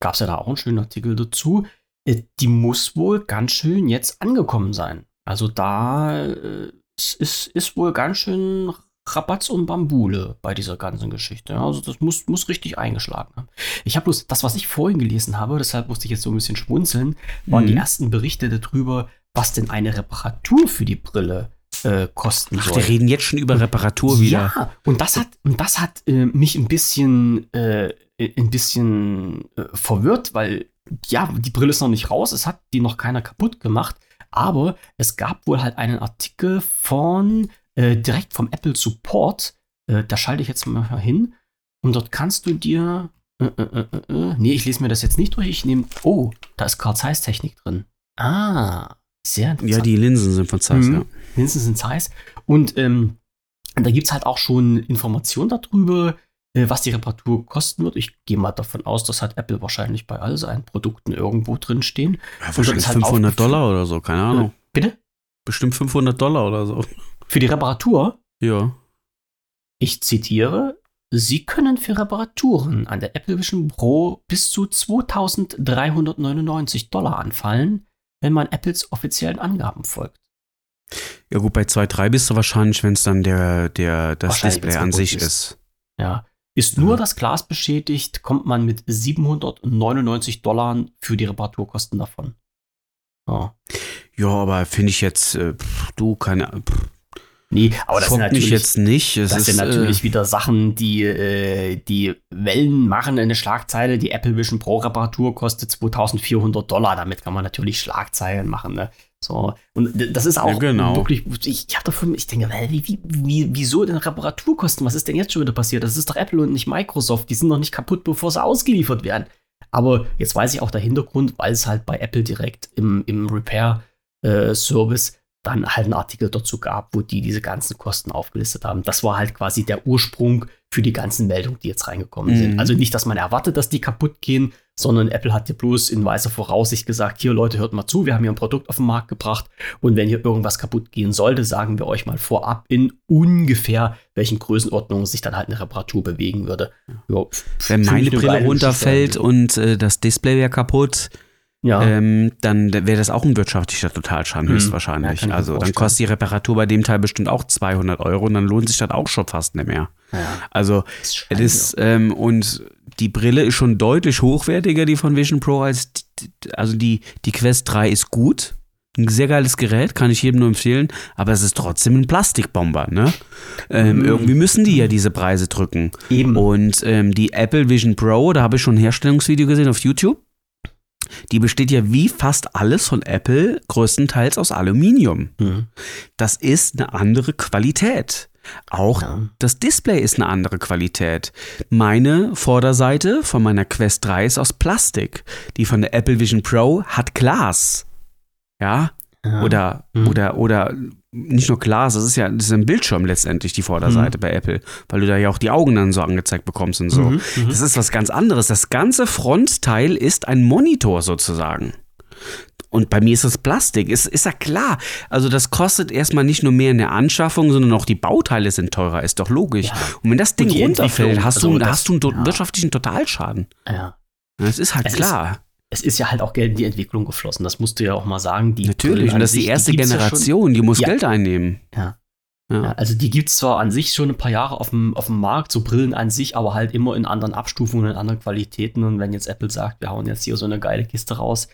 gab es ja da auch einen schönen Artikel dazu. Äh, Die muss wohl ganz schön jetzt angekommen sein. Also da äh, es ist, ist wohl ganz schön Rabatz und Bambule bei dieser ganzen Geschichte. Also das muss, muss richtig eingeschlagen haben. Ich habe bloß das, was ich vorhin gelesen habe, deshalb musste ich jetzt so ein bisschen schmunzeln, waren die Mhm. ersten Berichte darüber, was denn eine Reparatur für die Brille äh, kosten Ach, soll. wir reden jetzt schon über Reparatur wieder. Ja, und das hat, und das hat äh, mich ein bisschen, äh, ein bisschen äh, verwirrt, weil ja, die Brille ist noch nicht raus, es hat die noch keiner kaputt gemacht, aber es gab wohl halt einen Artikel von äh, direkt vom Apple Support, äh, da schalte ich jetzt mal hin und dort kannst du dir, äh, äh, äh, äh, nee, ich lese mir das jetzt nicht durch, ich nehme, oh, da ist Carl Zeiss Technik drin. Ah, sehr interessant. Ja, die Linsen sind von Zeiss, Mhm. ja. Linsen sind Zeiss. Und ähm, da gibt es halt auch schon Informationen darüber, äh, was die Reparatur kosten wird. Ich gehe mal davon aus, das hat Apple wahrscheinlich bei all seinen Produkten irgendwo drin stehen. ja wahrscheinlich halt 500 aufgeführt- Dollar oder so, keine Ahnung. Bitte? Bestimmt 500 Dollar oder so. Für die Reparatur, Ja. ich zitiere, Sie können für Reparaturen an der Apple Vision Pro bis zu 2399 Dollar anfallen, wenn man Apples offiziellen Angaben folgt. Ja gut, bei 2.3 bist du wahrscheinlich, wenn es dann der, der, das Display an sich ist. ist. Ja. Ist nur Ja. das Glas beschädigt, kommt man mit 799 Dollar für die Reparaturkosten davon. Ja. Ja, aber finde ich jetzt, äh, pff, du, keine pff, Nee, aber das sind schockt mich natürlich, jetzt nicht. Es das ist, sind natürlich äh, wieder Sachen, die, äh, die Wellen machen. Eine Schlagzeile, die Apple Vision Pro Reparatur kostet 2400 Dollar. Damit kann man natürlich Schlagzeilen machen. Ne? So. Und das ist auch Ja, genau. wirklich, ich, ich habe davon, ich denke, wie, wie, wie, wieso denn Reparaturkosten? Was ist denn jetzt schon wieder passiert? Das ist doch Apple und nicht Microsoft. Die sind noch nicht kaputt, bevor sie ausgeliefert werden. Aber jetzt weiß ich auch der Hintergrund, weil es halt bei Apple direkt im, im Repair-Service dann halt einen Artikel dazu gab, wo die diese ganzen Kosten aufgelistet haben. Das war halt quasi der Ursprung für die ganzen Meldungen, die jetzt reingekommen Mhm. sind. Also nicht, dass man erwartet, dass die kaputt gehen, sondern Apple hat dir bloß in weiser Voraussicht gesagt, hier Leute, hört mal zu, wir haben hier ein Produkt auf den Markt gebracht und wenn hier irgendwas kaputt gehen sollte, sagen wir euch mal vorab in ungefähr welchen Größenordnungen sich dann halt eine Reparatur bewegen würde. Ja, wenn meine Brille runterfällt und äh, das Display wäre kaputt, ja. ähm, dann wäre das auch ein wirtschaftlicher Totalschaden Mhm. höchstwahrscheinlich. Ja, also dann kostet die Reparatur bei dem Teil bestimmt auch 200 Euro und dann lohnt sich das auch schon fast nicht mehr. ja. Also Das ist, ähm, und die Brille ist schon deutlich hochwertiger, die von Vision Pro, als die- also die, die Quest 3 ist gut. Ein sehr geiles Gerät, kann ich jedem nur empfehlen, aber es ist trotzdem ein Plastikbomber, ne? Ähm, Mhm. Irgendwie müssen die ja diese Preise drücken. Eben. Und ähm, die Apple Vision Pro, da habe ich schon ein Herstellungsvideo gesehen auf YouTube. Die besteht ja wie fast alles von Apple größtenteils aus Aluminium. Mhm. Das ist eine andere Qualität. Auch Ja. das Display ist eine andere Qualität. Meine Vorderseite von meiner Quest 3 ist aus Plastik. Die von der Apple Vision Pro hat Glas. Ja, Ja. oder, Mhm. oder, oder nicht nur Glas, das ist ja das ist ein Bildschirm letztendlich, die Vorderseite bei Apple, weil du da ja auch die Augen dann so angezeigt bekommst und so. Mhm, mhm. Das ist was ganz anderes. Das ganze Frontteil ist ein Monitor sozusagen. Und bei mir ist das Plastik. Ist, ist ja klar. Also, das kostet erstmal nicht nur mehr in der Anschaffung, sondern auch die Bauteile sind teurer. Ist doch logisch. Ja. Und wenn das Ding runterfällt, hast du, also das- hast du einen ja. wirtschaftlichen Totalschaden. ja. Das ist halt Es ist- klar. Es ist ja halt auch Geld in die Entwicklung geflossen. Das musst du ja auch mal sagen. Die Natürlich. Und das ist die erste ja schon- Generation, die muss Ja. Geld einnehmen. Ja. Ja. Ja, also die gibt es zwar an sich schon ein paar Jahre auf dem, auf dem Markt, so Brillen an sich, aber halt immer in anderen Abstufungen, in anderen Qualitäten. Und wenn jetzt Apple sagt, wir hauen jetzt hier so eine geile Kiste raus,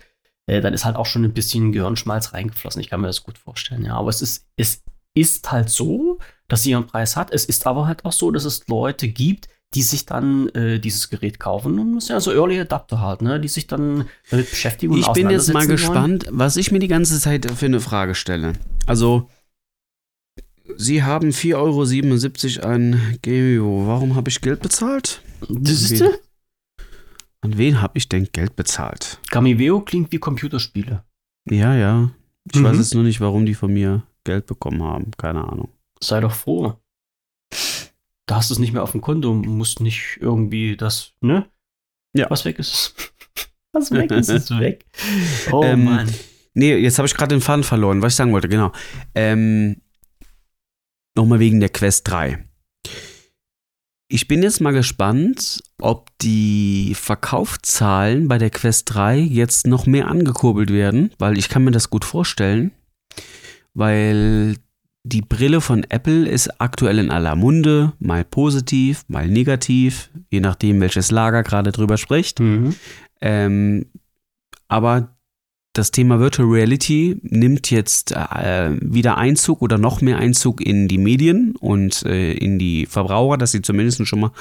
äh, dann ist halt auch schon ein bisschen Gehirnschmalz reingeflossen. Ich kann mir das gut vorstellen, ja. Aber es ist, es ist halt so, dass sie ihren Preis hat. Es ist aber halt auch so, dass es Leute gibt, die sich dann äh, dieses Gerät kaufen. Und das ist ja so Early Adapter halt, ne? Die sich dann damit beschäftigen und Ich bin jetzt mal auseinandersetzen wollen. gespannt, was ich mir die ganze Zeit für eine Frage stelle. Also, Sie haben 4,77 Euro an Gemio. Warum habe ich Geld bezahlt? Das ist? An wen habe ich denn Geld bezahlt? Gamiveo klingt wie Computerspiele. Ja, ja. Ich Mhm. weiß jetzt nur nicht, warum die von mir Geld bekommen haben. Keine Ahnung. Sei doch froh. Da hast du es nicht mehr auf dem Konto, musst nicht irgendwie das, ne? Ja. Was weg ist. Was weg ist, ist weg. Oh Ähm, Mann. Nee, jetzt habe ich gerade den Faden verloren, was ich sagen wollte, genau. Ähm, Nochmal wegen der Quest 3. Ich bin jetzt mal gespannt, ob die Verkaufszahlen bei der Quest 3 jetzt noch mehr angekurbelt werden, weil ich kann mir das gut vorstellen, weil die Brille von Apple ist aktuell in aller Munde, mal positiv, mal negativ, je nachdem, welches Lager gerade drüber spricht. Mhm. Ähm, aber das Thema Virtual Reality nimmt jetzt äh, wieder Einzug oder noch mehr Einzug in die Medien und äh, in die Verbraucher, dass sie zumindest schon mal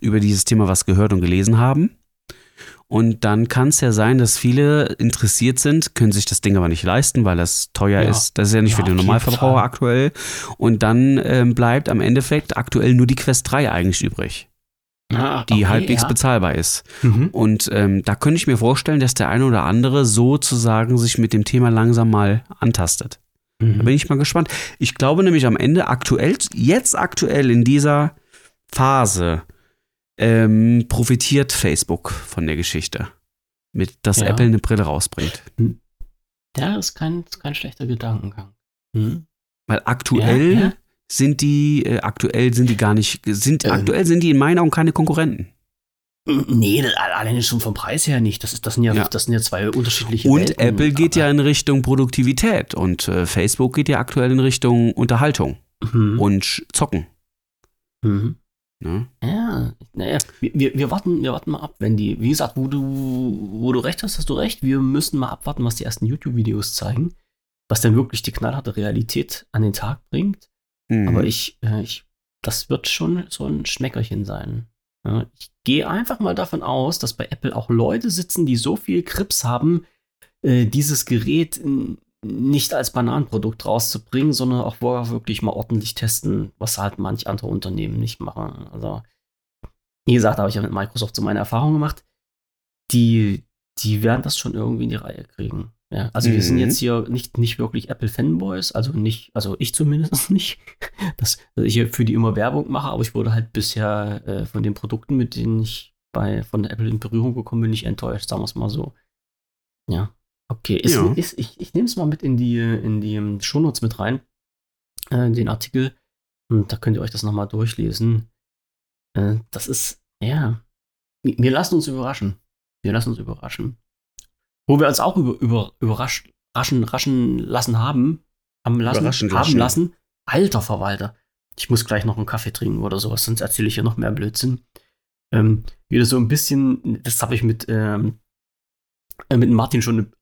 über dieses Thema was gehört und gelesen haben. Und dann kann es ja sein, dass viele interessiert sind, können sich das Ding aber nicht leisten, weil das teuer Ja. ist. Das ist ja nicht Ja, für den Normalverbraucher aktuell. Und dann ähm, bleibt am Endeffekt aktuell nur die Quest 3 eigentlich übrig, Ah, die okay, halbwegs ja. bezahlbar ist. Mhm. Und ähm, da könnte ich mir vorstellen, dass der eine oder andere sozusagen sich mit dem Thema langsam mal antastet. Da bin Mhm. ich mal gespannt. Ich glaube nämlich am Ende aktuell, jetzt aktuell in dieser Phase, ähm, profitiert Facebook von der Geschichte. Mit, dass Ja. Apple eine Brille rausbringt. Ja, ist kein, ist kein schlechter Gedankengang. Mhm. Weil aktuell Ja, ja. sind die, äh, aktuell sind die gar nicht, sind, Ähm. aktuell sind die in meinen Augen keine Konkurrenten. Nee, das, alleine schon vom Preis her nicht. Das, ist, das, sind, ja, Ja. das sind ja zwei unterschiedliche Und Welten. Apple geht ja in Richtung Produktivität und äh, Facebook geht ja aktuell in Richtung Unterhaltung Mhm. und Zocken. Mhm. Ne? Ja, naja, wir, wir, wir, warten, wir warten mal ab, wenn die, wie gesagt, wo du, wo du recht hast, hast du recht. Wir müssen mal abwarten, was die ersten YouTube-Videos zeigen, was dann wirklich die knallharte Realität an den Tag bringt. Mhm. Aber ich, äh, ich, das wird schon so ein Schmeckerchen sein. Ich gehe einfach mal davon aus, dass bei Apple auch Leute sitzen, die so viel Krips haben, äh, dieses Gerät n- nicht als Bananenprodukt rauszubringen, sondern auch vorher wirklich mal ordentlich testen, was halt manch andere Unternehmen nicht machen. Also, wie gesagt, habe ich ja mit Microsoft so meine Erfahrungen gemacht. Die, die werden das schon irgendwie in die Reihe kriegen. Ja, also wir sind Mhm. jetzt hier nicht, nicht wirklich Apple-Fanboys, also nicht, also ich zumindest nicht, dass dass ich hier für die immer Werbung mache, aber ich wurde halt bisher äh, von den Produkten, mit denen ich bei, von Apple in Berührung gekommen bin, nicht enttäuscht, sagen wir es mal so. Ja. Okay, ist, Ja. ist, ich, ich nehme es mal mit in die, in die ähm, Shownotes mit rein, äh, den Artikel. Und da könnt ihr euch das nochmal durchlesen. Äh, das ist, ja, wir wir lassen uns überraschen. Wir lassen uns überraschen. Wo wir uns auch über, über, überrascht, raschen, raschen lassen haben, haben lassen, haben lassen. lassen. Alter Verwalter. Ich muss gleich noch einen Kaffee trinken oder sowas, sonst erzähle ich ja noch mehr Blödsinn. Ähm, wieder so ein bisschen, das habe ich mit, ähm, äh, mit Martin schon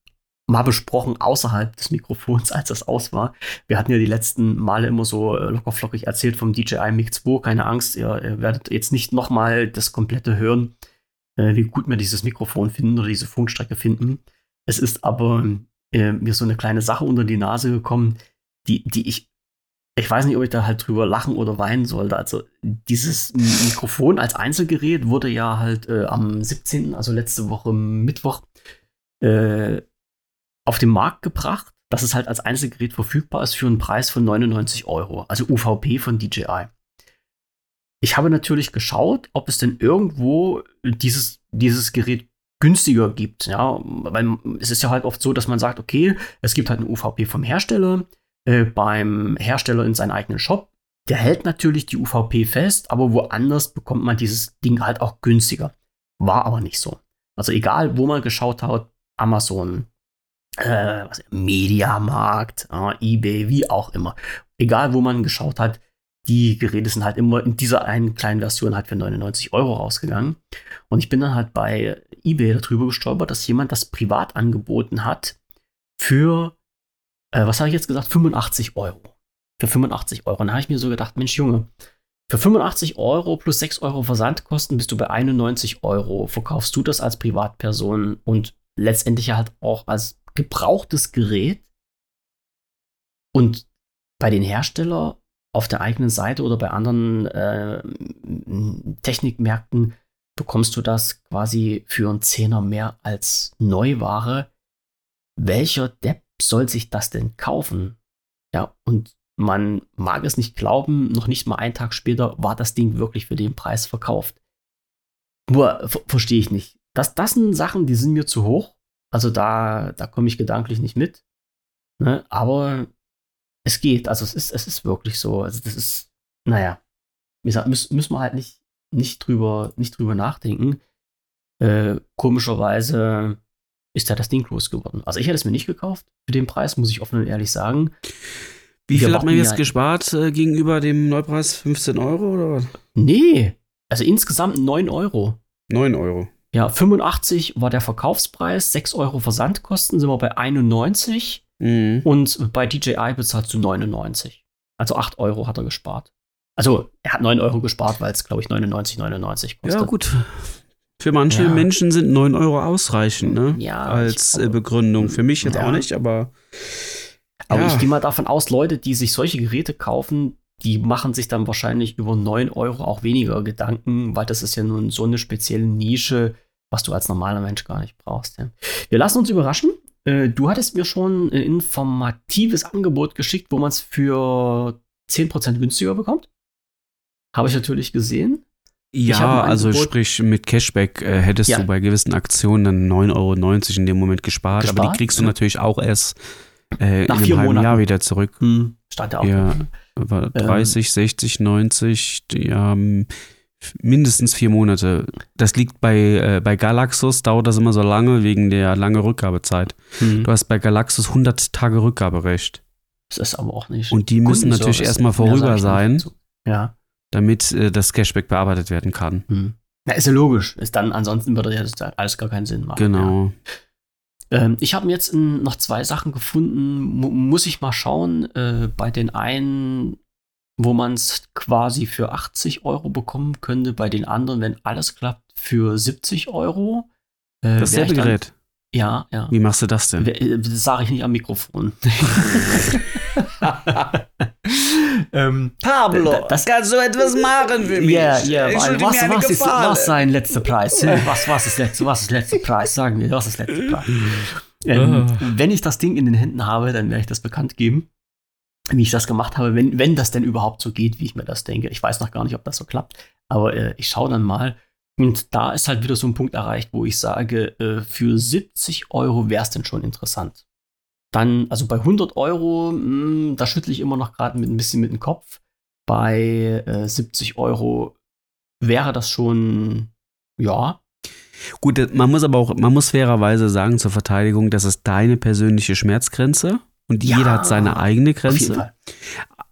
mal besprochen, außerhalb des Mikrofons, als das aus war. Wir hatten ja die letzten Male immer so äh, lockerflockig erzählt vom DJI Mic 2. Keine Angst, ihr, ihr werdet jetzt nicht nochmal das komplette hören, äh, wie gut wir dieses Mikrofon finden oder diese Funkstrecke finden. Es ist aber äh, mir so eine kleine Sache unter die Nase gekommen, die, die ich, ich weiß nicht, ob ich da halt drüber lachen oder weinen sollte. Also dieses Mikrofon als Einzelgerät wurde ja halt äh, am 17., also letzte Woche Mittwoch, äh, auf den Markt gebracht, dass es halt als Einzelgerät verfügbar ist für einen Preis von 99 Euro, also UVP von DJI. Ich habe natürlich geschaut, ob es denn irgendwo dieses, dieses Gerät günstiger gibt. Ja, weil es ist ja halt oft so, dass man sagt, okay, es gibt halt eine UVP vom Hersteller, äh, beim Hersteller in seinen eigenen Shop. Der hält natürlich die UVP fest, aber woanders bekommt man dieses Ding halt auch günstiger. War aber nicht so. Also egal, wo man geschaut hat, Amazon, äh, was, Mediamarkt, äh, eBay, wie auch immer. Egal, wo man geschaut hat, die Geräte sind halt immer in dieser einen kleinen Version halt für 99 Euro rausgegangen. Und ich bin dann halt bei eBay darüber gestolpert, dass jemand das privat angeboten hat für, äh, was habe ich jetzt gesagt, 85 Euro. Für 85 Euro. Und da habe ich mir so gedacht, Mensch, Junge, für 85 Euro plus 6 Euro Versandkosten bist du bei 91 Euro. Verkaufst du das als Privatperson und letztendlich halt auch als gebrauchtes Gerät. Und bei den Herstellern auf der eigenen Seite oder bei anderen äh, Technikmärkten bekommst du das quasi für einen Zehner mehr als Neuware. Welcher Depp soll sich das denn kaufen? Ja, und man mag es nicht glauben, noch nicht mal einen Tag später war das Ding wirklich für den Preis verkauft. Nur ver verstehe ich nicht. Das, das sind Sachen, die sind mir zu hoch. Also da, da komme ich gedanklich nicht mit. Ne? Aber es geht. Also es ist, es ist wirklich so. Also das ist, naja, wie gesagt, müssen, müssen wir halt nicht, nicht, drüber, nicht drüber nachdenken. Äh, komischerweise ist da das Ding losgeworden. Also ich hätte es mir nicht gekauft für den Preis, muss ich offen und ehrlich sagen. Wie viel hat man jetzt ja- gespart äh, gegenüber dem Neupreis? 15 Euro oder was? Nee, also insgesamt 9 Euro. 9 Euro. Ja, 85 war der Verkaufspreis, 6 Euro Versandkosten, sind wir bei 91 Mhm. und bei DJI bezahlst du 99. Also 8 Euro hat er gespart. Also er hat 9 Euro gespart, weil es, glaube ich, 99, 99 kostet. Ja, gut. Für manche Ja. Menschen sind 9 Euro ausreichend, ne? Ja, Als ich äh, glaube- Begründung. Für mich jetzt Ja. auch nicht, aber. Aber ja. ich gehe mal davon aus, Leute, die sich solche Geräte kaufen, die machen sich dann wahrscheinlich über 9 Euro auch weniger Gedanken, weil das ist ja nun so eine spezielle Nische, was du als normaler Mensch gar nicht brauchst. Ja. Wir lassen uns überraschen. Äh, Du hattest mir schon ein informatives Angebot geschickt, wo man es für 10% günstiger bekommt. Habe ich natürlich gesehen. Ja, also sprich, mit Cashback äh, hättest Ja. du bei gewissen Aktionen dann 9,90 Euro in dem Moment gespart, aber Gespart, die kriegst du ja. natürlich auch erst äh, Nach in vier einem Monaten. Jahr wieder zurück. Stand ja auch. Ja. drin. War 30, 60, 90, die haben mindestens vier Monate. Das liegt bei, äh, bei Galaxus, dauert das immer so lange wegen der langen Rückgabezeit. Hm. Du hast bei Galaxus 100 Tage Rückgaberecht. Das ist aber auch nicht. Und die müssen natürlich erstmal vorüber sein. Ja. damit äh, das Cashback bearbeitet werden kann. Hm. Na, ist ja logisch. Ist dann, ansonsten würde ja das da alles gar keinen Sinn machen. Genau. Ja. Ähm, ich habe mir jetzt in, noch zwei Sachen gefunden. Mu muss ich mal schauen. Äh, bei den einen, wo man es quasi für 80 Euro bekommen könnte, bei den anderen, wenn alles klappt, für 70 Euro. Äh, Dasselbe Gerät. Ja, ja. Wie machst du das denn? Äh, Das sage ich nicht am Mikrofon. ähm, Pablo, Da- das- kannst du etwas machen für Ja, ja, was, was, was, ist, was ist sein letzter Preis? Was, was, ist letzte, was ist letzter Preis? Sagen wir, was ist letzter Preis? Ähm, Ah. wenn ich das Ding in den Händen habe, dann werde ich das bekannt geben, wie ich das gemacht habe, wenn, wenn das denn überhaupt so geht, wie ich mir das denke. Ich weiß noch gar nicht, ob das so klappt, aber äh, ich schaue dann mal. Und da ist halt wieder so ein Punkt erreicht, wo ich sage, äh, für 70 Euro wäre es denn schon interessant. Dann, also bei 100 Euro, mh, da schüttle ich immer noch gerade ein bisschen mit dem Kopf. Bei äh, 70 Euro wäre das schon, ja, Gut, das- man muss aber auch, man muss fairerweise sagen zur Verteidigung, das ist deine persönliche Schmerzgrenze und Ja, jeder hat seine eigene auf jeden Grenze. Fall.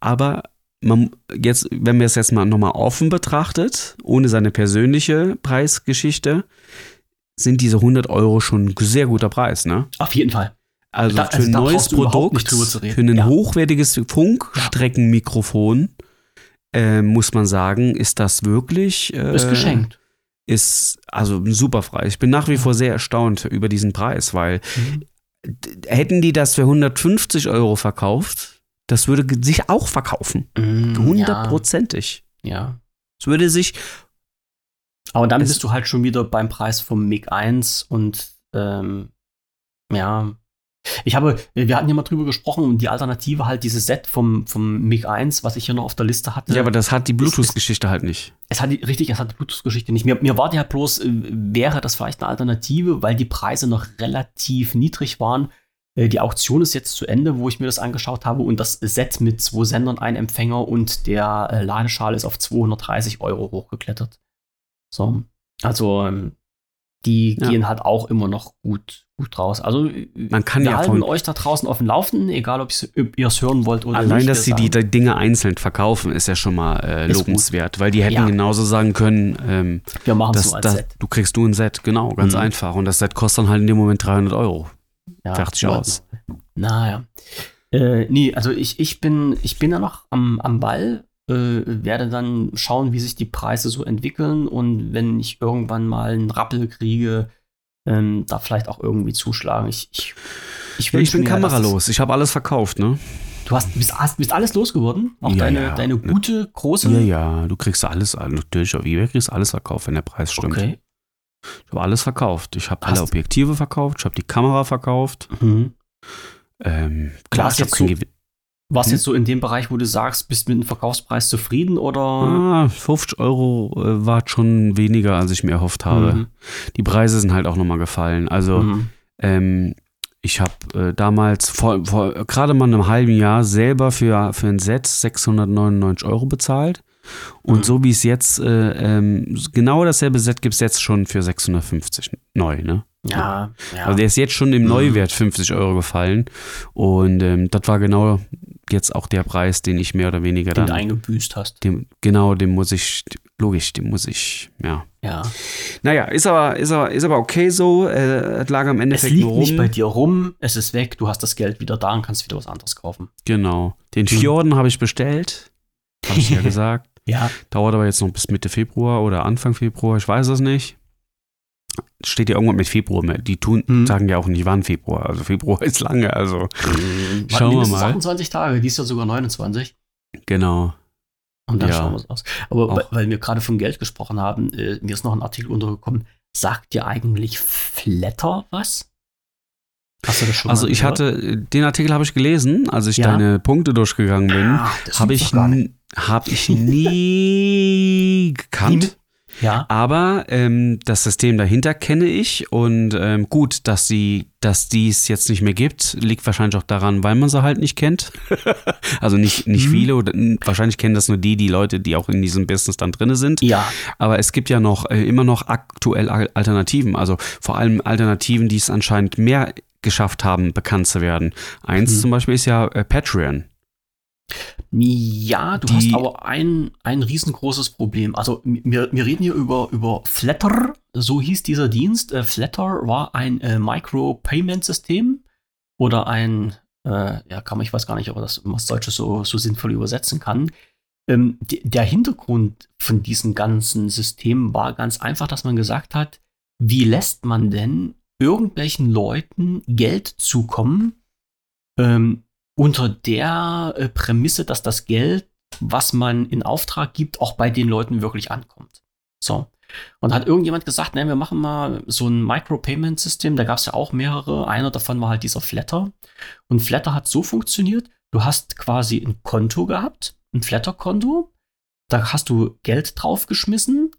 Aber man jetzt, wenn wir es jetzt mal nochmal offen betrachtet, ohne seine persönliche Preisgeschichte, sind diese 100 Euro schon ein sehr guter Preis, ne? Auf jeden Fall. Also Da- für also ein da neues Produkt, für ein Ja. hochwertiges Funkstreckenmikrofon, äh, muss man sagen, ist das wirklich äh, Ist geschenkt. ist also ein super Preis. Ich bin nach wie vor sehr erstaunt über diesen Preis, weil d- hätten die das für 150 Euro verkauft, das würde sich auch verkaufen. Mm, Hundertprozentig. Ja, ja. Es würde sich, Aber dann bist du halt schon wieder beim Preis vom MiG 1 und ähm, ja. Ich habe, wir hatten ja mal drüber gesprochen und die Alternative halt dieses Set vom, vom MiG 1, was ich hier noch auf der Liste hatte. ja, aber das hat die Bluetooth-Geschichte halt nicht. es hat die, richtig, es hat die Bluetooth-Geschichte nicht. Mir, mir war ja bloß, äh, wäre das vielleicht eine Alternative, weil die Preise noch relativ niedrig waren. Äh, Die Auktion ist jetzt zu Ende, wo ich mir das angeschaut habe und das Set mit zwei Sendern, ein Empfänger und der äh, Ladeschale ist auf 230 Euro hochgeklettert. So, also ähm, die Ja. gehen halt auch immer noch gut, gut raus. Also Man kann wir ja halten von- euch da draußen auf dem Laufenden, egal ob ihr es hören wollt oder Allein, nicht. dass sie die, Dinge einzeln verkaufen, ist ja schon mal äh, lobenswert, weil die hätten Ja. genauso sagen können, ähm, wir machen das, so als das, Set. du kriegst du ein Set, genau, ganz Mhm. einfach. Und das Set kostet dann halt in dem Moment 300 Euro. Ja, Fertig ja. aus. Naja. Äh, nee, also ich, ich bin, ich bin ja noch am, am Ball, werde dann schauen, wie sich die Preise so entwickeln und wenn ich irgendwann mal einen Rappel kriege, ähm, da vielleicht auch irgendwie zuschlagen. Ich, ich, ich, Ja, ich bin mir, kameralos, ich habe alles verkauft, ne? Du hast, bist, hast, bist alles losgeworden? Auch Ja, deine, ja. deine gute, große? Ja, ja, du kriegst alles, natürlich auf eBay kriegst du alles verkauft, wenn der Preis stimmt. Okay. Ich habe alles verkauft. Ich habe alle Objektive verkauft, ich habe die Kamera verkauft. Mhm. Ähm, klar, ich habe jetzt kein so- Gewinn. Warst Hm? jetzt so in dem Bereich, wo du sagst, bist mit dem Verkaufspreis zufrieden oder? Ah, 50 Euro äh, war schon weniger, als ich mir erhofft habe. Mhm. Die Preise sind halt auch nochmal gefallen. Also, Mhm. ähm, ich habe äh, damals vor, vor gerade mal einem halben Jahr selber für, für ein Set 699 Euro bezahlt. Und Mhm. so wie es jetzt, äh, ähm, genau dasselbe Set gibt es jetzt schon für 650 neu, ne? Ja, ja. Also der ist jetzt schon im Mhm. Neuwert 50 Euro gefallen. Und ähm, das war genau jetzt auch der Preis, den ich mehr oder weniger Den dann. eingebüßt hast. Dem, genau, dem muss ich, logisch, dem muss ich, ja. Ja. Naja, ist aber, ist aber, ist aber okay so. Äh, es lag am Es Endeffekt liegt nur rum. nicht bei dir rum, es ist weg, du hast das Geld wieder da und kannst wieder was anderes kaufen. Genau. Den Hm. Fjorden habe ich bestellt. Habe ich ja gesagt. Ja. Dauert aber jetzt noch bis Mitte Februar oder Anfang Februar, ich weiß es nicht. Steht ja irgendwann mit Februar mehr. Die tun, Hm. sagen ja auch nicht wann Februar. Also Februar ist lange, also Schauen wir mal. 28 Tage, dies Jahr sogar 29. genau. Und dann Ja. schauen wir es aus. Aber Auch. weil- wir gerade von Geld gesprochen haben, äh, mir ist noch ein Artikel untergekommen. Sagt dir eigentlich Flatter was? Hast du das schon Also ich gehört? hatte, den Artikel habe ich gelesen, als ich Ja. deine Punkte durchgegangen bin. Ah, das Habe ich, hab ich Nie gekannt. Ja. Aber ähm, das System dahinter kenne ich und ähm, gut, dass sie, dass die es jetzt nicht mehr gibt, liegt wahrscheinlich auch daran, weil man sie halt nicht kennt. also nicht, nicht Mhm. viele, oder, wahrscheinlich kennen das nur die, die Leute, die auch in diesem Business dann drin sind. Ja. Aber es gibt ja noch äh, immer noch aktuell Al- Alternativen, also vor allem Alternativen, die es anscheinend mehr geschafft haben, bekannt zu werden. Eins Mhm. zum Beispiel ist ja äh, Patreon. Ja, du Die- hast aber ein, ein riesengroßes Problem. Also wir, wir reden hier über, über Flatter, so hieß dieser Dienst. Äh, Flatter war ein äh, Micro-Payment-System oder ein, äh, ja, kann man, ich weiß gar nicht, ob man das was Deutsches so, so sinnvoll übersetzen kann. Ähm, der Hintergrund von diesem ganzen System war ganz einfach, dass man gesagt hat, wie lässt man denn irgendwelchen Leuten Geld zukommen, ähm, unter der äh, Prämisse, dass das Geld, was man in Auftrag gibt, auch bei den Leuten wirklich ankommt. So. Und hat irgendjemand gesagt, ne, wir machen mal so ein Micro-Payment-System, da gab es ja auch mehrere. Einer davon war halt dieser Flatter. Und Flatter hat so funktioniert, du hast quasi ein Konto gehabt, ein Flatter-Konto, da hast du Geld draufgeschmissen,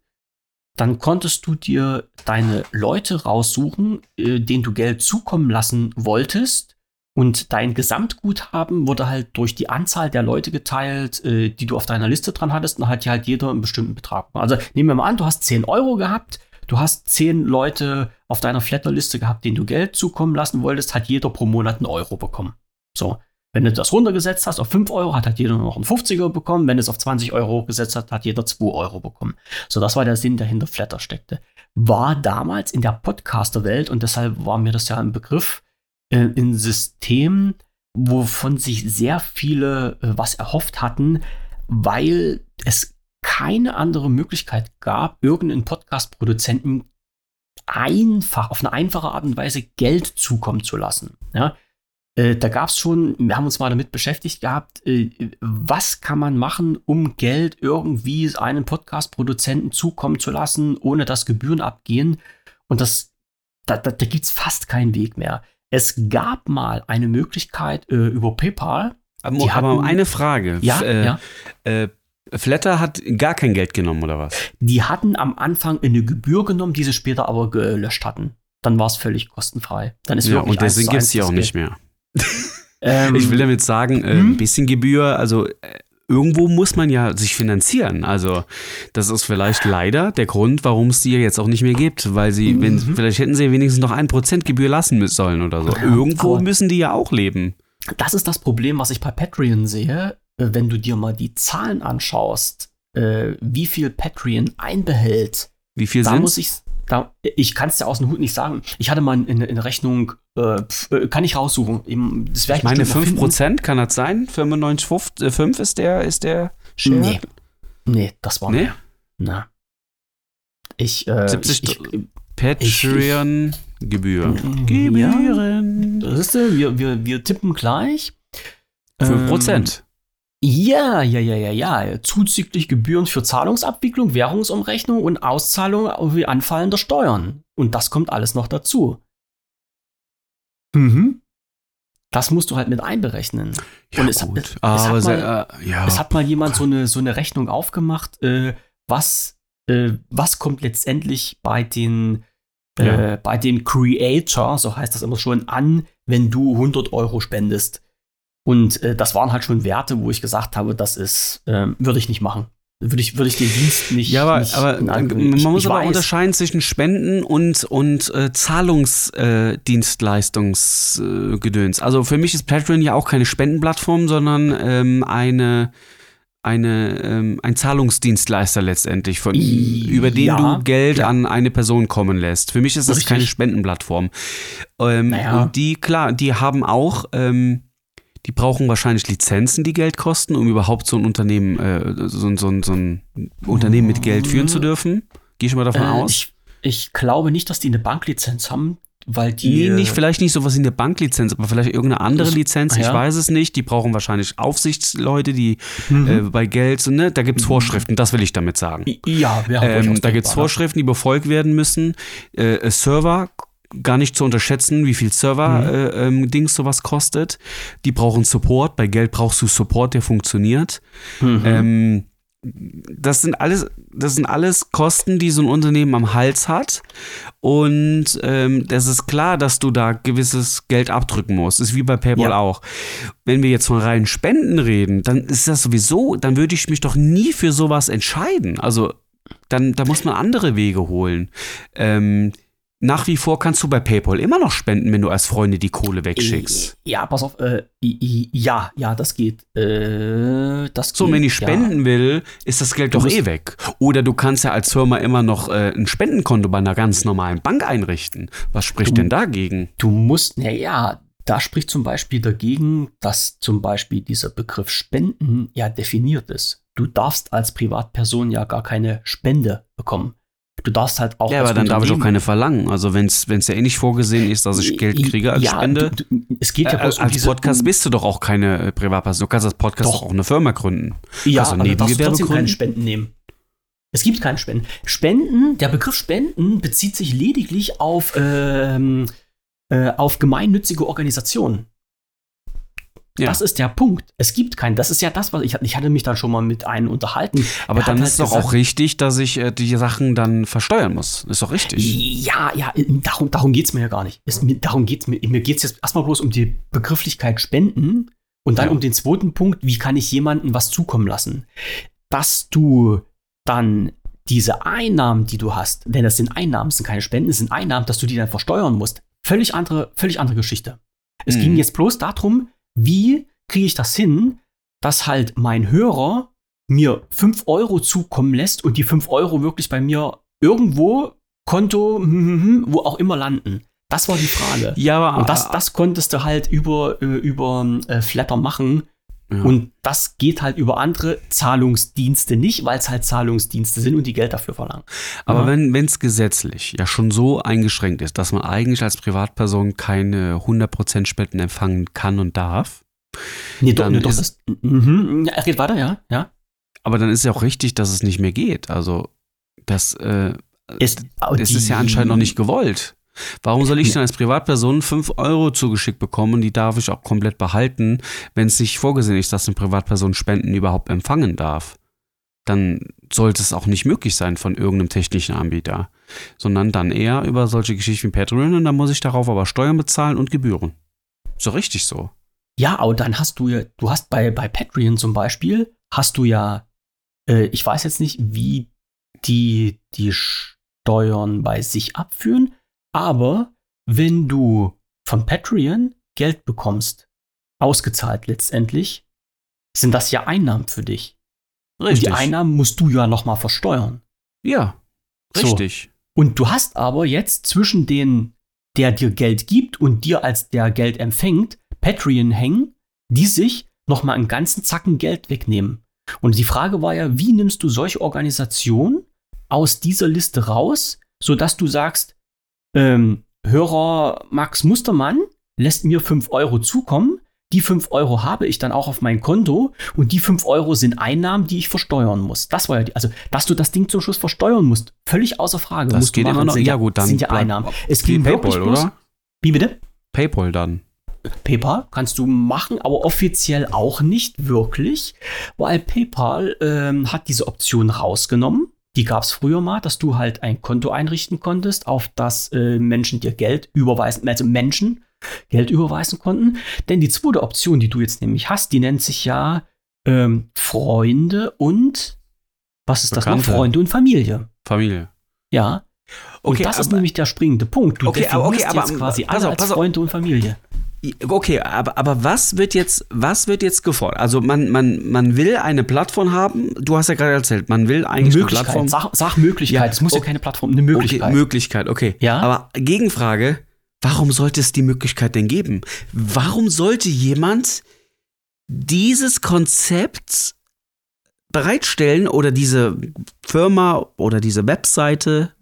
dann konntest du dir deine Leute raussuchen, äh, denen du Geld zukommen lassen wolltest. Und dein Gesamtguthaben wurde halt durch die Anzahl der Leute geteilt, äh, die du auf deiner Liste dran hattest. Und hat ja halt jeder einen bestimmten Betrag. Also nehmen wir mal an, du hast 10 Euro gehabt. Du hast 10 Leute auf deiner Flatter-Liste gehabt, denen du Geld zukommen lassen wolltest, hat jeder pro Monat einen Euro bekommen. So. Wenn du das runtergesetzt hast auf 5 Euro, hat halt jeder noch einen 50er bekommen. Wenn du es auf 20 Euro gesetzt hast, hat jeder 2 Euro bekommen. So, das war der Sinn, der hinter Flatter steckte. War damals in der Podcaster-Welt, und deshalb war mir das ja ein Begriff, äh, ein System, wovon sich sehr viele äh, was erhofft hatten, weil es keine andere Möglichkeit gab, irgendeinen Podcast-Produzenten einfach, auf eine einfache Art und Weise Geld zukommen zu lassen. Ja? Äh, da gab es schon, wir haben uns mal damit beschäftigt gehabt, äh, was kann man machen, um Geld irgendwie einem Podcast-Produzenten zukommen zu lassen, ohne dass Gebühren abgehen. Und das, da, da, da gibt es fast keinen Weg mehr. Es gab mal eine Möglichkeit äh, über PayPal. Aber, Die aber hatten- eine Frage. Ja, äh, ja. Äh, Flatter hat gar kein Geld genommen, oder was? Die hatten am Anfang eine Gebühr genommen, die sie später aber gelöscht hatten. Dann war es völlig kostenfrei. Dann ist Ja, wirklich und deswegen gibt es die auch nicht mehr. Ähm, Ich will damit sagen, äh, hm? ein bisschen Gebühr, also äh, irgendwo muss man ja sich finanzieren. Also das ist vielleicht leider der Grund, warum es die ja jetzt auch nicht mehr gibt, weil sie, wenn, Mhm. vielleicht hätten sie ja wenigstens noch ein Prozent Gebühr lassen müssen sollen oder so. Irgendwo müssen die ja auch leben. Das ist das Problem, was ich bei Patreon sehe. Äh, Wenn du dir mal die Zahlen anschaust, äh, wie viel Patreon einbehält, Wie viel sind muss ich, da, ich kann es dir aus dem Hut nicht sagen. Ich hatte mal in, in Rechnung, äh, äh, kann ich raussuchen. Das Ich meine, bestimmt noch 5% kann das sein? 95,5 ist der, ist der Share? Nee. Nee, das war Nee? mehr. Na. Ich, äh, 70 ich, ich, Patreon-Gebühr. Ja. Gebühren. das ist, äh, wir, wir, wir tippen gleich. 5%. Ja, ja, ja, ja, ja. Zuzüglich Gebühren für Zahlungsabwicklung, Währungsumrechnung und Auszahlung wie anfallender Steuern. Und das kommt alles noch dazu. Mhm. Das musst du halt mit einberechnen. Ja, Und es hat- gut. es- es Aber hat sehr, äh, ja. Es hat mal jemand so eine, so eine Rechnung aufgemacht, äh, was, äh, was kommt letztendlich bei den, äh, Ja. bei dem Creator, so heißt das immer schon, an, wenn du 100 Euro spendest. Und äh, das waren halt schon Werte, wo ich gesagt habe, das ist, ähm, würde ich nicht machen. würde ich, würde ich den Dienst nicht. Ja, aber, nicht aber man ich, muss ich aber weiß. unterscheiden zwischen Spenden und, und äh, Zahlungsdienstleistungsgedöns. Äh, also für mich ist Patreon ja auch keine Spendenplattform, sondern ähm, eine, eine, ähm, ein Zahlungsdienstleister letztendlich, von, I- über den ja, du Geld ja. an eine Person kommen lässt. Für mich ist das Richtig. keine Spendenplattform. Ähm, Naja. Und die, klar, die haben auch, ähm, die brauchen wahrscheinlich Lizenzen, die Geld kosten, um überhaupt so ein Unternehmen, äh, so, so, so ein Unternehmen mit Geld führen zu dürfen. Gehe ich mal davon Äh, aus. ich, ich glaube nicht, dass die eine Banklizenz haben, weil die. Nee, nicht, vielleicht nicht sowas wie eine Banklizenz, aber vielleicht irgendeine andere Das- Lizenz, ich ja. weiß es nicht. Die brauchen wahrscheinlich Aufsichtsleute, die Mhm. äh, bei Geld, so, ne, da gibt es Vorschriften, das will ich damit sagen. ja, wäre Ähm, durchaus da gibt es denkbar, Vorschriften, die befolgt werden müssen. Äh, Server, gar nicht zu unterschätzen, wie viel Mhm. Server-Dings sowas kostet. Die brauchen Support. Bei Geld brauchst du Support, der funktioniert. Mhm. Ähm, das sind alles, das sind alles Kosten, die so ein Unternehmen am Hals hat. Und ähm, das ist klar, dass du da gewisses Geld abdrücken musst. Ist wie bei PayPal Ja. auch. Wenn wir jetzt von reinen Spenden reden, dann ist das sowieso, dann würde ich mich doch nie für sowas entscheiden. Also dann, da muss man andere Wege holen. Ähm, nach wie vor kannst du bei PayPal immer noch spenden, wenn du als Freunde die Kohle wegschickst. Ja, pass auf, äh, ja, ja, das geht. Äh, das So, geht, wenn ich spenden will, ist das Geld Du doch eh weg. Oder du kannst ja als Firma immer noch äh, ein Spendenkonto bei einer ganz normalen Bank einrichten. Was spricht Du- denn dagegen? Du musst, naja, da spricht zum Beispiel dagegen, dass zum Beispiel dieser Begriff Spenden ja definiert ist. Du darfst als Privatperson ja gar keine Spende bekommen. Du darfst halt auch. Ja, aber dann darf ich auch keine verlangen. Also wenn es ja eh nicht vorgesehen ist, dass ich Geld kriege als ja, Spende. Du, du, es geht ja äh, bloß um als diese, Podcast bist du doch auch keine äh, Privatperson. Du kannst als Podcast Doch. auch eine Firma gründen. Ja, Also aber du darfst trotzdem keine gründen? Spenden nehmen. Es gibt keine Spenden. Spenden, der Begriff Spenden bezieht sich lediglich auf, ähm, äh, auf gemeinnützige Organisationen. Ja. Das ist der Punkt. Es gibt keinen. Das ist ja das, was ich, ich hatte mich dann schon mal mit einem unterhalten. Aber Er dann halt ist doch gesagt- auch richtig, dass ich äh, die Sachen dann versteuern muss. Ist doch richtig. Ja, ja, darum, darum geht es mir ja gar nicht. Es, mir, darum geht's mir. Mir geht es jetzt erstmal bloß um die Begrifflichkeit Spenden und dann Ja. um den zweiten Punkt, wie kann ich jemandem was zukommen lassen? Dass du dann diese Einnahmen, die du hast, denn das sind Einnahmen, das sind keine Spenden, das sind Einnahmen, dass du die dann versteuern musst. Völlig andere, völlig andere Geschichte. Es Mhm. ging jetzt bloß darum, wie kriege ich das hin, dass halt mein Hörer mir 5 Euro zukommen lässt und die 5 Euro wirklich bei mir irgendwo, Konto, hm, hm, hm, wo auch immer landen. Das war die Frage. Ja, aber Und das, das konntest du halt über, äh, über äh, Flatter machen. Ja. Und das geht halt über andere Zahlungsdienste nicht, weil es halt Zahlungsdienste sind und die Geld dafür verlangen. Aber Ja. wenn es gesetzlich ja schon so eingeschränkt ist, dass man eigentlich als Privatperson keine 100% Spenden empfangen kann und darf, Nee, doch, Dann nee, doch ist- das, ja, er geht weiter, ja, ja. aber dann ist ja auch richtig, dass es nicht mehr geht. Also das, äh, Ist, das ist ja anscheinend noch nicht gewollt. Warum soll ich dann als Privatperson 5 Euro zugeschickt bekommen die darf ich auch komplett behalten, wenn es nicht vorgesehen ist, dass eine Privatperson Spenden überhaupt empfangen darf? Dann sollte es auch nicht möglich sein von irgendeinem technischen Anbieter, sondern dann eher über solche Geschichten wie Patreon und dann muss ich darauf aber Steuern bezahlen und Gebühren. So richtig so. Ja, aber dann hast du ja, du hast bei, bei Patreon zum Beispiel, hast du ja, äh, ich weiß jetzt nicht, wie die die Steuern bei sich abführen, aber wenn du von Patreon Geld bekommst, ausgezahlt letztendlich, sind das ja Einnahmen für dich. Und die Einnahmen musst du ja nochmal versteuern. Ja, So. richtig. Und du hast aber jetzt zwischen den, der dir Geld gibt und dir als der Geld empfängt, Patreon hängen, die sich nochmal einen ganzen Zacken Geld wegnehmen. Und die Frage war ja, wie nimmst du solche Organisationen aus dieser Liste raus, sodass du sagst, ähm, Hörer Max Mustermann lässt mir 5 Euro zukommen, die 5 Euro habe ich dann auch auf mein Konto und die 5 Euro sind Einnahmen, die ich versteuern muss. Das war ja die, also, dass du das Ding zum Schluss versteuern musst, völlig außer Frage. Das musst du geht immer machen. noch. Ja, gut, dann sind ja Einnahmen. Es ging wirklich PayPal, bloß, oder? Wie bitte? PayPal dann. PayPal kannst du machen, aber offiziell auch nicht wirklich, weil PayPal ähm, hat diese Option rausgenommen. Die gab es früher mal, dass du halt ein Konto einrichten konntest, auf das äh, Menschen dir Geld überweisen, also Menschen Geld überweisen konnten. Denn die zweite Option, die du jetzt nämlich hast, die nennt sich ja ähm, Freunde und Was ist das noch? Bekannte. Freunde und Familie. Familie. Ja. Und Okay, das ist aber- nämlich der springende Punkt. Du Okay, aber- okay, definierst aber- jetzt quasi alle auf, als auf. Freunde und Familie. Okay, aber, aber was wird jetzt, was wird jetzt gefordert? Also man, man, man will eine Plattform haben, du hast ja gerade erzählt, man will eigentlich eine Plattform. sag, sag Möglichkeit. Ja, es muss ja okay. keine Plattform, eine Möglichkeit. Okay, Möglichkeit, okay. Ja. Aber Gegenfrage, warum sollte es die Möglichkeit denn geben? Warum sollte jemand dieses Konzept bereitstellen oder diese Firma oder diese Webseite?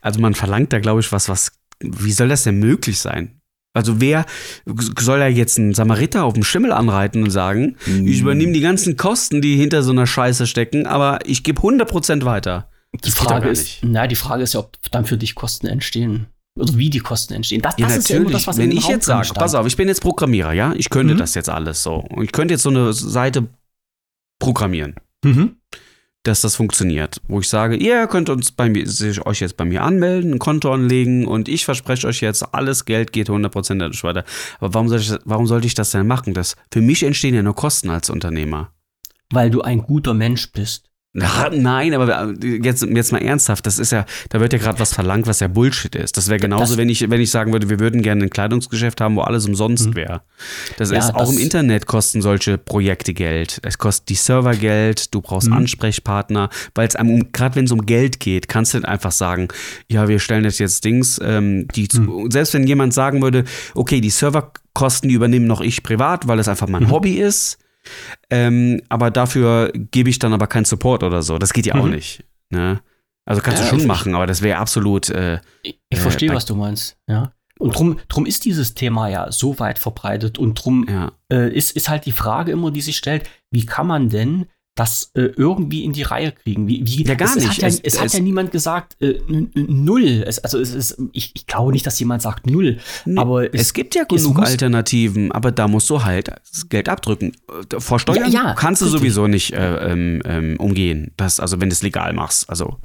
Also man verlangt da, glaube ich, was, was, wie soll das denn möglich sein? Also wer soll da jetzt einen Samariter auf dem Schimmel anreiten und sagen, ich übernehme die ganzen Kosten, die hinter so einer Scheiße stecken, aber ich gebe 100% weiter. die Frage ist, nicht. na, die Frage ist ja, ob dann für dich Kosten entstehen. Oder wie die Kosten entstehen. Das, das ist ja immer das, was Wenn ich Raum jetzt sage, pass auf, ich bin jetzt Programmierer, ja, ich könnte Mhm. das jetzt alles so. Und ich könnte jetzt so eine Seite programmieren, Mhm. Dass das funktioniert. Wo ich sage, ihr könnt uns bei mir, sich euch jetzt bei mir anmelden, ein Konto anlegen und ich verspreche euch jetzt, alles Geld geht 100% dadurch weiter. Aber warum, soll ich, warum sollte ich das denn machen? Das, für mich entstehen ja nur Kosten als Unternehmer. Weil du ein guter Mensch bist. Na, nein, aber jetzt, jetzt mal ernsthaft, das ist ja, da wird ja gerade was verlangt, was ja Bullshit ist. Das wäre genauso, Das- wenn ich, wenn ich sagen würde, wir würden gerne ein Kleidungsgeschäft haben, wo alles umsonst Mhm. wäre. Das Ja, ist auch das- im Internet kosten solche Projekte Geld. Es kostet die Server Geld, du brauchst Mhm. Ansprechpartner, weil es einem, um- gerade wenn es um Geld geht, kannst du nicht einfach sagen, ja, wir stellen das jetzt Dings, ähm, die, Mhm. selbst wenn jemand sagen würde, okay, die Serverkosten, die übernehme noch ich privat, weil es einfach mein Mhm. Hobby ist. Ähm, aber dafür gebe ich dann aber keinen Support oder so. Das geht ja auch Mhm. nicht. Ne? Also kannst Ja, du schon machen, aber das wäre absolut. Äh, Ich, ich Äh, verstehe, was du meinst. Ja. Und drum, drum ist dieses Thema ja so weit verbreitet und drum ja. äh, ist, ist halt die Frage immer, die sich stellt, wie kann man denn das äh, irgendwie in die Reihe kriegen? Wie, wie, Ja, gar es, nicht. hat ja, Es- es, hat es- ja niemand gesagt, äh, null. Also es ist, ich, ich glaube nicht, dass jemand sagt null. Aber es, gibt ja genug muss- Alternativen, aber da musst du halt das Geld abdrücken. Äh, Vor Steuern Ja, ja, kannst du richtig. sowieso nicht äh, ähm, ähm, umgehen. Das, also wenn du es legal machst. Also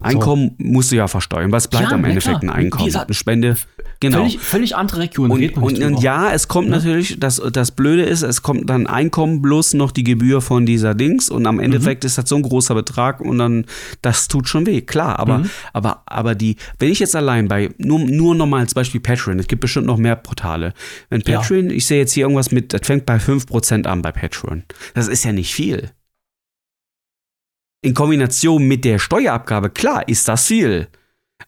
Einkommen musst du ja versteuern. Was bleibt am Endeffekt ein Einkommen? Wie gesagt, eine Spende. Genau. völlig, völlig andere Region. Und, und, und ja, es kommt Ne? natürlich, das, das Blöde ist, es kommt dann Einkommen plus noch die Gebühr von dieser Dings und am Endeffekt ist das so ein großer Betrag und dann, das tut schon weh, klar. Aber, Mhm. aber, aber die, wenn ich jetzt allein bei, nur, nur nochmal als Beispiel Patreon, es gibt bestimmt noch mehr Portale. Wenn Ja. Patreon, ich sehe jetzt hier irgendwas mit, das fängt bei 5% an bei Patreon. Das ist ja nicht viel. In Kombination mit der Steuerabgabe, klar, ist das viel.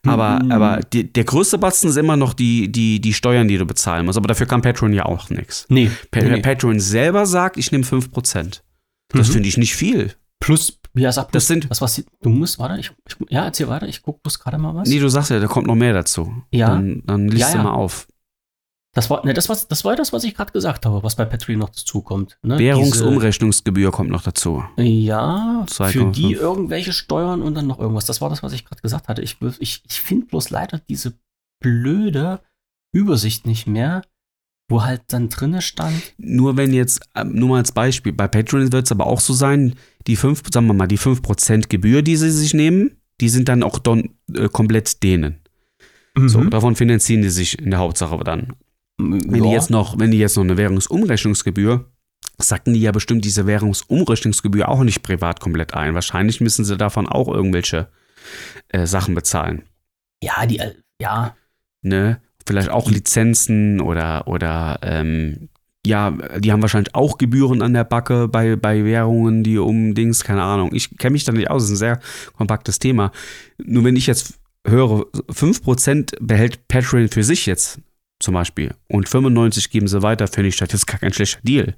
Aber, Mhm. aber die, der größte Batzen ist immer noch die, die, die Steuern, die du bezahlen musst. Aber dafür kann Patreon ja auch nichts. nee, Pa nee. Patreon selber sagt, ich nehme 5%. Das Mhm. finde ich nicht viel. Plus, ja, sag Das sind- das, was, du musst, warte, ich, ich, ja, erzähl weiter, ich gucke bloß gerade mal was. Nee, du sagst ja, da kommt noch mehr dazu. Ja. Dann, dann liest Ja, du ja. mal auf. Das war, ne, das, war, das war das, was ich gerade gesagt habe, was bei Patreon noch dazukommt. Ne? Währungsumrechnungsgebühr kommt noch dazu. Ja, für 2,5. die irgendwelche Steuern und dann noch irgendwas. Das war das, was ich gerade gesagt hatte. Ich, ich, ich finde bloß leider diese blöde Übersicht nicht mehr, wo halt dann drinne stand. Nur wenn jetzt, ähm, nur mal als Beispiel, bei Patreon wird es aber auch so sein, die 5, sagen wir mal, die 5% Gebühr, die sie sich nehmen, die sind dann auch don, äh, komplett denen. So, Mhm. davon finanzieren die sich in der Hauptsache dann. Wenn die Ja. jetzt noch, wenn die jetzt noch eine Währungsumrechnungsgebühr, sagten die ja bestimmt diese Währungsumrechnungsgebühr auch nicht privat komplett ein. Wahrscheinlich müssen sie davon auch irgendwelche äh, Sachen bezahlen. ja, die, äh, ja, Ne? Vielleicht auch Lizenzen oder, oder ähm, ja, die haben wahrscheinlich auch Gebühren an der Backe bei, bei Währungen, die um Dings, keine Ahnung. Ich kenne mich da nicht aus, das ist ein sehr kompaktes Thema. Nur wenn ich jetzt höre, 5% behält Patreon für sich jetzt zum Beispiel und 95 geben sie weiter, finde ich das jetzt gar kein schlechter Deal.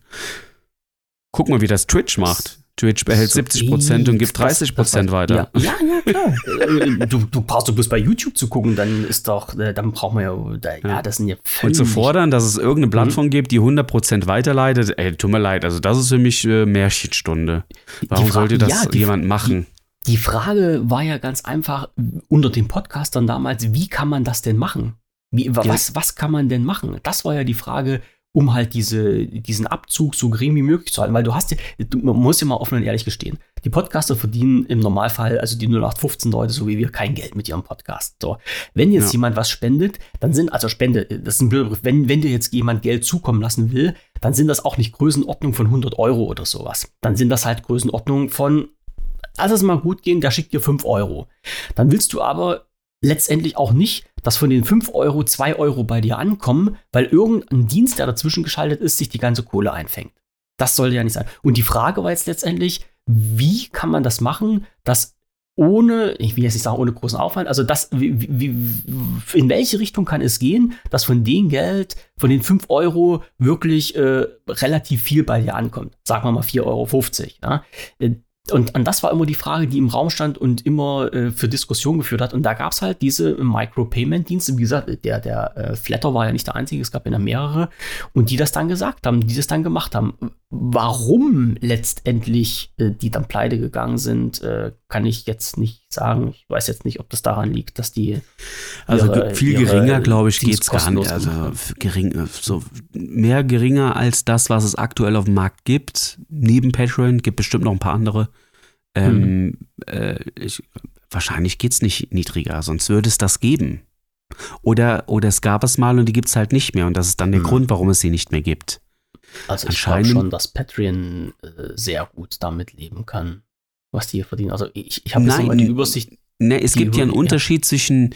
Guck mal, wie das Twitch macht. Twitch behält So 70% und gibt das- 30% das- weiter. Ja, ja, ja klar. Äh, du, du brauchst doch bloß bei YouTube zu gucken, dann ist doch, äh, dann braucht man ja, ja, das sind ja Und zu fordern, dass es irgendeine Mhm. Plattform gibt, die 100% weiterleitet, ey, tut mir leid, also das ist für mich äh, Märchenstunde. Warum Die sollte das ja, die- jemand machen? Die Frage war ja ganz einfach unter den Podcastern damals, wie kann man das denn machen? Wie, was, was kann man denn machen? Das war ja die Frage, um halt diese, diesen Abzug so gering wie möglich zu halten. Weil du hast ja, du, man muss ja mal offen und ehrlich gestehen, die Podcaster verdienen im Normalfall, also die 0815 Leute, so wie wir, kein Geld mit ihrem Podcast. So. Wenn jetzt Ja. jemand was spendet, dann sind, also Spende, das ist ein blöder Begriff, wenn, wenn dir jetzt jemand Geld zukommen lassen will, dann sind das auch nicht Größenordnung von 100 Euro oder sowas. Dann sind das halt Größenordnung von lass es mal gut gehen, der schickt dir 5 Euro. Dann willst du aber letztendlich auch nicht, dass von den 5 Euro 2 Euro bei dir ankommen, weil irgendein Dienst, der dazwischen geschaltet ist, sich die ganze Kohle einfängt. Das sollte ja nicht sein. Und die Frage war jetzt letztendlich, wie kann man das machen, dass ohne, ich will jetzt nicht sagen ohne großen Aufwand, also das, wie, wie, in welche Richtung kann es gehen, dass von dem Geld, von den 5 Euro wirklich äh, relativ viel bei dir ankommt. Sagen wir mal 4,50 Euro. Ja? Äh, und, und das war immer die Frage, die im Raum stand und immer äh, für Diskussion geführt hat. Und da gab es halt diese Micropayment-Dienste. Wie gesagt, der, der äh, Flatter war ja nicht der einzige, es gab ja mehrere. Und die das dann gesagt haben, die das dann gemacht haben. Warum letztendlich äh, die dann pleite gegangen sind, äh, kann ich jetzt nicht sagen. Ich weiß jetzt nicht, ob das daran liegt, dass die. Also ihre, viel geringer, glaube ich, geht es gar nicht. Also gering, so mehr geringer als das, was es aktuell auf dem Markt gibt. Neben Patreon gibt bestimmt noch ein paar andere. Ähm, hm. äh, ich, wahrscheinlich geht es nicht niedriger, sonst würde es das geben. Oder, oder es gab es mal und die gibt es halt nicht mehr. Und das ist dann der hm. Grund, warum es sie nicht mehr gibt. Also ich glaube schon, dass Patreon äh, sehr gut damit leben kann, was die hier verdienen. Also ich, ich habe jetzt mal die Übersicht. Ne, es gibt ja einen Unterschied ja. zwischen,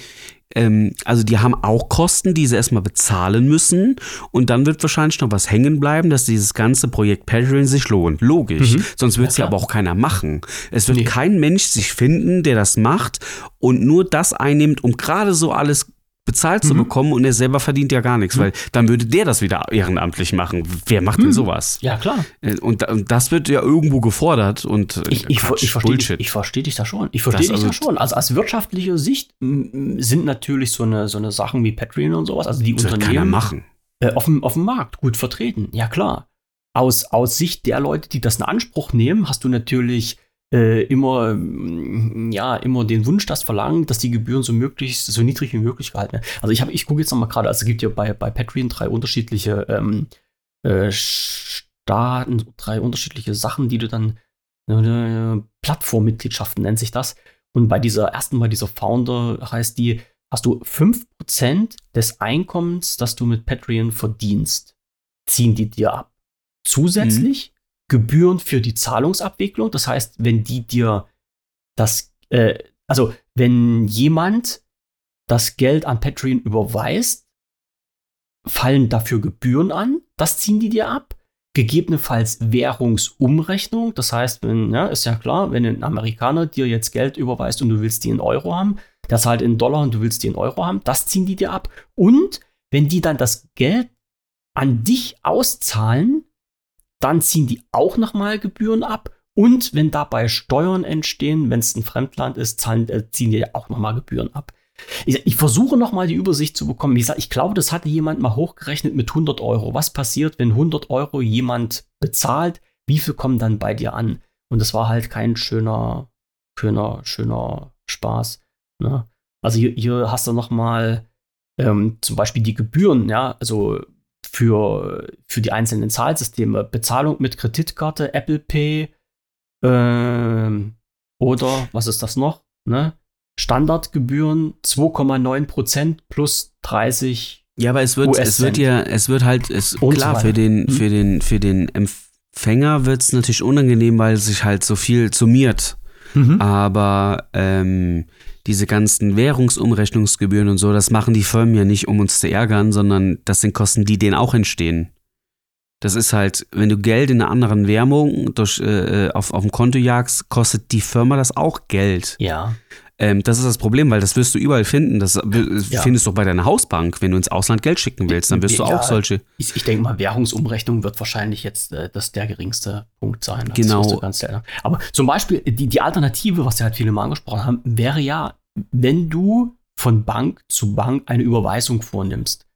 ähm, also die haben auch Kosten, die sie erstmal bezahlen müssen und dann wird wahrscheinlich noch was hängen bleiben, dass dieses ganze Projekt Patreon sich lohnt. Logisch. Mhm. Sonst wird es ja, ja, aber auch keiner machen. Es wird nee. kein Mensch sich finden, der das macht und nur das einnimmt, um gerade so alles bezahlt zu mhm. bekommen und er selber verdient ja gar nichts, mhm. weil dann würde der das wieder ehrenamtlich machen. Wer macht mhm. denn sowas? Ja, klar. Äh, und, und, das wird ja irgendwo gefordert und äh, ich, ich, Quatsch, ich verstehe dich, ich versteh dich da schon. Ich verstehe dich also, da schon. Also aus wirtschaftlicher Sicht sind natürlich so eine, so eine Sachen wie Patreon und sowas, also die das Unternehmen machen. Äh, auf, dem, auf dem Markt gut vertreten. Ja, klar. Aus, aus Sicht der Leute, die das in Anspruch nehmen, hast du natürlich äh, immer, mm, ja, immer den Wunsch, das verlangen, dass die Gebühren so möglichst, so niedrig wie möglich gehalten werden. Also ich habe, ich gucke jetzt nochmal gerade, also es gibt ja bei, bei Patreon drei unterschiedliche ähm, äh, Staaten, drei unterschiedliche Sachen, die du dann, äh, Plattformmitgliedschaften nennt sich das. Und bei dieser ersten, bei dieser Founder heißt die, hast du 5% des Einkommens, das du mit Patreon verdienst, ziehen die dir ab. Zusätzlich Gebühren für die Zahlungsabwicklung. Das heißt, wenn die dir das, äh, also wenn jemand das Geld an Patreon überweist, fallen dafür Gebühren an. Das ziehen die dir ab. Gegebenenfalls Währungsumrechnung. Das heißt, wenn, ja, ist ja klar, wenn ein Amerikaner dir jetzt Geld überweist und du willst die in Euro haben, der zahlt in Dollar und du willst die in Euro haben, das ziehen die dir ab. Und wenn die dann das Geld an dich auszahlen, dann ziehen die auch nochmal Gebühren ab. Und wenn dabei Steuern entstehen, wenn es ein Fremdland ist, zahlen, äh, ziehen die auch nochmal Gebühren ab. Ich, ich versuche nochmal die Übersicht zu bekommen. Wie gesagt, ich glaube, das hatte jemand mal hochgerechnet mit 100 Euro. Was passiert, wenn 100 Euro jemand bezahlt? Wie viel kommen dann bei dir an? Und das war halt kein schöner, schöner, schöner Spaß. Ne? Also hier, hier hast du nochmal ähm, zum Beispiel die Gebühren, ja, also für, für die einzelnen Zahlsysteme. Bezahlung mit Kreditkarte, Apple Pay ähm, oder was ist das noch? Ne? Standardgebühren 2,9% plus 30. Ja, aber es wird, es wird ja, es wird halt, es, klar, für den, für den, für den Empfänger wird es natürlich unangenehm, weil sich halt so viel summiert. Mhm. Aber ähm, diese ganzen Währungsumrechnungsgebühren und so, das machen die Firmen ja nicht, um uns zu ärgern, sondern das sind Kosten, die denen auch entstehen. Das ist halt, wenn du Geld in einer anderen Währung durch, äh, auf, auf dem Konto jagst, kostet die Firma das auch Geld. Ja. Ähm, das ist das Problem, weil das wirst du überall finden. Das ja. findest du auch bei deiner Hausbank. Wenn du ins Ausland Geld schicken willst, dann wirst du ja, auch solche. Ich, ich denke mal, Währungsumrechnung wird wahrscheinlich jetzt äh, das der geringste Punkt sein. Genau. Aber zum Beispiel, die, die Alternative, was ja halt viele mal angesprochen haben, wäre ja, wenn du von Bank zu Bank eine Überweisung vornimmst.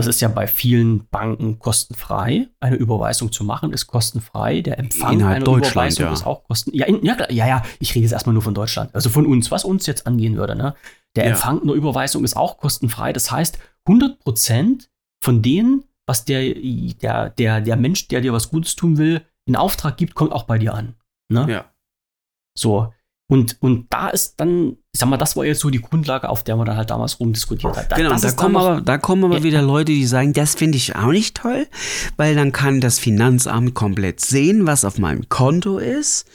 Das ist ja bei vielen Banken kostenfrei. Eine Überweisung zu machen ist kostenfrei. Der Empfang Innerhalb einer Überweisung ja. ist auch kostenfrei. Ja, ja, ja, ja, ich rede jetzt erstmal nur von Deutschland. Also von uns, was uns jetzt angehen würde. Ne? Der ja. Empfang einer Überweisung ist auch kostenfrei. Das heißt, 100% von denen, was der, der, der, der Mensch, der dir was Gutes tun will, in Auftrag gibt, kommt auch bei dir an. Ne? Ja. So, Und, und da ist dann, ich sag mal, das war jetzt so die Grundlage, auf der man dann halt damals rumdiskutiert hat. Da, Genau, da kommen, aber, da kommen aber Ja. wieder Leute, die sagen, das finde ich auch nicht toll, weil dann kann das Finanzamt komplett sehen, was auf meinem Konto ist.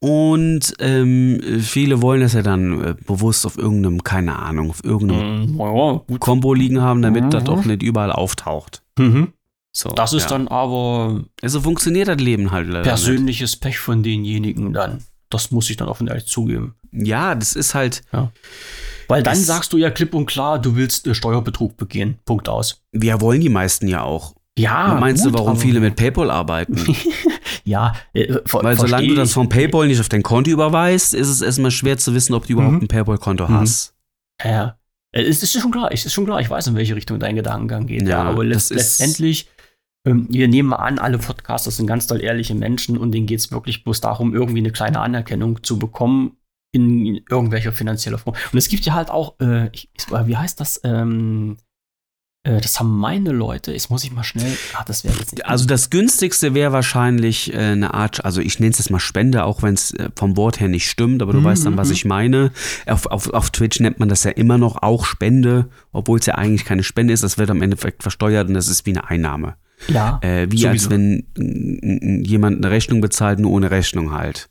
Und ähm, viele wollen das ja dann äh, bewusst auf irgendeinem, keine Ahnung, auf irgendeinem Mm, ja. Kombo liegen haben, damit Mhm. das auch nicht überall auftaucht. Mhm. So, Das ist ja. dann aber Also funktioniert das Leben halt leider persönliches Pech von denjenigen dann. Das muss ich dann offen ehrlich zugeben. Ja, das ist halt, Weil dann sagst du ja klipp und klar, du willst äh, Steuerbetrug begehen. Punkt aus. wir wollen die meisten ja auch. Ja, Meinst gut, du, warum viele mit PayPal arbeiten? Ja, äh, Weil solange versteh du das ich. von PayPal nicht auf dein Konto überweist, ist es erstmal schwer zu wissen, ob du überhaupt Mhm. ein PayPal-Konto Mhm. hast. Ja. Äh, Es ist schon klar, es ist schon klar, ich weiß, in welche Richtung dein Gedankengang geht. Ja, Ja, aber letzt, letztendlich, wir nehmen mal an, alle Podcaster sind ganz doll ehrliche Menschen und denen geht es wirklich bloß darum, irgendwie eine kleine Anerkennung zu bekommen in irgendwelcher finanzieller Form. Und es gibt ja halt auch, äh, ich, ich- wie heißt das? Ähm, äh, das haben meine Leute, jetzt muss ich mal schnell, ah, das wäre jetzt nicht. Also das günstigste wäre wahrscheinlich äh, eine Art, also ich nenne es jetzt mal Spende, auch wenn es äh, vom Wort her nicht stimmt, aber du Mhm, weißt dann, was mhm. ich meine. Auf, auf, auf Twitch nennt man das ja immer noch auch Spende, obwohl es ja eigentlich keine Spende ist. Das wird am Endeffekt versteuert und das ist wie eine Einnahme. Ja, Äh, wie Sowieso. als wenn jemand eine Rechnung bezahlt, nur ohne Rechnung halt.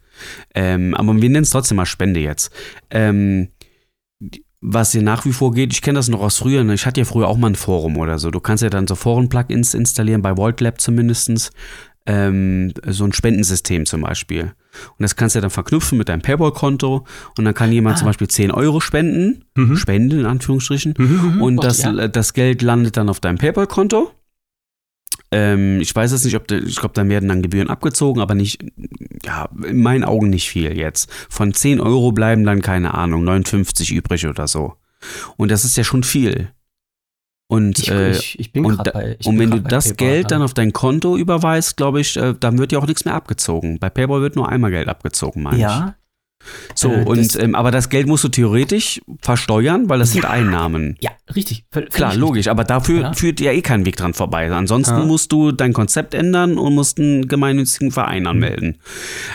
Ähm, aber wir nennen es trotzdem mal Spende jetzt. Ähm, was hier nach wie vor geht, ich kenne das noch aus früher, ne? ich hatte ja früher auch mal ein Forum oder so. Du kannst ja dann so Foren-Plugins installieren, bei VaultLab zumindestens ähm, so ein Spendensystem zum Beispiel. Und das kannst du ja dann verknüpfen mit deinem PayPal-Konto und dann kann jemand Ah. zum Beispiel 10 Euro spenden, Mhm. spenden in Anführungsstrichen, Mhm, und Gott, das, ja. das Geld landet dann auf deinem PayPal-Konto. Ähm, ich weiß jetzt nicht, ob, de, ich glaube, dann werden dann Gebühren abgezogen, aber nicht, ja, in meinen Augen nicht viel jetzt. Von 10 Euro bleiben dann, keine Ahnung, 59 übrig oder so. Und das ist ja schon viel. Und, ich, äh, ich, ich bin und, bei. ich und bin wenn du das PayPal, Geld dann auf dein Konto überweist, glaube ich, äh, dann wird ja auch nichts mehr abgezogen. Bei PayPal wird nur einmal Geld abgezogen, meine ich. Ja, So, äh, und, das- ähm, aber das Geld musst du theoretisch versteuern, weil das sind Ja. Einnahmen. ja, richtig. völ- Klar, völlig logisch, aber dafür Ja. führt ja eh kein Weg dran vorbei. Ansonsten Ja. musst du dein Konzept ändern und musst einen gemeinnützigen Verein anmelden.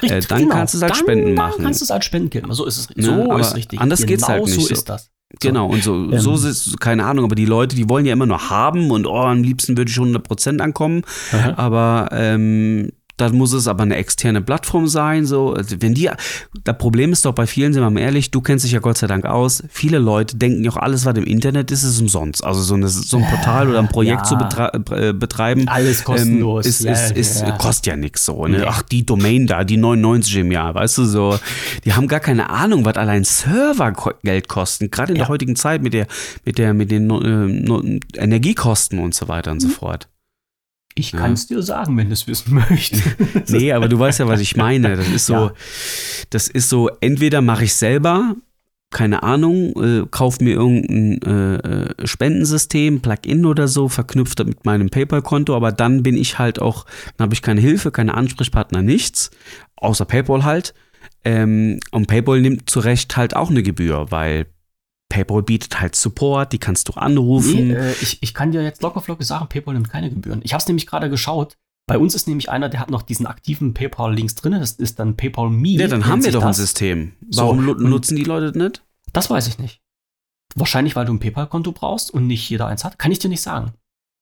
Richtig, Äh, dann kannst du es als Dann- Spenden dann machen. kannst du es als Spenden gelten. So ist es. Ne, So ist richtig. anders geht's halt Genau nicht So so. ist das. Genau, und so, Ähm. so ist es, keine Ahnung, aber die Leute, die wollen ja immer nur haben und oh, am liebsten würde ich 100% ankommen, Aha. aber ähm, dann muss es aber eine externe Plattform sein, so, also wenn die, das Problem ist doch bei vielen, sind wir mal ehrlich, du kennst dich ja Gott sei Dank aus, viele Leute denken ja auch, alles, was im Internet ist, ist umsonst, also so, eine, so ein Portal oder ein Projekt Ja. zu betre äh, betreiben, Alles kostenlos. ähm, ist, Ja, ist, ist, ja. kostet ja nichts so, ne? Ach, die Domain da, die 99 im Jahr, weißt du so. Die haben gar keine Ahnung, was allein Server ko- Geld kosten, gerade in der heutigen Zeit mit der, mit der, mit den äh, Energiekosten und so weiter und so Mhm. fort. Ich Ja. kann es dir sagen, wenn du es wissen möchtest. Nee, aber du weißt ja, was ich meine. Das ist so, Ja. das ist so, entweder mache ich selber, keine Ahnung, äh, kauf mir irgendein äh, äh, Spendensystem, Plugin oder so, verknüpft das mit meinem PayPal-Konto, aber dann bin ich halt auch, dann habe ich keine Hilfe, keine Ansprechpartner, nichts, außer PayPal halt. Ähm, und PayPal nimmt zu Recht halt auch eine Gebühr, weil PayPal bietet halt Support, die kannst du anrufen. Nee, äh, ich, ich kann dir jetzt locker flockig sagen, PayPal nimmt keine Gebühren. Ich habe es nämlich gerade geschaut. Bei uns ist nämlich einer, der hat noch diesen aktiven PayPal-Links drin. Das ist dann PayPal Me. ja, dann haben wir doch ein. System. So, Warum und- nutzen die Leute das nicht? Das weiß ich nicht. Wahrscheinlich, weil du ein PayPal-Konto brauchst und nicht jeder eins hat. Kann ich dir nicht sagen.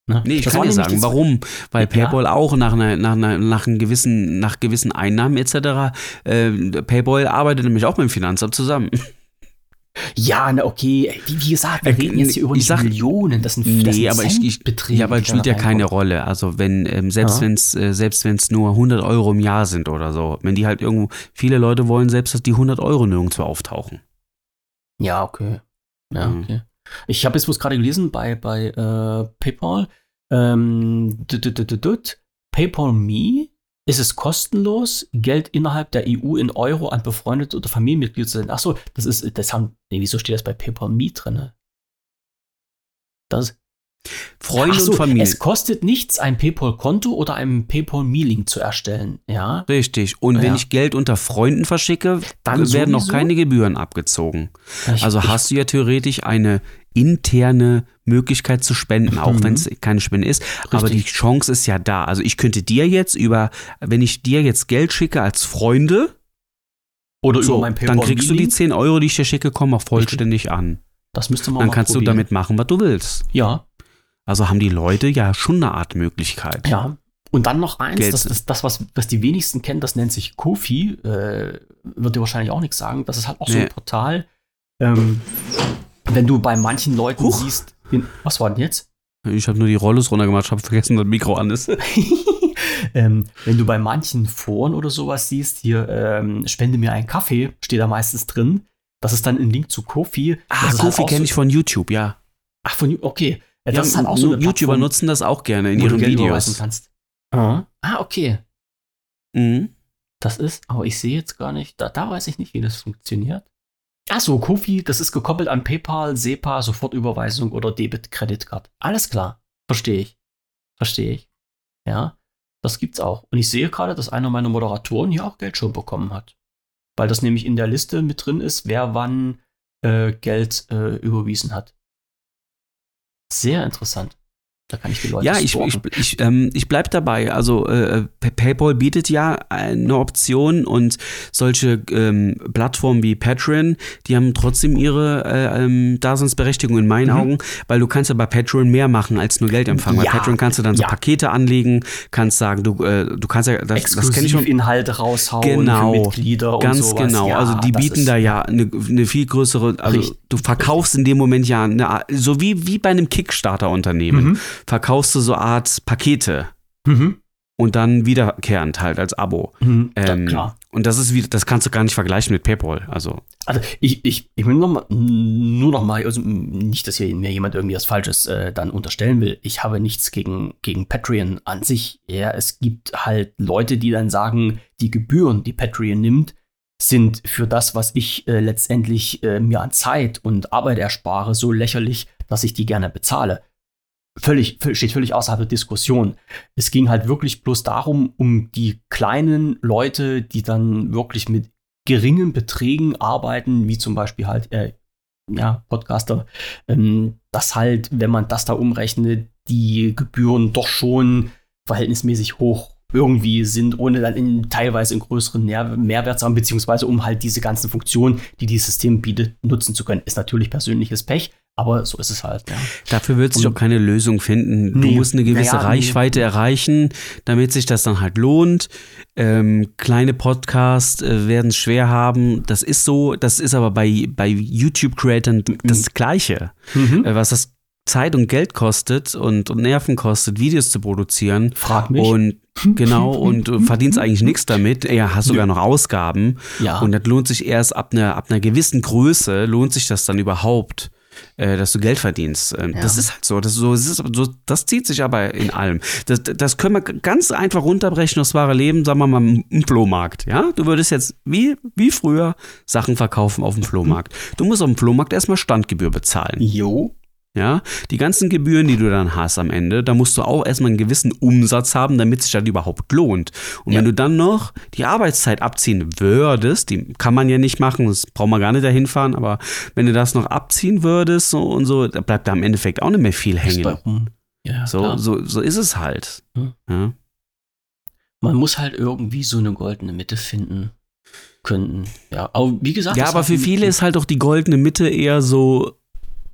Ne? Nee, ich Das kann dir sagen, warum. Weil Ja. PayPal auch nach, einer, nach, einer, nach, einem gewissen, nach gewissen Einnahmen etc. Äh, PayPal arbeitet nämlich auch mit dem Finanzamt zusammen. Ja, na okay. Wie, wie gesagt, wir Äh, reden jetzt hier über sag- Millionen. Das sind, das Nee, sind aber ich, ich ja, aber es spielt ja keine. Rolle. Also wenn ähm, selbst Ja. wenn es äh, selbst wenn es nur 100 Euro im Jahr sind oder so, wenn die halt irgendwo viele Leute wollen selbst, dass die 100 Euro nirgendwo auftauchen. Ja, okay. Ja, Mhm. okay. Ich habe jetzt bloß gerade gelesen bei, bei äh, PayPal. Ähm. PayPal Me ist es kostenlos, Geld innerhalb der EU in Euro an befreundete oder Familienmitglieder zu senden. Achso, das ist, das haben, nee, wieso steht das bei PayPal Me drin? Das, Freunde so, und Familie. Es kostet nichts, ein PayPal-Konto oder einen PayPal-Me-Link zu erstellen. Ja, Richtig. Und wenn Ja. ich Geld unter Freunden verschicke, Dann werden auch sowieso? keine Gebühren abgezogen. Ich- Also hast du ja theoretisch eine interne Möglichkeit zu spenden, auch Mhm. wenn es keine Spende ist. Aber die Richtig. Chance ist ja da. Also ich könnte dir jetzt über, wenn ich dir jetzt Geld schicke als Freunde, Oder So, über mein PayPal. dann kriegst du die Link. 10 Euro, die ich dir schicke, kommen auch vollständig an. Das müsste man Dann kannst du probieren. damit machen, was du willst. Ja, Also haben die Leute ja schon eine Art Möglichkeit. ja. Und dann noch eins, Geld. das, das, das was, was die wenigsten kennen, das nennt sich Kofi. Äh, wird dir wahrscheinlich auch nichts sagen. Das ist halt auch so Nee. ein Portal. Ähm, wenn du bei manchen Leuten Huch. siehst, in, was war denn jetzt? Ich habe nur die Rollos runtergemacht, ich habe vergessen, dass das Mikro an ist. ähm, wenn du bei manchen Foren oder sowas siehst, hier ähm, spende mir einen Kaffee, steht da meistens drin. Das ist dann ein Link zu Kofi. Ah, halt Kofi auch kenne so- ich von YouTube, ja. Ach, von okay. Ja, das ist halt auch so eine YouTuber Plattform, nutzen das auch gerne in ihren Geld Videos. kannst. Ah, ah, okay. Mhm. Das ist, aber ich sehe jetzt gar nicht, da, da weiß ich nicht, wie das funktioniert. Ach so, Kofi, das ist gekoppelt an PayPal, SEPA, Sofortüberweisung oder Debit, Creditcard. Alles klar. Verstehe ich. Verstehe ich. Ja, das gibt's auch. Und ich sehe gerade, dass einer meiner Moderatoren hier auch Geld schon bekommen hat. Weil das nämlich in der Liste mit drin ist, wer wann äh, Geld äh, überwiesen hat. Sehr interessant. Da kann ich die Leute Ja, ich, ich, ich, ähm, ich bleib dabei. Also äh, Pay- PayPal bietet ja eine Option und solche ähm, Plattformen wie Patreon, die haben trotzdem ihre äh, ähm, Daseinsberechtigung in meinen Mhm. Augen, weil du kannst ja bei Patreon mehr machen als nur Geld empfangen. Ja, bei Patreon kannst du dann so ja. Pakete anlegen, kannst sagen, du, äh, du kannst ja, das, das kenne ich schon. Inhalte raushauen Genau, für Mitglieder und Ganz sowas. genau. Ja, also die bieten da ja eine, eine viel größere, also Richtig. du verkaufst in dem Moment ja eine, so wie, wie bei einem Kickstarter-Unternehmen, Mhm. Verkaufst du so Art Pakete Mhm. und dann wiederkehrend halt als Abo. Mhm. Ähm, klar. Und das ist wieder, das kannst du gar nicht vergleichen mit PayPal. Also Also ich, ich, ich will noch mal, nur noch mal, also nicht, dass hier mir jemand irgendwie was Falsches äh, dann unterstellen will. Ich habe nichts gegen, gegen Patreon an sich. Ja, es gibt halt Leute, die dann sagen, die Gebühren, die Patreon nimmt, sind für das, was ich äh, letztendlich äh, mir an Zeit und Arbeit erspare, so lächerlich, dass ich die gerne bezahle. Völlig, völ- steht völlig außerhalb der Diskussion. Es ging halt wirklich bloß darum, um die kleinen Leute, die dann wirklich mit geringen Beträgen arbeiten, wie zum Beispiel halt, äh, ja, Podcaster, ähm, dass halt, wenn man das da umrechnet, die Gebühren doch schon verhältnismäßig hoch irgendwie sind, ohne dann in, teilweise einen größeren Mehrwert zu haben, beziehungsweise um halt diese ganzen Funktionen, die dieses System bietet, nutzen zu können. Ist natürlich persönliches Pech, aber so ist es halt. Ja. dafür wird sich auch keine Lösung finden. Du Nee. musst eine gewisse nee. Reichweite erreichen, damit sich das dann halt lohnt. Ähm, kleine Podcasts äh, werden es schwer haben. Das ist so, das ist aber bei, bei YouTube-Creatern das Gleiche. Mhm. Äh, was das Zeit und Geld kostet und, und Nerven kostet, Videos zu produzieren. Frag mich. Und genau, und du verdienst eigentlich nichts damit. Ja, hast sogar noch Ausgaben. ja. Und das lohnt sich erst ab einer, ab einer gewissen Größe, lohnt sich das dann überhaupt, äh, dass du Geld verdienst. Ähm, Ja. Das ist halt so. Das, so, das, ist, so. das zieht sich aber in allem. Das, das können wir ganz einfach runterbrechen aufs wahre Leben, sagen wir mal im Flohmarkt. Ja? Du würdest jetzt wie, wie früher Sachen verkaufen auf dem Flohmarkt. Du musst auf dem Flohmarkt erstmal Standgebühr bezahlen. Jo. Ja, die ganzen Gebühren, die du dann hast am Ende, da musst du auch erstmal einen gewissen Umsatz haben, damit sich das überhaupt lohnt. Und Ja. wenn du dann noch die Arbeitszeit abziehen würdest, die kann man ja nicht machen, das braucht man gar nicht dahin fahren, aber wenn du das noch abziehen würdest so und so, da bleibt da im Endeffekt auch nicht mehr viel hängen. Ja, So, so, so ist es halt. Hm. Ja. Man muss halt irgendwie so eine goldene Mitte finden können. Ja, aber wie gesagt. ja, aber für viele ist halt auch die goldene Mitte eher so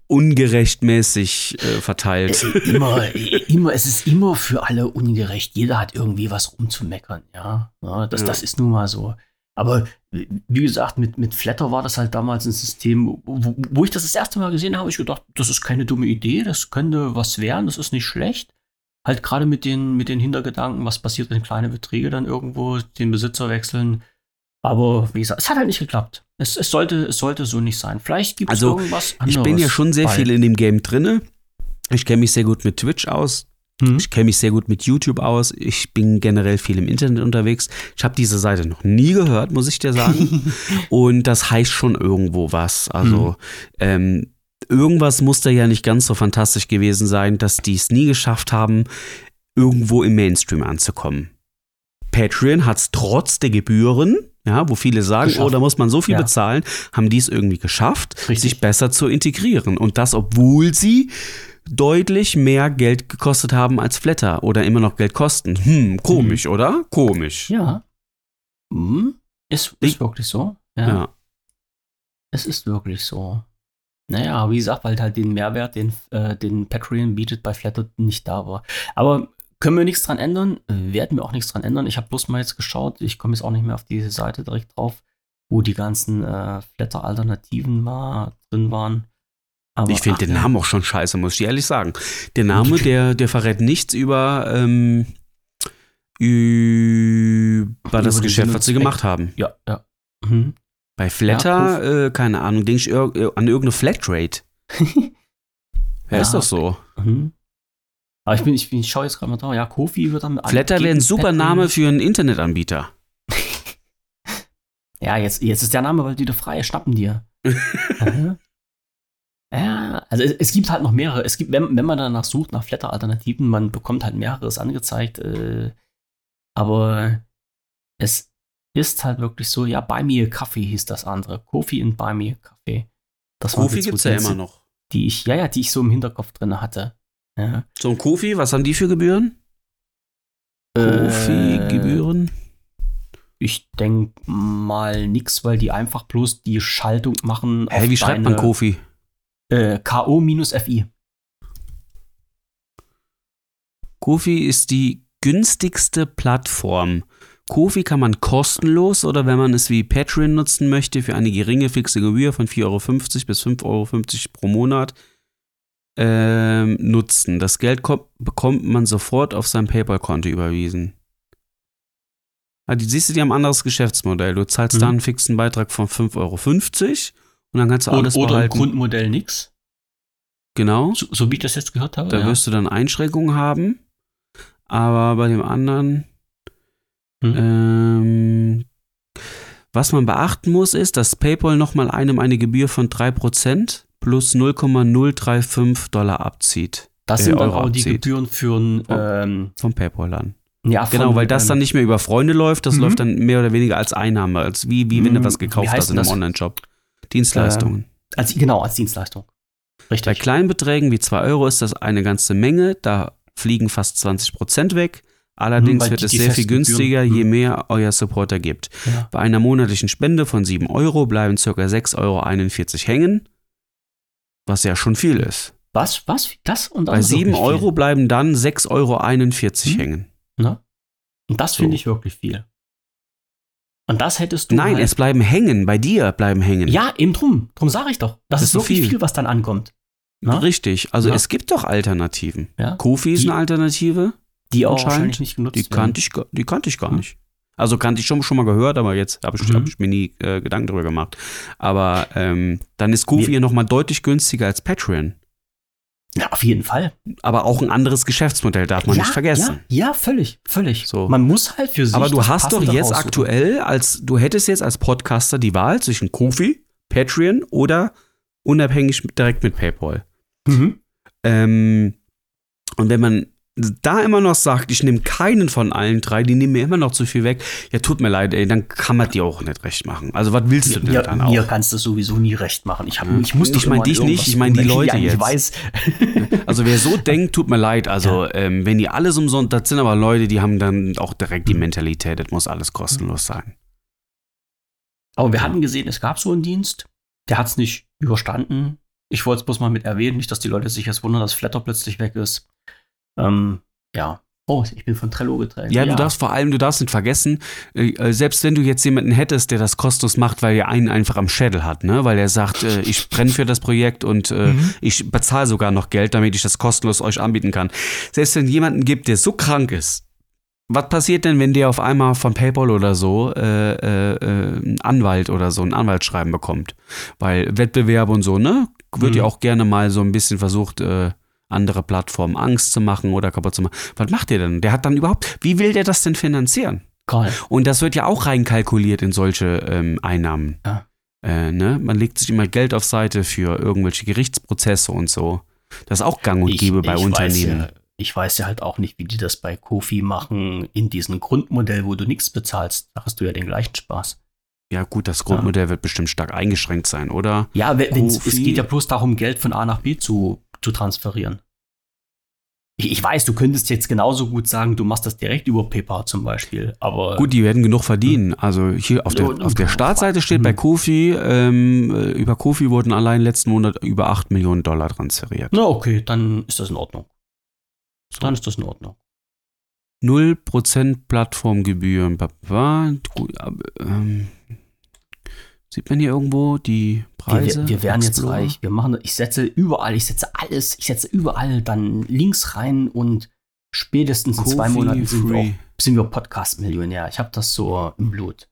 ungerechtmäßig äh, verteilt. immer, immer, es ist immer für alle ungerecht. Jeder hat irgendwie was rumzumeckern, ja. ja das, Ja. das ist nun mal so. Aber wie gesagt, mit, mit Flatter war das halt damals ein System, wo, wo ich das das erste Mal gesehen habe, habe ich gedacht, das ist keine dumme Idee, das könnte was werden, das ist nicht schlecht. Halt gerade mit den, mit den Hintergedanken, was passiert, wenn kleine Beträge dann irgendwo den Besitzer wechseln. Aber wie gesagt, es hat halt nicht geklappt. Es, es, sollte, es sollte so nicht sein. Vielleicht gibt es Also, irgendwas Ich anderes. bin ja schon sehr viel in dem Game drinne. Ich kenne mich sehr gut mit Twitch aus. Hm? Ich kenne mich sehr gut mit YouTube aus. Ich bin generell viel im Internet unterwegs. Ich habe diese Seite noch nie gehört, muss ich dir sagen. Und das heißt schon irgendwo was. Also ähm, irgendwas muss da ja nicht ganz so fantastisch gewesen sein, dass die es nie geschafft haben, irgendwo im Mainstream anzukommen. Patreon hat es trotz der Gebühren, ja, wo viele sagen, Geschafft. oh, da muss man so viel Ja. bezahlen, haben die es irgendwie geschafft, Richtig. sich besser zu integrieren. Und das, obwohl sie deutlich mehr Geld gekostet haben als Flatter oder immer noch Geld kosten. Hm, komisch, oder? Komisch. Ja. Hm? Ist, ist wirklich so. Ja. Ja. Es ist wirklich so. Naja, wie gesagt, weil halt den Mehrwert, den, äh, den Patreon bietet, bei Flatter nicht da war. Aber können wir nichts dran ändern? Werden wir auch nichts dran ändern. Ich habe bloß mal jetzt geschaut, ich komme jetzt auch nicht mehr auf diese Seite direkt drauf, wo die ganzen äh, Flatter-Alternativen mal drin waren. Aber, Ich finde den ja. Namen auch schon scheiße, muss ich ehrlich sagen. Der Name, der, der verrät nichts über, ähm, über das den Geschäft, was sie gemacht haben. Ja, ja. Mhm. Bei Flatter, äh, keine Ahnung, denke ich äh, an irgendeine Flatrate. Ja, ist Ja, doch so. Mhm. Aber ich bin, ich, bin, ich schaue jetzt gerade mal drauf. Ja, Kofi wird dann. Flatter wäre ein super Name für einen Internetanbieter. Ja, jetzt, jetzt ist der Name bald wieder frei. Schnappen dir. Ja, also es, es gibt halt noch mehrere. Es gibt, wenn, wenn man danach sucht, nach Flatter-Alternativen, man bekommt halt mehreres angezeigt. Äh, aber es ist halt wirklich so, ja, Me a Kaffee hieß das andere. Kofi und Me a Kaffee. Das Kofi die gibt's zwei ja immer noch. Die ich, ja, ja, die ich so im Hinterkopf drin hatte. Ja. So ein Kofi, was haben die für Gebühren? Kofi-Gebühren? Ich denke mal nix, weil die einfach bloß die Schaltung machen. Hä, wie schreibt man Kofi? Äh, K.O.-FI. Kofi ist die günstigste Plattform. Kofi kann man kostenlos oder wenn man es wie Patreon nutzen möchte, für eine geringe fixe Gebühr von 4,50 Euro bis 5,50 Euro pro Monat ähm, nutzen. Das Geld kommt, bekommt man sofort auf sein PayPal-Konto überwiesen. Die, siehst du, die haben ein anderes Geschäftsmodell. Du zahlst Mhm. da einen fixen Beitrag von 5,50 Euro und dann kannst du Oder, alles oder im behalten. Grundmodell nix. genau. So, so wie ich das jetzt gehört habe. Da ja. wirst du dann Einschränkungen haben. Aber bei dem anderen, Hm. ähm, was man beachten muss, ist, dass PayPal nochmal einem eine Gebühr von 3% plus 0,035 Dollar abzieht. das äh, sind dann Euro auch die abzieht. Gebühren für ein, ähm, Vom PayPal an. ja, von, Genau, weil das dann ähm, nicht mehr über Freunde läuft, das Mhm. läuft dann mehr oder weniger als Einnahme, als wie, wie wenn du Mhm, was gekauft hast in einem das? Online-Shop. Dienstleistungen. als, genau, als Dienstleistung. Bei Richtig. kleinen Beträgen wie 2 Euro ist das eine ganze Menge, da fliegen fast 20% weg. Allerdings weil wird die- es die sehr viel günstiger, je Hm. mehr euer Supporter gibt. Ja. Bei einer monatlichen Spende von 7 Euro bleiben ca. 6,41 Euro hängen, was ja schon viel ist. Was? Was? Das? Und Bei das ist 7 wirklich Euro bleiben dann 6,41 Euro Hm. hängen. Ne? Und das So. finde ich wirklich viel. Und das hättest du. Nein, halt, es bleiben hängen, bei dir bleiben hängen. Ja, eben drum. Drum sage ich doch. Das, Das ist so viel. viel. was dann ankommt. Na? Richtig, also Ja. es gibt doch Alternativen. Ja. Kofi ist Die- eine Alternative, Die auch wahrscheinlich nicht genutzt die werden. kannte ich, gar- die kannte ich gar Hm. nicht. Also kannte ich schon, schon mal gehört, aber jetzt habe ich, Mhm. hab ich mir nie äh, Gedanken drüber gemacht. Aber ähm, dann ist Kofi Wir- ja nochmal deutlich günstiger als Patreon. Ja, auf jeden Fall. Aber auch ein anderes Geschäftsmodell darf man ja, nicht vergessen. Ja, ja, völlig, völlig. So. Man muss halt für sich. Aber du hast doch jetzt raussuchen. aktuell, als du hättest jetzt als Podcaster die Wahl zwischen Kofi, Patreon oder unabhängig direkt mit PayPal. Mhm. Ähm, und wenn man da immer noch sagt, ich nehme keinen von allen drei, die nehmen mir immer noch zu viel weg, ja, tut mir leid, ey, dann kann man dir auch nicht recht machen. Also, was willst du denn Mir, dann auch? mir kannst du sowieso nie recht machen. Ich, hab, Ja. ich muss Ich mein immer an dich nicht, ich mein die Leute jetzt. weiß. Also, wer so denkt, tut mir leid. Also, ähm, wenn die alles umsonst, das sind aber Leute, die haben dann auch direkt die. Mentalität, das muss alles kostenlos sein. Aber wir hatten gesehen, es gab so einen Dienst, der hat es nicht überstanden. Ich wollte es bloß mal mit erwähnen, nicht, dass die Leute sich jetzt wundern, dass Flatter plötzlich weg ist. Ähm, ja. Oh, ich bin von Trello getrennt. Ja, du darfst vor allem, du darfst nicht vergessen, äh, äh, selbst wenn du jetzt jemanden hättest, der das kostenlos macht, weil er einen einfach am Schädel hat, ne? Weil er sagt, äh, ich brenne für das Projekt und äh, Mhm. ich bezahle sogar noch Geld, damit ich das kostenlos euch anbieten kann. Selbst wenn jemanden gibt, der so krank ist, was passiert denn, wenn der auf einmal von PayPal oder so äh, äh, äh, einen Anwalt oder so ein Anwaltsschreiben bekommt? Weil Wettbewerb und so, ne? Wird Mhm. ja auch gerne mal so ein bisschen versucht, äh, andere Plattformen Angst zu machen oder kaputt zu machen. Was macht der denn? Der hat dann überhaupt, wie will der das denn finanzieren? Geil. Und das wird ja auch reinkalkuliert in solche ähm, Einnahmen. Ja. Äh, ne? Man legt sich immer Geld auf Seite für irgendwelche Gerichtsprozesse und so. Das ist auch gang und gäbe bei Unternehmen. Weiß ja, ich weiß ja halt auch nicht, wie die das bei Kofi machen, in diesem Grundmodell, wo du nichts bezahlst. Da hast du ja den gleichen Spaß. Ja, gut, das Grundmodell wird bestimmt stark eingeschränkt sein, oder? Ja, wenn, es geht ja bloß darum, Geld von A nach B zu, zu transferieren. Ich, weiß, du könntest jetzt genauso gut sagen, du machst das direkt über PayPal zum Beispiel, aber. Gut, die werden genug verdienen. Also hier auf der, auf der Startseite steht bei Kofi, ähm, äh, über Kofi wurden allein letzten Monat über 8 Millionen Dollar transferiert. Na, okay, dann ist das in Ordnung. Dann ist das in Ordnung. 0% Plattformgebühren. Ähm, Sieht man hier irgendwo die Preise? wir, wir werden jetzt reich. Wir machen, ich setze überall, ich setze alles, ich setze überall dann Links rein und spätestens in zwei Monaten sind wir, free. auch, sind wir Podcast-Millionär. Ich habe das so im Blut.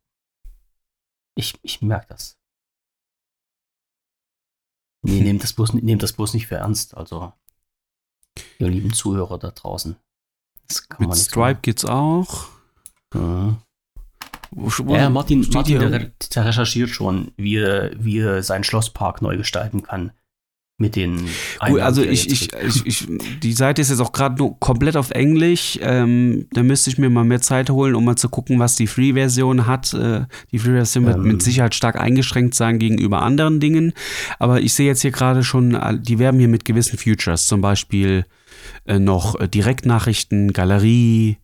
Ich, ich merke das. Nee, nehmt das, bloß, nehmt das bloß nicht für ernst. Also, ihr lieben Zuhörer da draußen. Das kann Mit man nicht Stripe geht's auch. So. Wo, Ja, Martin, Martin der, der recherchiert schon, wie er, wie er seinen Schlosspark neu gestalten kann. Mit den Gut, Einnahmen, also die ich, ich, ich, ich, die Seite ist jetzt auch gerade nur komplett auf Englisch. Ähm, da müsste ich mir mal mehr Zeit holen, um mal zu gucken, was die Free-Version hat. Äh, die Free-Version wird Ähm. mit Sicherheit stark eingeschränkt sein gegenüber anderen Dingen. Aber ich sehe jetzt hier gerade schon, äh, die werben hier mit gewissen Futures, zum Beispiel äh, noch äh, Direktnachrichten, Galerie,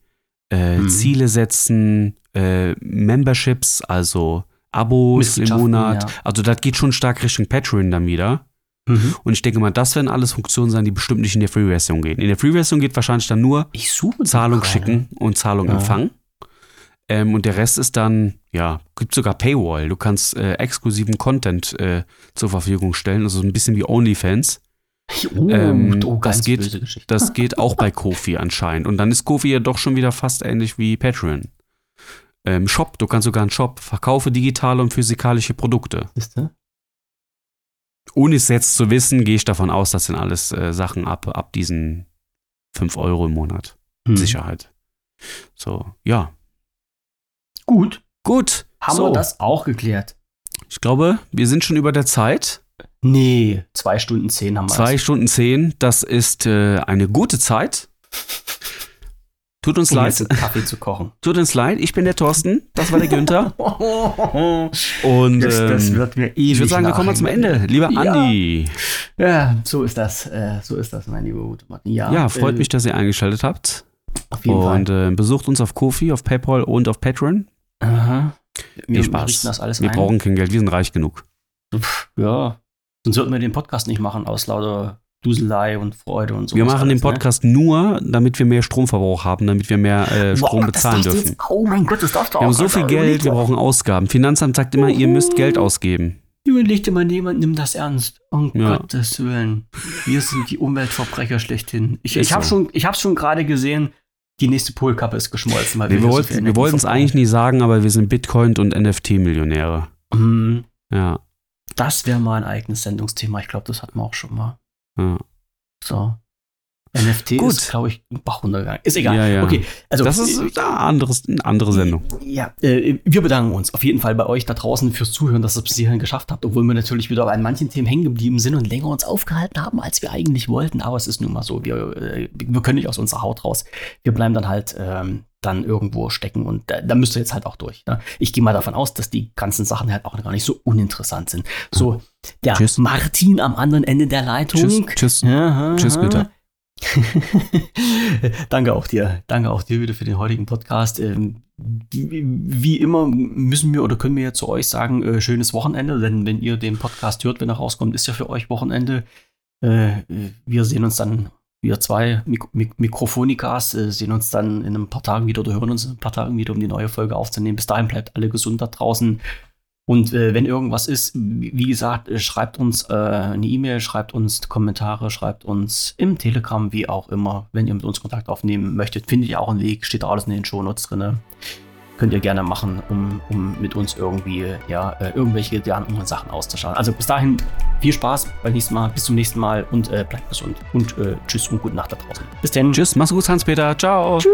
äh, Mhm. Ziele setzen, äh, Memberships, also Abos im Monat. ja. Also das geht schon stark Richtung Patreon dann wieder. Mhm. Und ich denke mal, das werden alles Funktionen sein, die bestimmt nicht in der Free-Version gehen. In der Free-Version geht wahrscheinlich dann nur Ich suche Zahlung schicken und Zahlung Ja. empfangen. Ähm, und der Rest ist dann, ja, gibt sogar Paywall. Du kannst äh, exklusiven Content äh, zur Verfügung stellen, also so ein bisschen wie OnlyFans. Oh, Ähm, oh, das ganz geht-. Das geht auch bei Kofi anscheinend. Und dann ist Kofi ja doch schon wieder fast ähnlich wie Patreon. Ähm, Shop, du kannst sogar einen Shop, verkaufe digitale und physikalische Produkte. Siehste? Ohne es jetzt zu wissen, gehe ich davon aus, das sind alles äh, Sachen ab, ab diesen 5 Euro im Monat. Hm. Sicherheit. So, ja. Gut. Gut. Haben so, wir das auch geklärt? Ich glaube, wir sind schon über der Zeit. Nee, zwei Stunden zehn haben wir. Zwei Stunden zehn. Das ist äh, eine gute Zeit. Tut uns um leid. Kaffee zu kochen. Tut uns leid. Ich bin der Thorsten. Das war der Günther. Und das, das ähm, wird mir ewig ich würde sagen, wir kommen mal zum Ende. Lieber Ja. Andi. Ja, so ist das. Äh, so ist das, mein lieber guter Martin. Ja, Ja, freut äh, mich, dass ihr eingeschaltet habt. Auf jeden Und Fall. äh, besucht uns auf Kofi, auf PayPal und auf Patreon. Aha. Wir, Viel Spaß. richten das alles wir ein. brauchen kein Geld, wir sind reich genug. Ja. Sonst sollten wir den Podcast nicht machen, aus lauter Duselei und Freude und so. wir machen den Podcast nur, damit wir mehr Stromverbrauch haben, damit wir mehr äh, Strom bezahlen dürfen. oh mein Gott, das darfst du Wir haben so viel Geld, wir brauchen Ausgaben. Finanzamt sagt immer, ihr müsst Geld ausgeben. Überleg dir mal, jemand nimmt das ernst. Um Ja. Gottes Willen. Wir sind die Umweltverbrecher schlechthin. Ich, ich habe so. schon, ich schon gerade gesehen, die nächste Polkappe ist geschmolzen. Weil Wir, so viel wir wollten es eigentlich nie sagen, aber wir sind Bitcoin- und NFT-Millionäre. Hm, Ja, Das wäre mal ein eigenes Sendungsthema. Ich glaube, das hatten wir auch schon mal. ja. So. NFT Gut. ist, glaube ich, ein Bachuntergang. Ist egal. Ja, ja. Okay, also Das ist äh, eine, anderes, eine andere Sendung. Ja, äh, wir bedanken uns auf jeden Fall bei euch da draußen fürs Zuhören, dass ihr es bis hierhin geschafft habt, obwohl wir natürlich wieder bei manchen Themen hängen geblieben sind und länger uns aufgehalten haben, als wir eigentlich wollten. Aber es ist nun mal so, wir, äh, wir können nicht aus unserer Haut raus. Wir bleiben dann halt ähm, dann irgendwo stecken und da, da müsst ihr jetzt halt auch durch. Ne? Ich gehe mal davon aus, dass die ganzen Sachen halt auch gar nicht so uninteressant sind. So, der Tschüss. Martin am anderen Ende der Leitung. Tschüss, tschüss. Aha, Tschüss. Günther. Danke auch dir. Danke auch dir wieder für den heutigen Podcast. Ähm, wie, wie immer müssen wir oder können wir ja zu euch sagen, äh, schönes Wochenende, denn wenn ihr den Podcast hört, wenn er rauskommt, ist ja für euch Wochenende. Äh, wir sehen uns dann, wir zwei Mik Mik Mikrofonikas, äh, sehen uns dann in ein paar Tagen wieder oder hören uns in ein paar Tagen wieder, um die neue Folge aufzunehmen. Bis dahin bleibt alle gesund da draußen. Und äh, wenn irgendwas ist, wie gesagt, äh, schreibt uns äh, eine E-Mail, schreibt uns Kommentare, schreibt uns im Telegram, wie auch immer. Wenn ihr mit uns Kontakt aufnehmen möchtet, findet ihr auch einen Weg, steht da alles in den Shownotes drin. Könnt ihr gerne machen, um, um mit uns irgendwie, ja, äh, irgendwelche ja, anderen Sachen auszuschauen. Also bis dahin, viel Spaß beim nächsten Mal, bis zum nächsten Mal und äh, bleibt gesund. Und äh, tschüss und gute Nacht da draußen. Bis dann. Tschüss, mach's gut, Hans-Peter. Ciao. Tschüss.